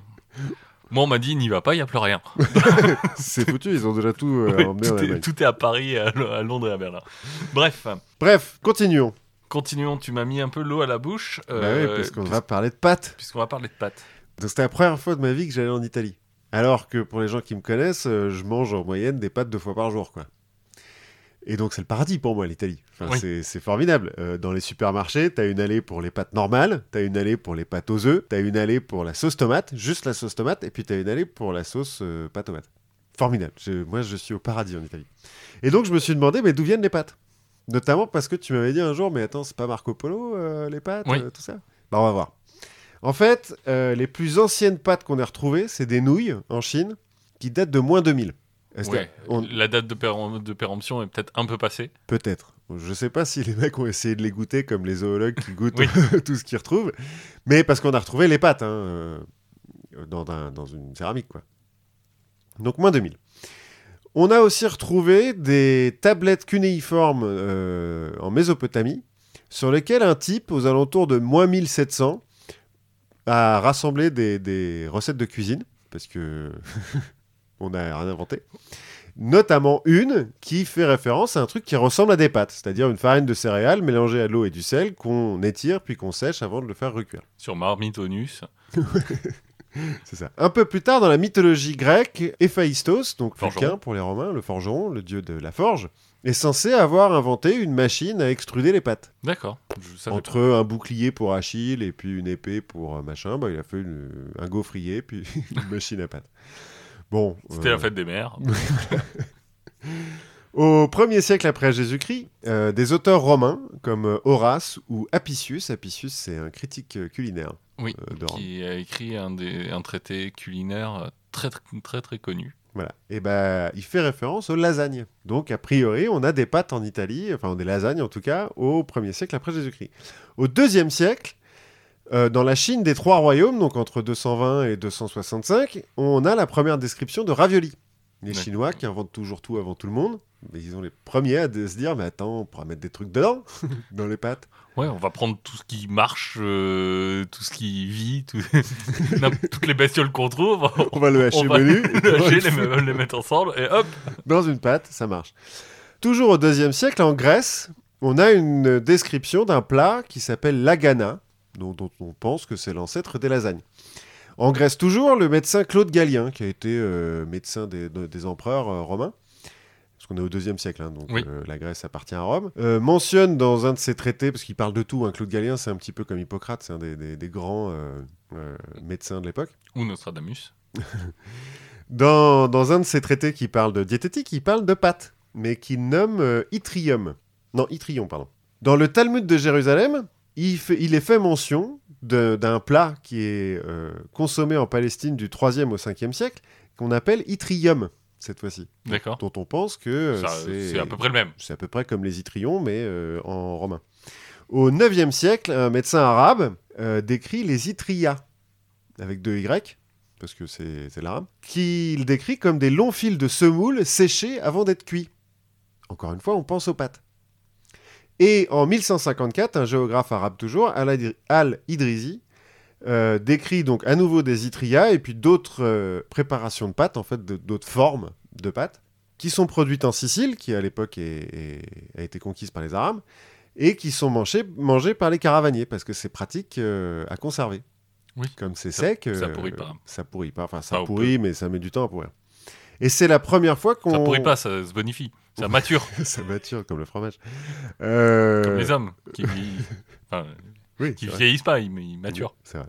Moi, on m'a dit, n'y va pas, il n'y a plus rien. C'est foutu, ils ont déjà tout euh, Ouais, emmené en tout, est, Allemagne. tout est à Paris, à, à Londres et à Berlin. Bref, Bref, continuons. continuons. Tu m'as mis un peu l'eau à la bouche. bah oui, euh, parce qu'on puis- va parler de pâtes. Puisqu'on va parler de pâtes. Donc c'était la première fois de ma vie que j'allais en Italie. Alors que pour les gens qui me connaissent, euh, je mange en moyenne des pâtes deux fois par jour, quoi. Et donc c'est le paradis pour moi l'Italie. Enfin, Oui. c'est- formidable. Euh, dans les supermarchés, t'as une allée pour les pâtes normales, t'as une allée pour les pâtes aux œufs, t'as une allée pour la sauce tomate, juste la sauce tomate, et puis t'as une allée pour la sauce euh, pâte tomate. Formidable. Je- moi je suis au paradis en Italie. Et donc je me suis demandé, mais d'où viennent les pâtes? Notamment parce que tu m'avais dit un jour, mais attends, c'est pas Marco Polo euh, les pâtes, Oui. euh, tout ça? Bah on va voir. En fait, les plus anciennes pâtes qu'on a retrouvées, c'est des nouilles en Chine qui datent de moins 2000. C'est-à-dire, Ouais, on- La date de, pérem- de péremption est peut-être un peu passée. Peut-être. Je sais pas si les mecs ont essayé de les goûter comme les zoologues qui goûtent tout ce qu'ils retrouvent, mais parce qu'on a retrouvé les pâtes hein, euh, dans, un- dans une céramique. quoi. Donc moins 2000. On a aussi retrouvé des tablettes cunéiformes euh, en Mésopotamie, sur lesquelles un type, aux alentours de moins 1700, a rassemblé des, des recettes de cuisine, parce que on n'a rien inventé. Notamment une qui fait référence à un truc qui ressemble à des pâtes, c'est-à-dire une farine de céréales mélangée à l'eau et du sel qu'on étire puis qu'on sèche avant de le faire recuire. Sur Marmitonus. C'est ça. Un peu plus tard, dans la mythologie grecque, Héphaïstos, donc Forgeron. Vulcain pour les Romains, le forgeron, le dieu de la forge, est censé avoir inventé une machine à extruder les pâtes. D'accord. Entre un bouclier pour Achille et puis une épée pour euh, machin, bah, il a fait une- un gaufrier puis une machine à pâtes. Bon. C'était euh, la fête des mères. Au 1er siècle après Jésus-Christ, euh, des auteurs romains comme euh, Horace ou Apicius, Apicius c'est un critique euh, culinaire Oui, euh, qui a écrit un, des, un traité culinaire euh, très très très, très connu. Voilà. Et ben, il fait référence aux lasagnes. Donc, a priori, on a des pâtes en Italie, enfin des lasagnes en tout cas, au 1er siècle après Jésus-Christ. Au 2e siècle, euh, dans la Chine des trois royaumes, donc entre 220 et 265, on a la première description de ravioli. Les. Chinois qui inventent toujours tout avant tout le monde, mais ils ont les premiers à se dire, mais attends, on pourra mettre des trucs dedans, dans les pâtes. Ouais, on va prendre tout ce qui marche, euh, tout ce qui vit, tout- toutes les bestioles qu'on trouve, On va le hacher on va menu, les hacher, les, les mettre ensemble et hop dans une pâte, ça marche. Toujours au deuxième siècle, en Grèce, on a une description d'un plat qui s'appelle l'agana, dont, dont on pense que c'est l'ancêtre des lasagnes. En Grèce toujours, le médecin Claude Galien, qui a été euh, médecin des, de- des empereurs euh, romains, parce qu'on est au deuxième siècle, hein, donc Oui. euh, la Grèce appartient à Rome, mentionne dans un de ses traités, parce qu'il parle de tout, hein, Claude Galien c'est un petit peu comme Hippocrate, c'est un des, des- des grands médecins de l'époque. ou Nostradamus. Dans, dans un de ses traités qui parle de diététique, il parle de pâtes, mais qu'il nomme yttrium. Non, yttrion, pardon. Dans le Talmud de Jérusalem, il, fait- il est fait mention d'un plat qui est euh, consommé en Palestine du 3e au 5e siècle, qu'on appelle yttrium, cette fois-ci. D'accord. Dont on pense que euh, c'est à peu près le même. c'est à peu près comme les yttrions, mais euh, en romain. Au 9e siècle, un médecin arabe euh, décrit les yttrias, avec deux Y, parce que c'est l'arabe, qu'il décrit comme des longs fils de semoule séchés avant d'être cuits. Encore une fois, on pense aux pâtes. Et en 1154, un géographe arabe toujours, Al- Al-Idrisi, euh, décrit donc à nouveau des yttrias et puis d'autres euh, préparations de pâtes, en fait, d'autres formes de pâtes, qui sont produites en Sicile, qui à l'époque a été conquise par les Arabes, et qui sont mangées, mangées par les caravaniers, parce que c'est pratique euh, à conserver. Oui. Comme c'est sec, ça euh, pourrit pas. Ça pourrit pas. Enfin, ça pourrit, mais ça met du temps à pourrir. Et c'est la première fois qu'on. Ça pourrit pas, ça se bonifie. Ça mature, ça mature comme le fromage. Euh, comme les hommes qui, vieillissent. Enfin, Oui, qui vieillissent pas, ils, ils maturent. C'est vrai.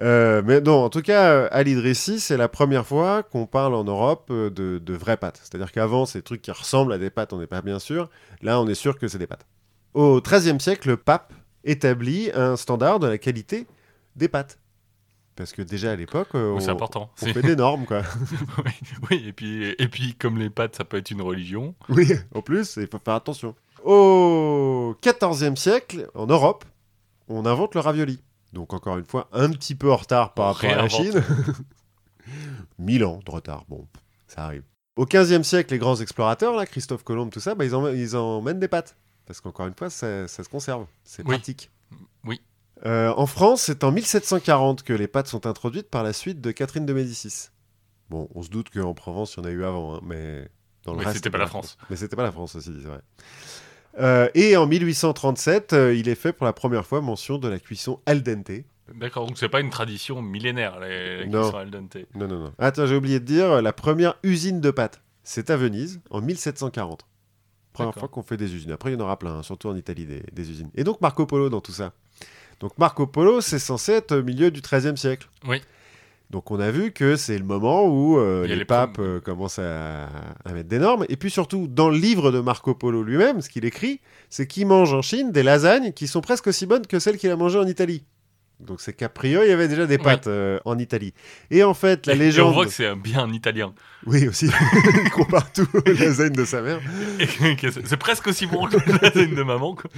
Euh, mais non, en tout cas, à l'Idrissi, c'est la première fois qu'on parle en Europe euh, de, de vraies pâtes. C'est-à-dire qu'avant, c'est des trucs qui ressemblent à des pâtes, on n'est pas bien sûr. Là, on est sûr que c'est des pâtes. Au XIIIe siècle, le pape établit un standard de la qualité des pâtes. Parce que déjà à l'époque, euh, c'est on, important. on fait des normes, quoi. oui, oui, et puis, et puis comme les pâtes, ça peut être une religion. Oui, en plus, il faut faire attention. Au XIVe siècle, en Europe, on invente le ravioli. Donc encore une fois, un petit peu en retard par On rapport à la. Chine. Mille ans de retard, bon, ça arrive. Au XVe siècle, les grands explorateurs, là, Christophe Colomb, tout ça, bah, ils, en, ils emmènent des pâtes. Parce qu'encore une fois, ça, ça se conserve. C'est Oui. pratique. Oui. Euh, en France, c'est en 1740 que les pâtes sont introduites par la suite de Catherine de Médicis. Bon, on se doute qu'en Provence, il y en a eu avant, hein, mais dans le Mais reste, c'était pas la France. Mais c'était pas la France aussi, c'est vrai. Euh, et en 1837, euh, il est fait pour la première fois mention de la cuisson al dente. D'accord, donc c'est pas une tradition millénaire, Non. cuissons al dente. Non, non, non. Attends, j'ai oublié de dire, la première usine de pâtes, c'est à Venise, en 1740. Première fois qu'on fait des usines. Après, il y en aura plein, hein, surtout en Italie, des, des usines. Et donc Marco Polo dans tout ça? Donc Marco Polo, c'est censé être au milieu du XIIIe siècle. Oui. Donc on a vu que c'est le moment où euh, les, les papes euh, commencent à, à mettre des normes. Et puis surtout, dans le livre de Marco Polo lui-même, ce qu'il écrit, c'est qu'il mange en Chine des lasagnes qui sont presque aussi bonnes que celles qu'il a mangées en Italie. Donc c'est qu'a priori, il y avait déjà des pâtes euh, en Italie. Et en fait, la Et- et légende... on voit que c'est bien un italien. Oui, aussi. il compare tout aux lasagnes de sa mère. C'est presque aussi bon que la lasagne de maman. quoi.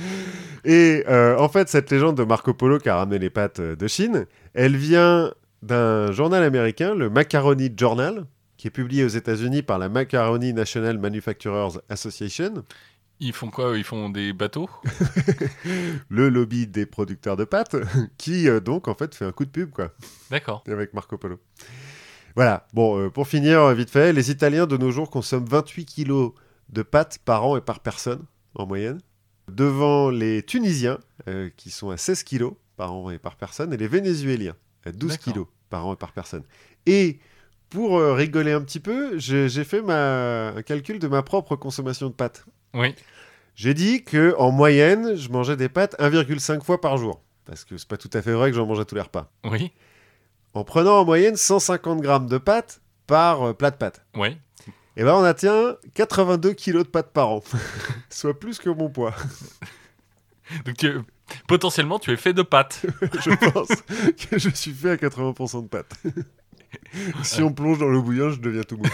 Et euh, en fait, cette légende de Marco Polo qui a ramené les pâtes euh, de Chine, elle vient d'un journal américain, le Macaroni Journal, qui est publié aux États-Unis par la Macaroni National Manufacturers Association, Ils font quoi Ils font des bateaux? Le lobby des producteurs de pâtes, qui euh, donc en fait fait un coup de pub quoi, D'accord. avec Marco Polo. Voilà, bon, euh, pour finir, euh, vite fait, les Italiens de nos jours consomment 28 kilos de pâtes par an et par personne, en moyenne, devant les Tunisiens, euh, qui sont à 16 kilos par an et par personne, et les Vénézuéliens, à 12 D'accord. kilos par an et par personne. Et pour rigoler un petit peu, j'ai j'ai fait ma... un calcul de ma propre consommation de pâtes. Oui. J'ai dit que en moyenne, je mangeais des pâtes 1,5 fois par jour. Parce que c'est pas tout à fait vrai que j'en mange à tous les repas. Oui. En prenant en moyenne 150 grammes de pâtes par euh, plat de pâtes. Oui. Et ben on atteint 82 kilos de pâtes par an. Soit plus que mon poids. Donc tu- potentiellement, tu es fait de pâtes. je pense que je suis fait à 80% de pâtes. si on plonge dans l'eau bouillante, je deviens tout mou.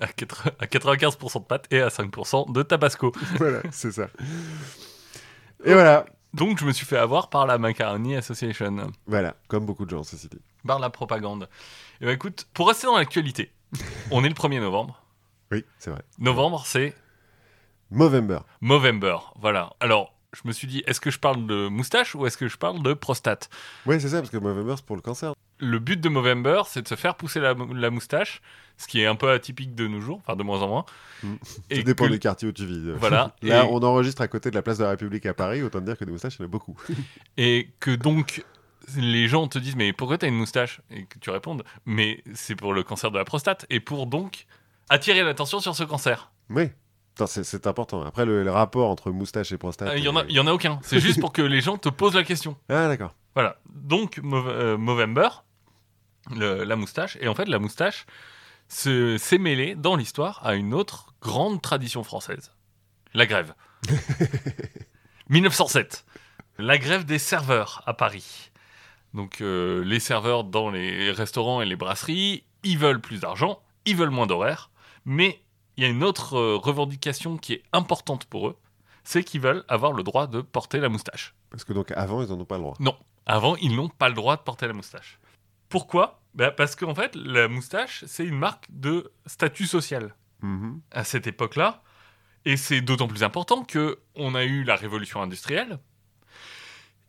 À, quatre- à 95% de pâtes et à 5% de tabasco. voilà, c'est ça. Et voilà. Donc je me suis fait avoir par la Macaroni Association, Voilà, comme beaucoup de gens, ceci dit. par la propagande. Et ben écoute, pour rester dans l'actualité, on est le 1er novembre. Oui, c'est vrai. Novembre, c'est Movember. Movember. Voilà. Alors, je me suis dit, est-ce que je parle de moustache ou est-ce que je parle de prostate Ouais, c'est ça, parce que Movember, c'est pour le cancer. Le but de Movember, c'est de se faire pousser la, la moustache, ce qui est un peu atypique de nos jours, enfin de moins en moins. Mm. Et Tout dépend que- du quartier où tu vis. Voilà. Là, et, on enregistre à côté de la place de la République à Paris, autant dire que des moustaches, il y en a beaucoup. et que donc, les gens te disent, mais pourquoi t'as une moustache? Et que tu répondes, mais c'est pour le cancer de la prostate, et pour donc attirer l'attention sur ce cancer. oui, c'est- important. Après, le, le rapport entre moustache et prostate. Euh, Il y, en a- euh, en a aucun. C'est juste pour que les gens te posent la question. Ah, d'accord. Voilà. Donc, Mov- euh, Movember, le- la moustache. Et en fait, la moustache se- s'est mêlée dans l'histoire à une autre grande tradition française la grève. 1907. La grève des serveurs à Paris. Donc, euh, les serveurs dans les restaurants et les brasseries, ils veulent plus d'argent, ils veulent moins d'horaires. Mais il y a une autre euh, revendication qui est importante pour eux c'est qu'ils veulent avoir le droit de porter la moustache. Parce que donc, avant, ils n'en ont pas le droit. Non, avant, ils n'ont pas le droit de porter la moustache. Pourquoi? Bah, Parce qu'en fait, la moustache, c'est une marque de statut social Mhm. à cette époque-là. Et c'est d'autant plus important que on a eu la révolution industrielle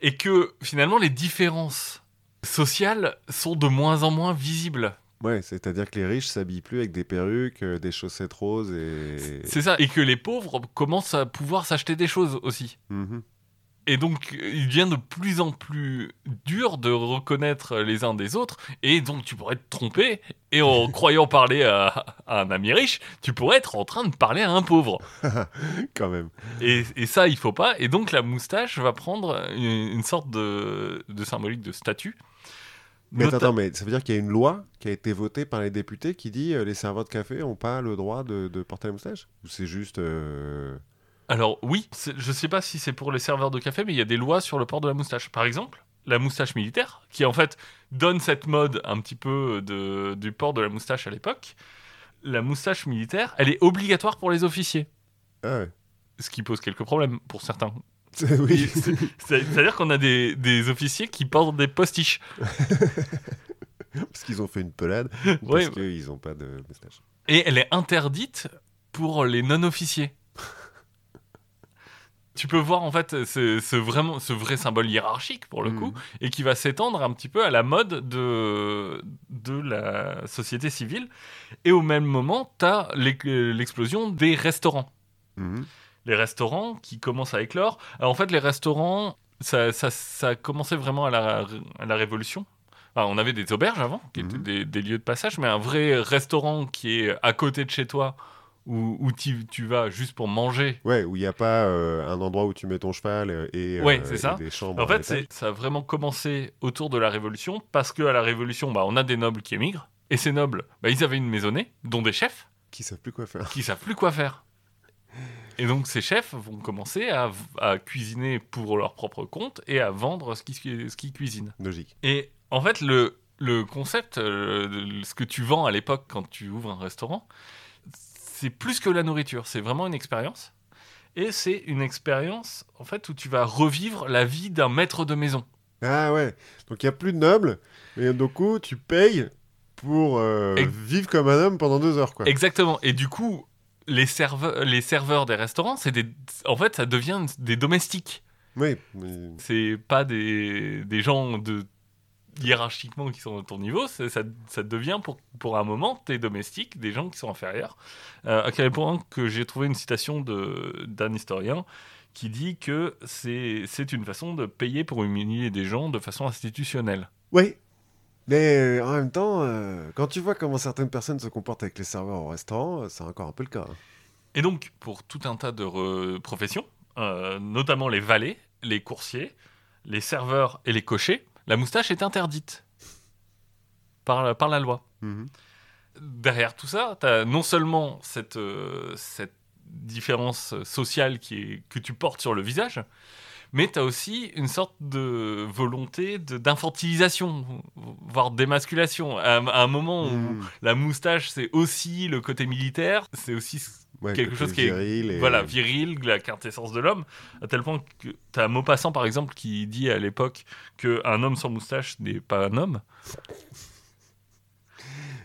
et que finalement les différences sociales sont de moins en moins visibles. Ouais, c'est-à-dire que les riches s'habillent plus avec des perruques, euh, des chaussettes roses et. C'est ça. Et que les pauvres commencent à pouvoir s'acheter des choses aussi. Mhm. Et donc, il devient de plus en plus dur de reconnaître les uns des autres. Et donc, tu pourrais te tromper. Et en croyant parler à, à un ami riche, tu pourrais être en train de parler à un pauvre. Quand même. Et, et ça, il faut pas. Et donc, la moustache va prendre une, une sorte de, de symbolique de statut. Mais attends, Nota- attends, mais ça veut dire qu'il y a une loi qui a été votée par les députés qui dit euh, les serveurs de café n'ont pas le droit de, de porter la moustache? Ou c'est juste. euh, Alors oui, je sais pas si c'est pour les serveurs de café, mais il y a des lois sur le port de la moustache. Par exemple, la moustache militaire, qui en fait donne cette mode un petit peu de, du port de la moustache à l'époque. La moustache militaire, elle est obligatoire pour les officiers, Ah ouais. ce qui pose quelques problèmes pour certains. oui. C'est-à-dire qu'on a des, des officiers qui portent des postiches. parce qu'ils ont fait une pelade. ou Ouais. Parce qu'ils n'ont pas de moustache. Et elle est interdite pour les non-officiers. tu peux voir en fait ce, ce vraiment, ce vrai symbole hiérarchique pour le Mhm. coup, et qui va s'étendre un petit peu à la mode de, de la société civile. Et au même moment, tu as l'explosion des restaurants. Mhm. Les restaurants qui commencent à éclore. Alors, en fait, les restaurants, ça, ça, ça commençait vraiment à la, à la Révolution. Enfin, on avait des auberges avant, qui étaient Mhm. des, des lieux de passage, mais un vrai restaurant qui est à côté de chez toi, où, où tu, tu vas juste pour manger. Ouais, où il n'y a pas euh, un endroit où tu mets ton cheval euh, et, Ouais, euh, ça. des chambres. En fait, ça a vraiment commencé autour de la Révolution, parce qu'à la Révolution, bah, on a des nobles qui émigrent, et ces nobles, bah, ils avaient une maisonnée, dont des chefs, Qui savent plus quoi faire. qui savent plus quoi faire. Et donc ces chefs vont commencer à, à cuisiner pour leur propre compte et à vendre ce qu'ils ce cuisinent. Logique. Et en fait, le, le concept, euh, ce que tu vends à l'époque quand tu ouvres un restaurant, c'est plus que la nourriture, c'est vraiment une expérience. Et c'est une expérience en fait où tu vas revivre la vie d'un maître de maison. Ah ouais. Donc il n'y a plus de nobles, mais du coup, tu payes pour euh, vivre comme un homme pendant deux heures, quoi. Exactement. Et du coup, les, serveurs, les serveurs des restaurants, c'est des, en fait, ça devient des domestiques. Oui. mais- c'est pas des, des gens de hiérarchiquement qui sont à ton niveau, ça, ça devient pour, pour un moment tes domestiques, des gens qui sont inférieurs. Euh, à quel point que j'ai trouvé une citation de- d'un historien qui dit que c'est c'est une façon de payer pour humilier des gens de façon institutionnelle. Oui. Mais euh, en même temps, euh, quand tu vois comment certaines personnes se comportent avec les serveurs au restaurant, euh, c'est encore un peu le cas. hein. Et donc, pour tout un tas de professions, euh, notamment les valets, les coursiers, les serveurs et les cochers, la moustache est interdite par, la- par la loi. Mhm. derrière tout ça, tu as non seulement cette, euh, cette différence sociale qui est, que tu portes sur le visage, mais tu as aussi une sorte de volonté d'infantilisation, voire d'émasculation. À, un- à un moment où Mhm. la moustache, c'est aussi le côté militaire, c'est aussi Ouais, quelque chose qui est et- voilà, viril, la quintessence de l'homme, à tel point que tu as Maupassant, par exemple, qui dit à l'époque qu'un homme sans moustache n'est pas un homme.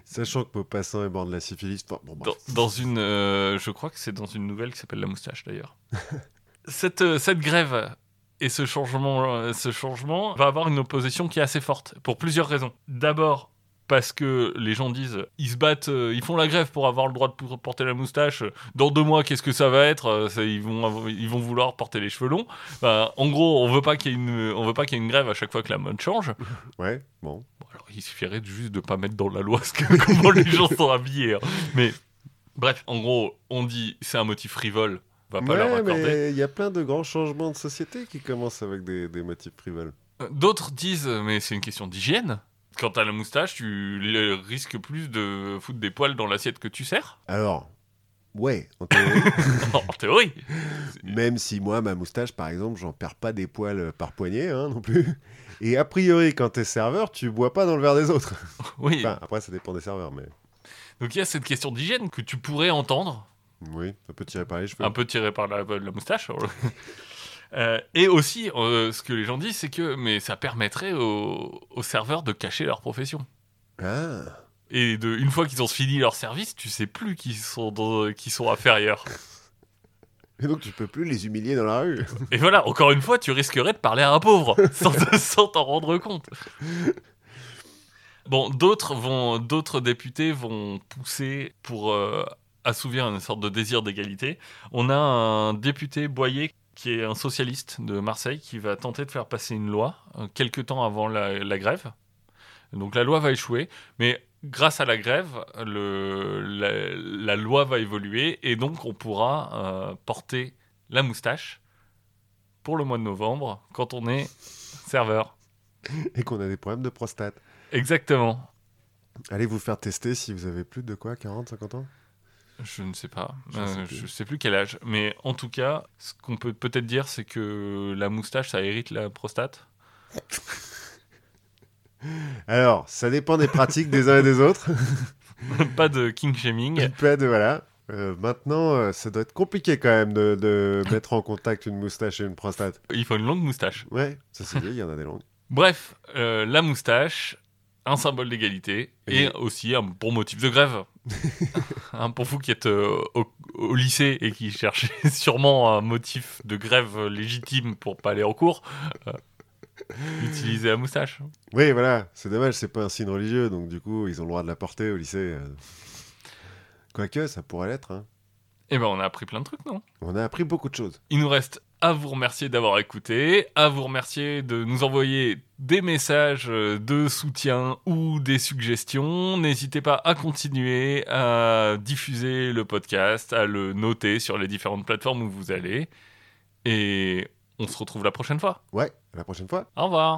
Sachant que Maupassant est mort de la syphilis. Bon, bon, Dans, bref. dans une, euh, je crois que c'est dans une nouvelle qui s'appelle La Moustache d'ailleurs. cette, euh, cette grève et ce changement, euh, ce changement va avoir une opposition qui est assez forte pour plusieurs raisons. D'abord parce que les gens disent, ils se battent, euh, ils font la grève pour avoir le droit de porter la moustache. Dans deux mois, qu'est-ce que ça va être Euh, ça, ils, vont, ils vont vouloir porter les cheveux longs. Enfin, en gros, on veut pas qu'il y ait une, on veut pas qu'il y ait une grève à chaque fois que la mode change. Ouais, bon. Bon, alors, il suffirait juste de pas mettre dans la loi ce que, comment les gens sont habillés. hein. Mais bref, en gros, on dit c'est un motif frivole, va pas leur Ouais, accorder. mais il y a plein de grands changements de société qui commencent avec des, des motifs frivoles. Euh, D'autres disent mais c'est une question d'hygiène. Quand t'as la moustache, tu risques plus de foutre des poils dans l'assiette que tu sers. Alors, ouais, en théorie, en théorie. même si moi, ma moustache, par exemple, j'en perds pas des poils par poignée hein, non plus. Et a priori, quand t'es serveur, tu bois pas dans le verre des autres. Oui. Enfin, après, ça dépend des serveurs, mais Donc il y a cette question d'hygiène que tu pourrais entendre, oui, ça peut tirer par les cheveux. un peu tiré par la, la moustache. Euh, et aussi, euh, ce que les gens disent, c'est que mais ça permettrait aux, aux serveurs de cacher leur profession. Ah, Et de, une fois qu'ils ont fini leur service, tu sais plus qui sont, dans- sont inférieurs. et donc tu peux plus les humilier dans la rue. Et voilà, encore une fois, tu risquerais de parler à un pauvre sans t'en rendre compte. Bon, d'autres vont, d'autres députés vont pousser pour euh, assouvir une sorte de désir d'égalité. On a un député Boyer qui est un socialiste de Marseille, qui va tenter de faire passer une loi euh, quelques temps avant la, la grève. Donc la loi va échouer, mais grâce à la grève, le, la, la loi va évoluer et donc on pourra euh, porter la moustache pour le mois de novembre quand on est serveur. Et qu'on a des problèmes de prostate. Exactement. Allez vous faire tester si vous avez plus de quoi 40, 50 ans? Je ne sais pas. Je Euh, sais Je plus. sais plus quel âge. Mais en tout cas, ce qu'on peut peut-être dire, c'est que la moustache, ça hérite la prostate. Alors, ça dépend des pratiques des uns et des autres. pas de king shaming. Pas de voilà. Euh, maintenant, euh, ça doit être compliqué quand même de, de mettre en contact une moustache et une prostate. Il faut une longue moustache. Ouais, ça c'est dit, il y en a des longues. Bref, la moustache, un symbole d'égalité et Et- aussi un bon motif de grève. Hein, pour vous qui êtes euh, au, au lycée et qui cherchez sûrement un motif de grève légitime pour pas aller en cours, euh, utilisez la moustache. Oui, voilà, c'est dommage, c'est pas un signe religieux, donc du coup, ils ont le droit de la porter au lycée. euh. Quoique, ça pourrait l'être. hein. Eh ben, on a appris plein de trucs, non? On a appris beaucoup de choses. Il nous reste à vous remercier d'avoir écouté, à vous remercier de nous envoyer des messages de soutien ou des suggestions. N'hésitez pas à continuer à diffuser le podcast, à le noter sur les différentes plateformes où vous allez. Et on se retrouve la prochaine fois. Ouais, à la prochaine fois. Au revoir.